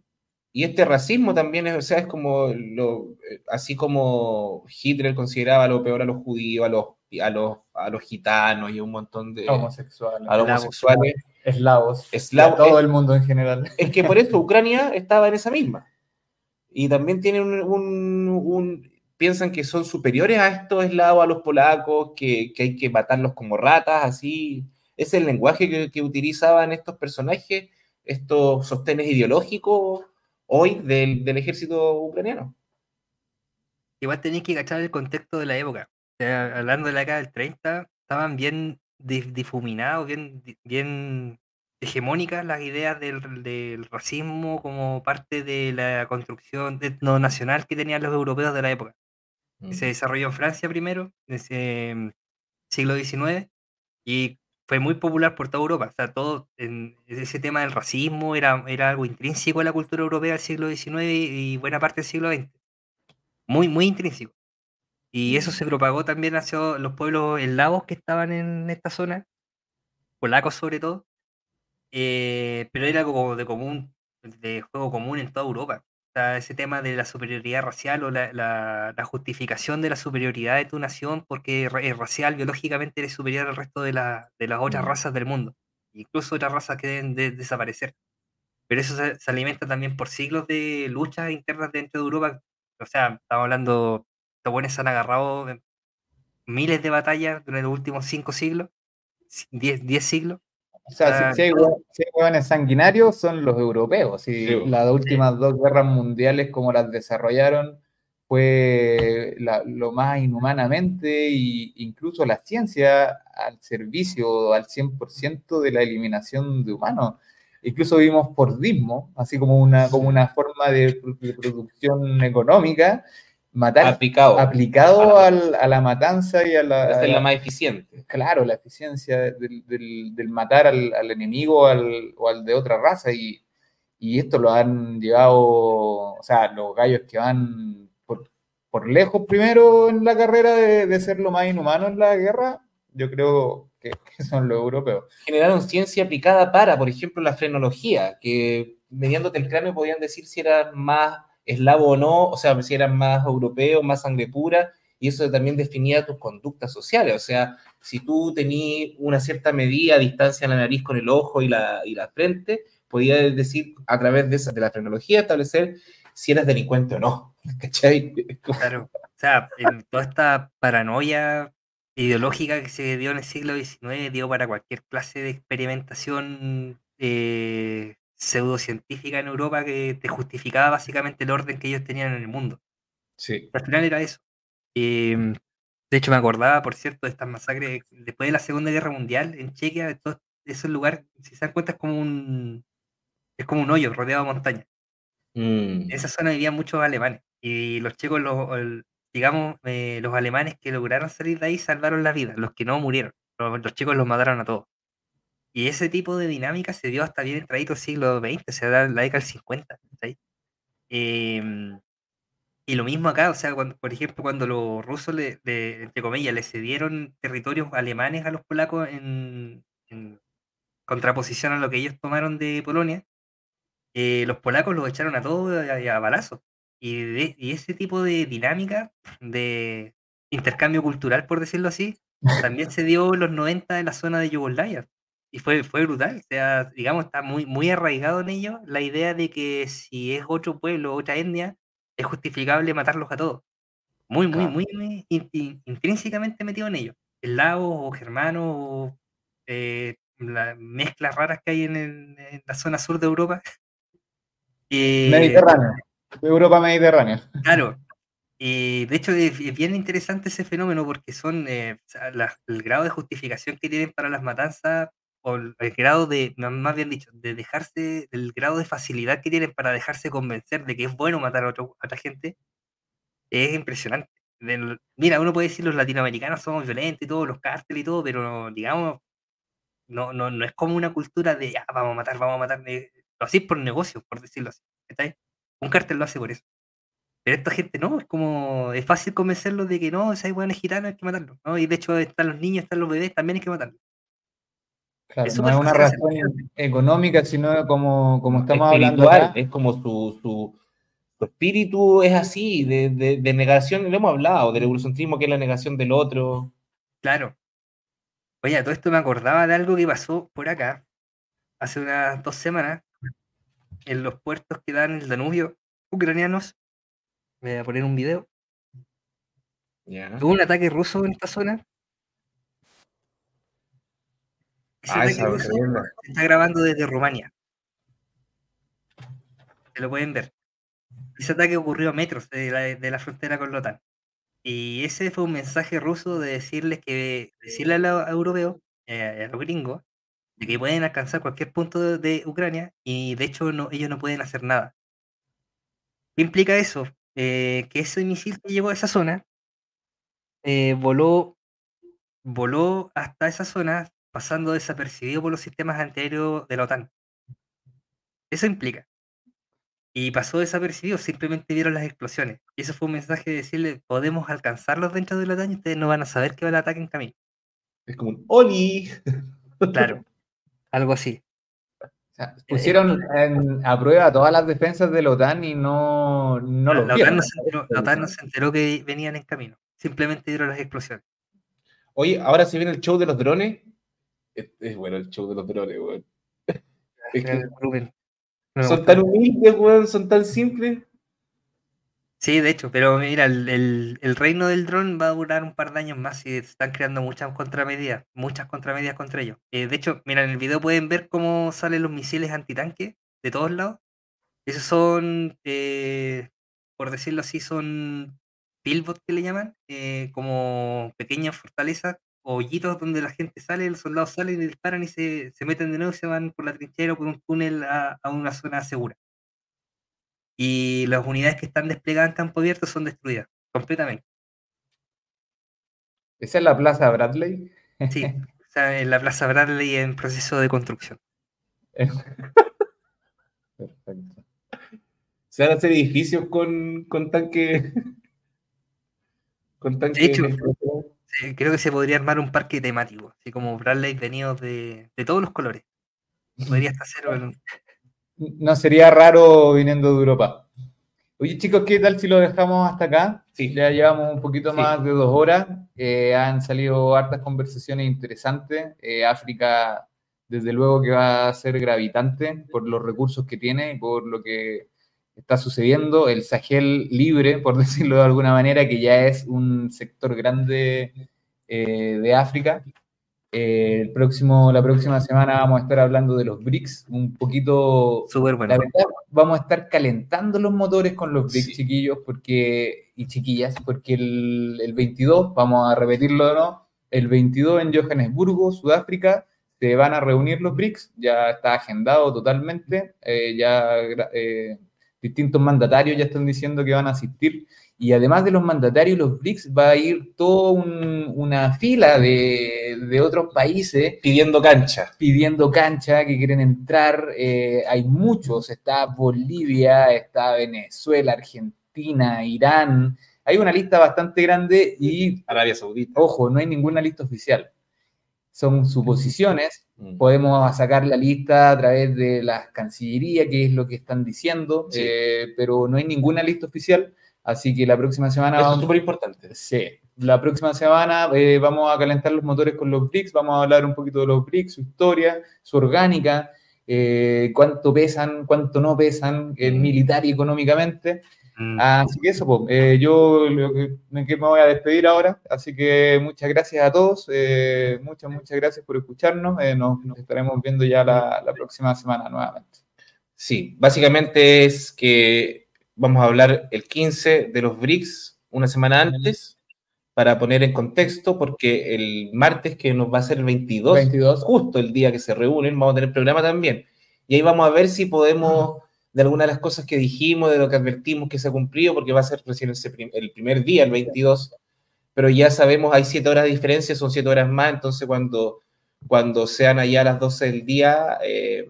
y, este racismo también es, o sea, es como lo, así como Hitler consideraba lo peor a los judíos, a los, a los, a los gitanos y un montón de homosexuales, a los homosexuales, eslavos, eslavos todo el mundo en general. Es que por eso Ucrania estaba en esa misma. Y también tienen un, piensan que son superiores a estos eslavos, a los polacos, que, que, hay que matarlos como ratas, así. Es el lenguaje que, que utilizaban estos personajes estos sostenes ideológicos hoy del, ejército ucraniano. Igual tenéis que cachar el contexto de la época. hablando de la década del 30, estaban bien difuminados, bien, bien hegemónicas las ideas del, racismo como parte de la construcción no nacional que tenían los europeos de la época. Se mm. desarrolló en Francia primero, en ese mm, siglo XIX, y fue muy popular por toda Europa. O sea, todo en ese tema del racismo era, era algo intrínseco a la cultura europea del siglo XIX y buena parte del siglo XX. Muy, muy intrínseco. Y eso se mm. propagó también hacia los pueblos eslavos que estaban en esta zona, polacos sobre todo, eh, pero era algo de común, de juego común en toda Europa ese tema de la superioridad racial o la, justificación de la superioridad de tu nación porque es racial, biológicamente eres superior al resto de, las otras mm. razas del mundo, incluso otras razas que deben desaparecer. Pero eso se, alimenta también por siglos de luchas internas dentro de Europa. O sea, estamos hablando, los buenos han agarrado miles de batallas durante los últimos cinco siglos, diez siglos, o sea, si, hay, hueones sanguinarios son los europeos. Y las últimas dos guerras mundiales, como las desarrollaron, fue lo más inhumanamente e incluso la ciencia al servicio al 100% de la eliminación de humanos. Incluso vimos dismo, así como una, como una forma de, de producción económica, matar aplicado, aplicado a la matanza y a la... es la más eficiente. Claro, la eficiencia del, matar al, enemigo o al de otra raza y, esto lo han llevado, o sea, los gallos que van por, por lejos primero en la carrera de, ser lo más inhumano en la guerra, yo creo que, son los europeos. Generaron ciencia aplicada para, por ejemplo, la frenología, que mediándote el cráneo podían decir si eran más eslavo o no, o sea, si eran más europeos, más sangre pura, y eso también definía tus conductas sociales. O sea, si tú tenías una cierta medida, distancia en la nariz con el ojo y la, y la frente, podías decir a través de, esa, de la frenología establecer si eras delincuente o no. ¿Cachai? Claro. O sea, toda esta paranoia ideológica que se dio en el siglo XIX dio para cualquier clase de experimentación eh, pseudocientífica en Europa que te justificaba básicamente el orden que ellos tenían en el mundo. Sí. Al final era eso. Em, de hecho, me acordaba, por cierto, de estas masacres después de la Segunda Guerra Mundial en Chequia, de todos esos lugares, si se dan cuenta, es como un, es como un hoyo rodeado de montañas. En Mm, esa zona vivían muchos alemanes y los chicos, los, digamos, eh, los alemanes que lograron salir de ahí salvaron la vida, los que no murieron. Los, los chicos los mataron a todos. Y ese tipo de dinámica se dio hasta bien entrado el siglo XX, o sea, la década del 50. ¿cachai? Em, y lo mismo acá, o sea, por ejemplo, cuando los rusos, le, le- entre comillas, le cedieron territorios alemanes a los polacos en, en contraposición a lo que ellos tomaron de Polonia, eh, los polacos los echaron a todos a, a balazos. Y, de- y ese tipo de dinámica de intercambio cultural, por decirlo así, también se dio en los 90 en la zona de Yugoslavia. Y fue, fue brutal. O sea, digamos, está muy, muy arraigado en ello la idea de que si es otro pueblo, otra etnia, es justificable matarlos a todos. Muy, muy, Claro. muy, muy in- in- intrínsecamente metido en ello. Eslavos o germanos o eh, las mezclas raras que hay en, el- en la zona sur de Europa. Eh, Mediterráneo, Europa mediterránea. Claro. Y de hecho es, bien interesante ese fenómeno porque son eh, la- el grado de justificación que tienen para las matanzas el, grado de, más bien dicho, de dejarse, el grado de facilidad que tienen para dejarse convencer de que es bueno matar a, otra gente es impresionante. Mira, uno puede decir los latinoamericanos somos violentos y todos los cárteles y todo, pero digamos, no, no, no es como una cultura de ya, vamos a matar, vamos a matar. eh, Lo hacéis por negocio, por decirlo así. Un cártel lo hace por eso. Pero esta gente no, es como, es fácil convencerlos de que no, si hay buenos gitanos hay que matarlos, ¿no? Y de hecho están los niños, están los bebés, también hay que matarlos. Claro, Es no es una razón económica, sino como, como estamos hablando acá. es como su, su, su espíritu es así, de, de, de negación, lo hemos hablado, del egocentrismo que es la negación del otro. Claro. Oye, a todo esto me acordaba de algo que pasó por acá hace unas dos semanas en los puertos que dan el Danubio ucranianos. Voy a poner un video. Ya. Hubo un ataque ruso en esta zona. Ese Ah, esa está grabando desde Rumania. Se lo pueden ver. Ese ataque ocurrió a metros de la, de la frontera con la OTAN. Y ese fue un mensaje ruso de decirles que, decirle a los europeos, eh, a los gringos, de que pueden alcanzar cualquier punto de, de Ucrania y de hecho no, ellos no pueden hacer nada. ¿Qué implica eso? Eh, que ese misil que llegó a esa zona eh, voló, voló hasta esa zona pasando desapercibido por los sistemas antiaéreos de la OTAN. Eso implica. Y pasó desapercibido, simplemente vieron las explosiones. Y eso fue un mensaje de decirle, podemos alcanzarlos dentro de la OTAN y ustedes no van a saber que va el ataque en camino. Es como un ¡Oli! Claro, algo así. O sea, pusieron en- a prueba todas las defensas de la OTAN y no, no la, lo la OTAN no se enteró, la OTAN no se enteró que venían en camino. Simplemente vieron las explosiones. Oye, ahora se viene el show de los drones. Es, es bueno el show de los drones, weón. Es que. No son gusta. tan humildes, weón, son tan simples. Sí, de hecho, pero mira, el, el- el reino del dron va a durar un par de años más y se están creando muchas contramedidas, muchas contramedidas contra ellos. Eh, de hecho, mira, en el video pueden ver cómo salen los misiles antitanque de todos lados. Esos son, eh, por decirlo así, son pillbots que le llaman, eh, como pequeñas fortalezas hoyitos donde la gente sale, los soldados salen y disparan y se, se meten de nuevo y se van por la trinchera o por un túnel a- a una zona segura y las unidades que están desplegadas en campo abierto son destruidas completamente. Esa es la Plaza Bradley. Sí, o sea, en la Plaza Bradley en proceso de construcción. Perfecto. Se van a hacer edificios con, con tanques. de hecho, creo que se podría armar un parque temático, así como Bradley venidos de, de todos los colores. Podría estar cero. No sería raro viniendo de Europa. Oye, chicos, ¿qué tal si lo dejamos hasta acá? Sí. Ya llevamos un poquito más de dos horas. Eh, han salido hartas conversaciones interesantes. Eh, África, desde luego que va a ser gravitante por los recursos que tiene y por lo que está sucediendo. El Sahel libre, por decirlo de alguna manera, que ya es un sector grande eh, de África. Eh, el próximo, la próxima semana vamos a estar hablando de los BRICS, un poquito... Súper bueno. La verdad, vamos a estar calentando los motores con los BRICS, chiquillos, porque, y chiquillas, porque el, el 22, vamos a repetirlo, ¿no? El 22 en Johannesburgo, Sudáfrica, se van a reunir los BRICS, ya está agendado totalmente, eh, ya eh, distintos mandatarios ya están diciendo que van a asistir y además de los mandatarios, los BRICS, va a ir toda una fila de, otros países. Pidiendo cancha. Pidiendo cancha, que quieren entrar. Eh, hay muchos, está Bolivia, está Venezuela, Argentina, Irán. Hay una lista bastante grande y... Arabia Saudita. Ojo, no hay ninguna lista oficial. Son suposiciones. Podemos sacar la lista a través de las cancillerías, que es lo que están diciendo, eh, pero no hay ninguna lista oficial. Así que la próxima semana... Eso es súper importante. Sí. La próxima semana eh, vamos a calentar los motores con los BRICS, vamos a hablar un poquito de los BRICS, su historia, su orgánica, eh, cuánto pesan, cuánto no pesan, militar y económicamente. Mm. Así que eso, pues, yo me, me voy a despedir ahora, así que muchas gracias a todos, muchas, muchas gracias por escucharnos, nos, estaremos viendo ya la, la próxima semana nuevamente. Sí, básicamente es que vamos a hablar el 15 de los BRICS una semana antes para poner en contexto, porque el martes que nos va a ser el 22, justo el día que se reúnen, vamos a tener programa también. Y ahí vamos a ver si podemos, de alguna de las cosas que dijimos, de lo que advertimos que se ha cumplido, porque va a ser recién el primer día, el 22, pero ya sabemos, hay siete horas de diferencia, son siete horas más, entonces cuando, cuando sean allá a las 12 del día, eh,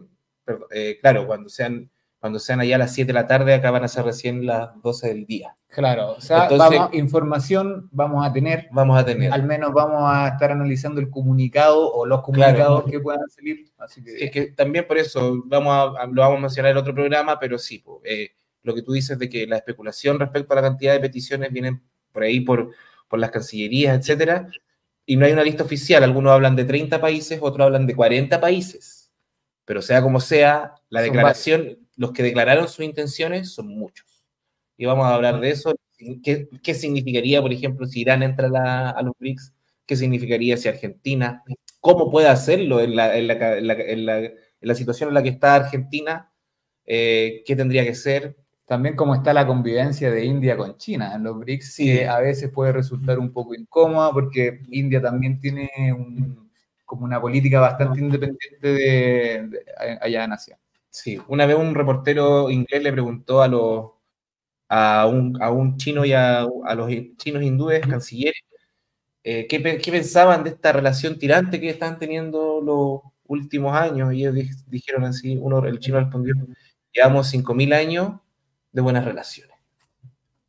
eh, claro, cuando sean cuando sean allá a las 7 de la tarde, acá van a ser recién las 12 del día. Claro, o sea, vamos, información vamos a tener. Vamos a tener. Al menos vamos a estar analizando el comunicado o los comunicados que puedan salir. Así que... Es que también por eso vamos a, lo vamos a mencionar en otro programa, pero sí, eh, lo que tú dices de que la especulación respecto a la cantidad de peticiones vienen por ahí, por, por las cancillerías, etcétera, y no hay una lista oficial. Algunos hablan de 30 países, otros hablan de 40 países. Pero sea como sea, la declaración, los que declararon sus intenciones son muchos. Y vamos a hablar de eso. ¿Qué, qué significaría, por ejemplo, si Irán entra a, los BRICS? ¿Qué significaría si Argentina? ¿Cómo puede hacerlo en la, en la, en la, situación en la que está Argentina? Eh, ¿Qué tendría que ser? También cómo está la convivencia de India con China en los BRICS, sí. que a veces puede resultar un poco incómoda porque India también tiene como una política bastante independiente de allá en Asia. Sí, una vez un reportero inglés le preguntó a los a un, a un chino y a, los chinos hindúes, cancilleres, eh, ¿qué, ¿qué, pensaban de esta relación tirante que están teniendo los últimos años. Y ellos dijeron así, uno, el chino respondió, llevamos 5.000 años de buenas relaciones.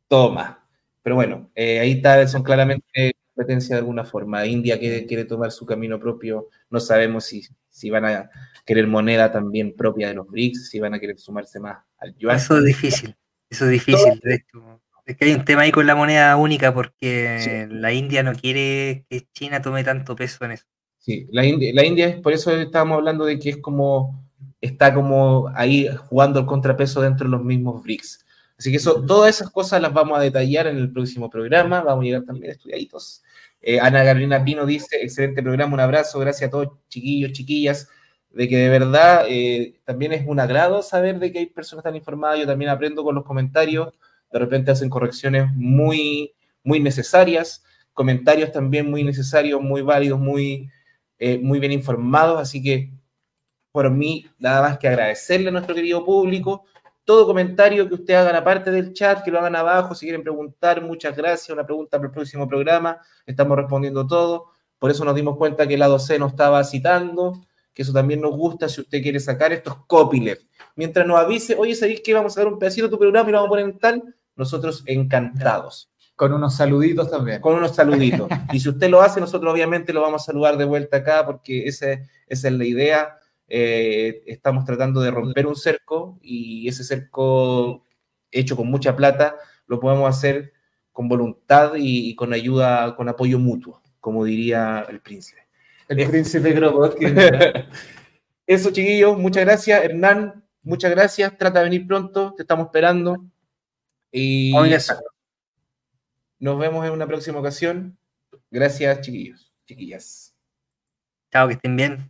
Toma. Pero bueno, eh, ahí está, son claramente competencia de alguna forma. India quiere, quiere tomar su camino propio, no sabemos si, si van a querer moneda también propia de los BRICS, si van a querer sumarse más al yuan. Eso es difícil, eso es difícil. De hecho, es que hay un tema ahí con la moneda única porque la India no quiere que China tome tanto peso en eso. Sí, la India, la India es por eso estábamos hablando de que es como está como ahí jugando el contrapeso dentro de los mismos BRICS. Así que eso, todas esas cosas las vamos a detallar en el próximo programa. Vamos a llegar también estudiaditos. Eh, Ana Carolina Pino dice, excelente programa, un abrazo, gracias a todos, chiquillos, chiquillas de que de verdad eh, también es un agrado saber de que hay personas tan informadas. Yo también aprendo con los comentarios. De repente hacen correcciones muy, muy necesarias, comentarios también muy necesarios, muy válidos, muy, eh, muy bien informados. Así que por mí, nada más que agradecerle a nuestro querido público. Todo comentario que ustedes hagan aparte del chat, que lo hagan abajo, si quieren preguntar, muchas gracias. Una pregunta para el próximo programa, estamos respondiendo todo. Por eso nos dimos cuenta que lado C no estaba citando que eso también nos gusta si usted quiere sacar estos copyleft. Mientras nos avise, oye, ¿sabéis que vamos a dar un pedacito de tu programa y lo vamos a poner en tal? Nosotros encantados. Con unos saluditos también. Con unos saluditos. y si usted lo hace, nosotros obviamente lo vamos a saludar de vuelta acá porque ese, esa es la idea. Eh, estamos tratando de romper un cerco y ese cerco hecho con mucha plata lo podemos hacer con voluntad y, con ayuda, con apoyo mutuo, como diría el príncipe. El príncipe Kropotkin. Eso, chiquillos, muchas gracias. Hernán, muchas gracias. Trata de venir pronto, te estamos esperando. Y nos vemos en una próxima ocasión. Gracias, chiquillos, chiquillas. Chao, que estén bien.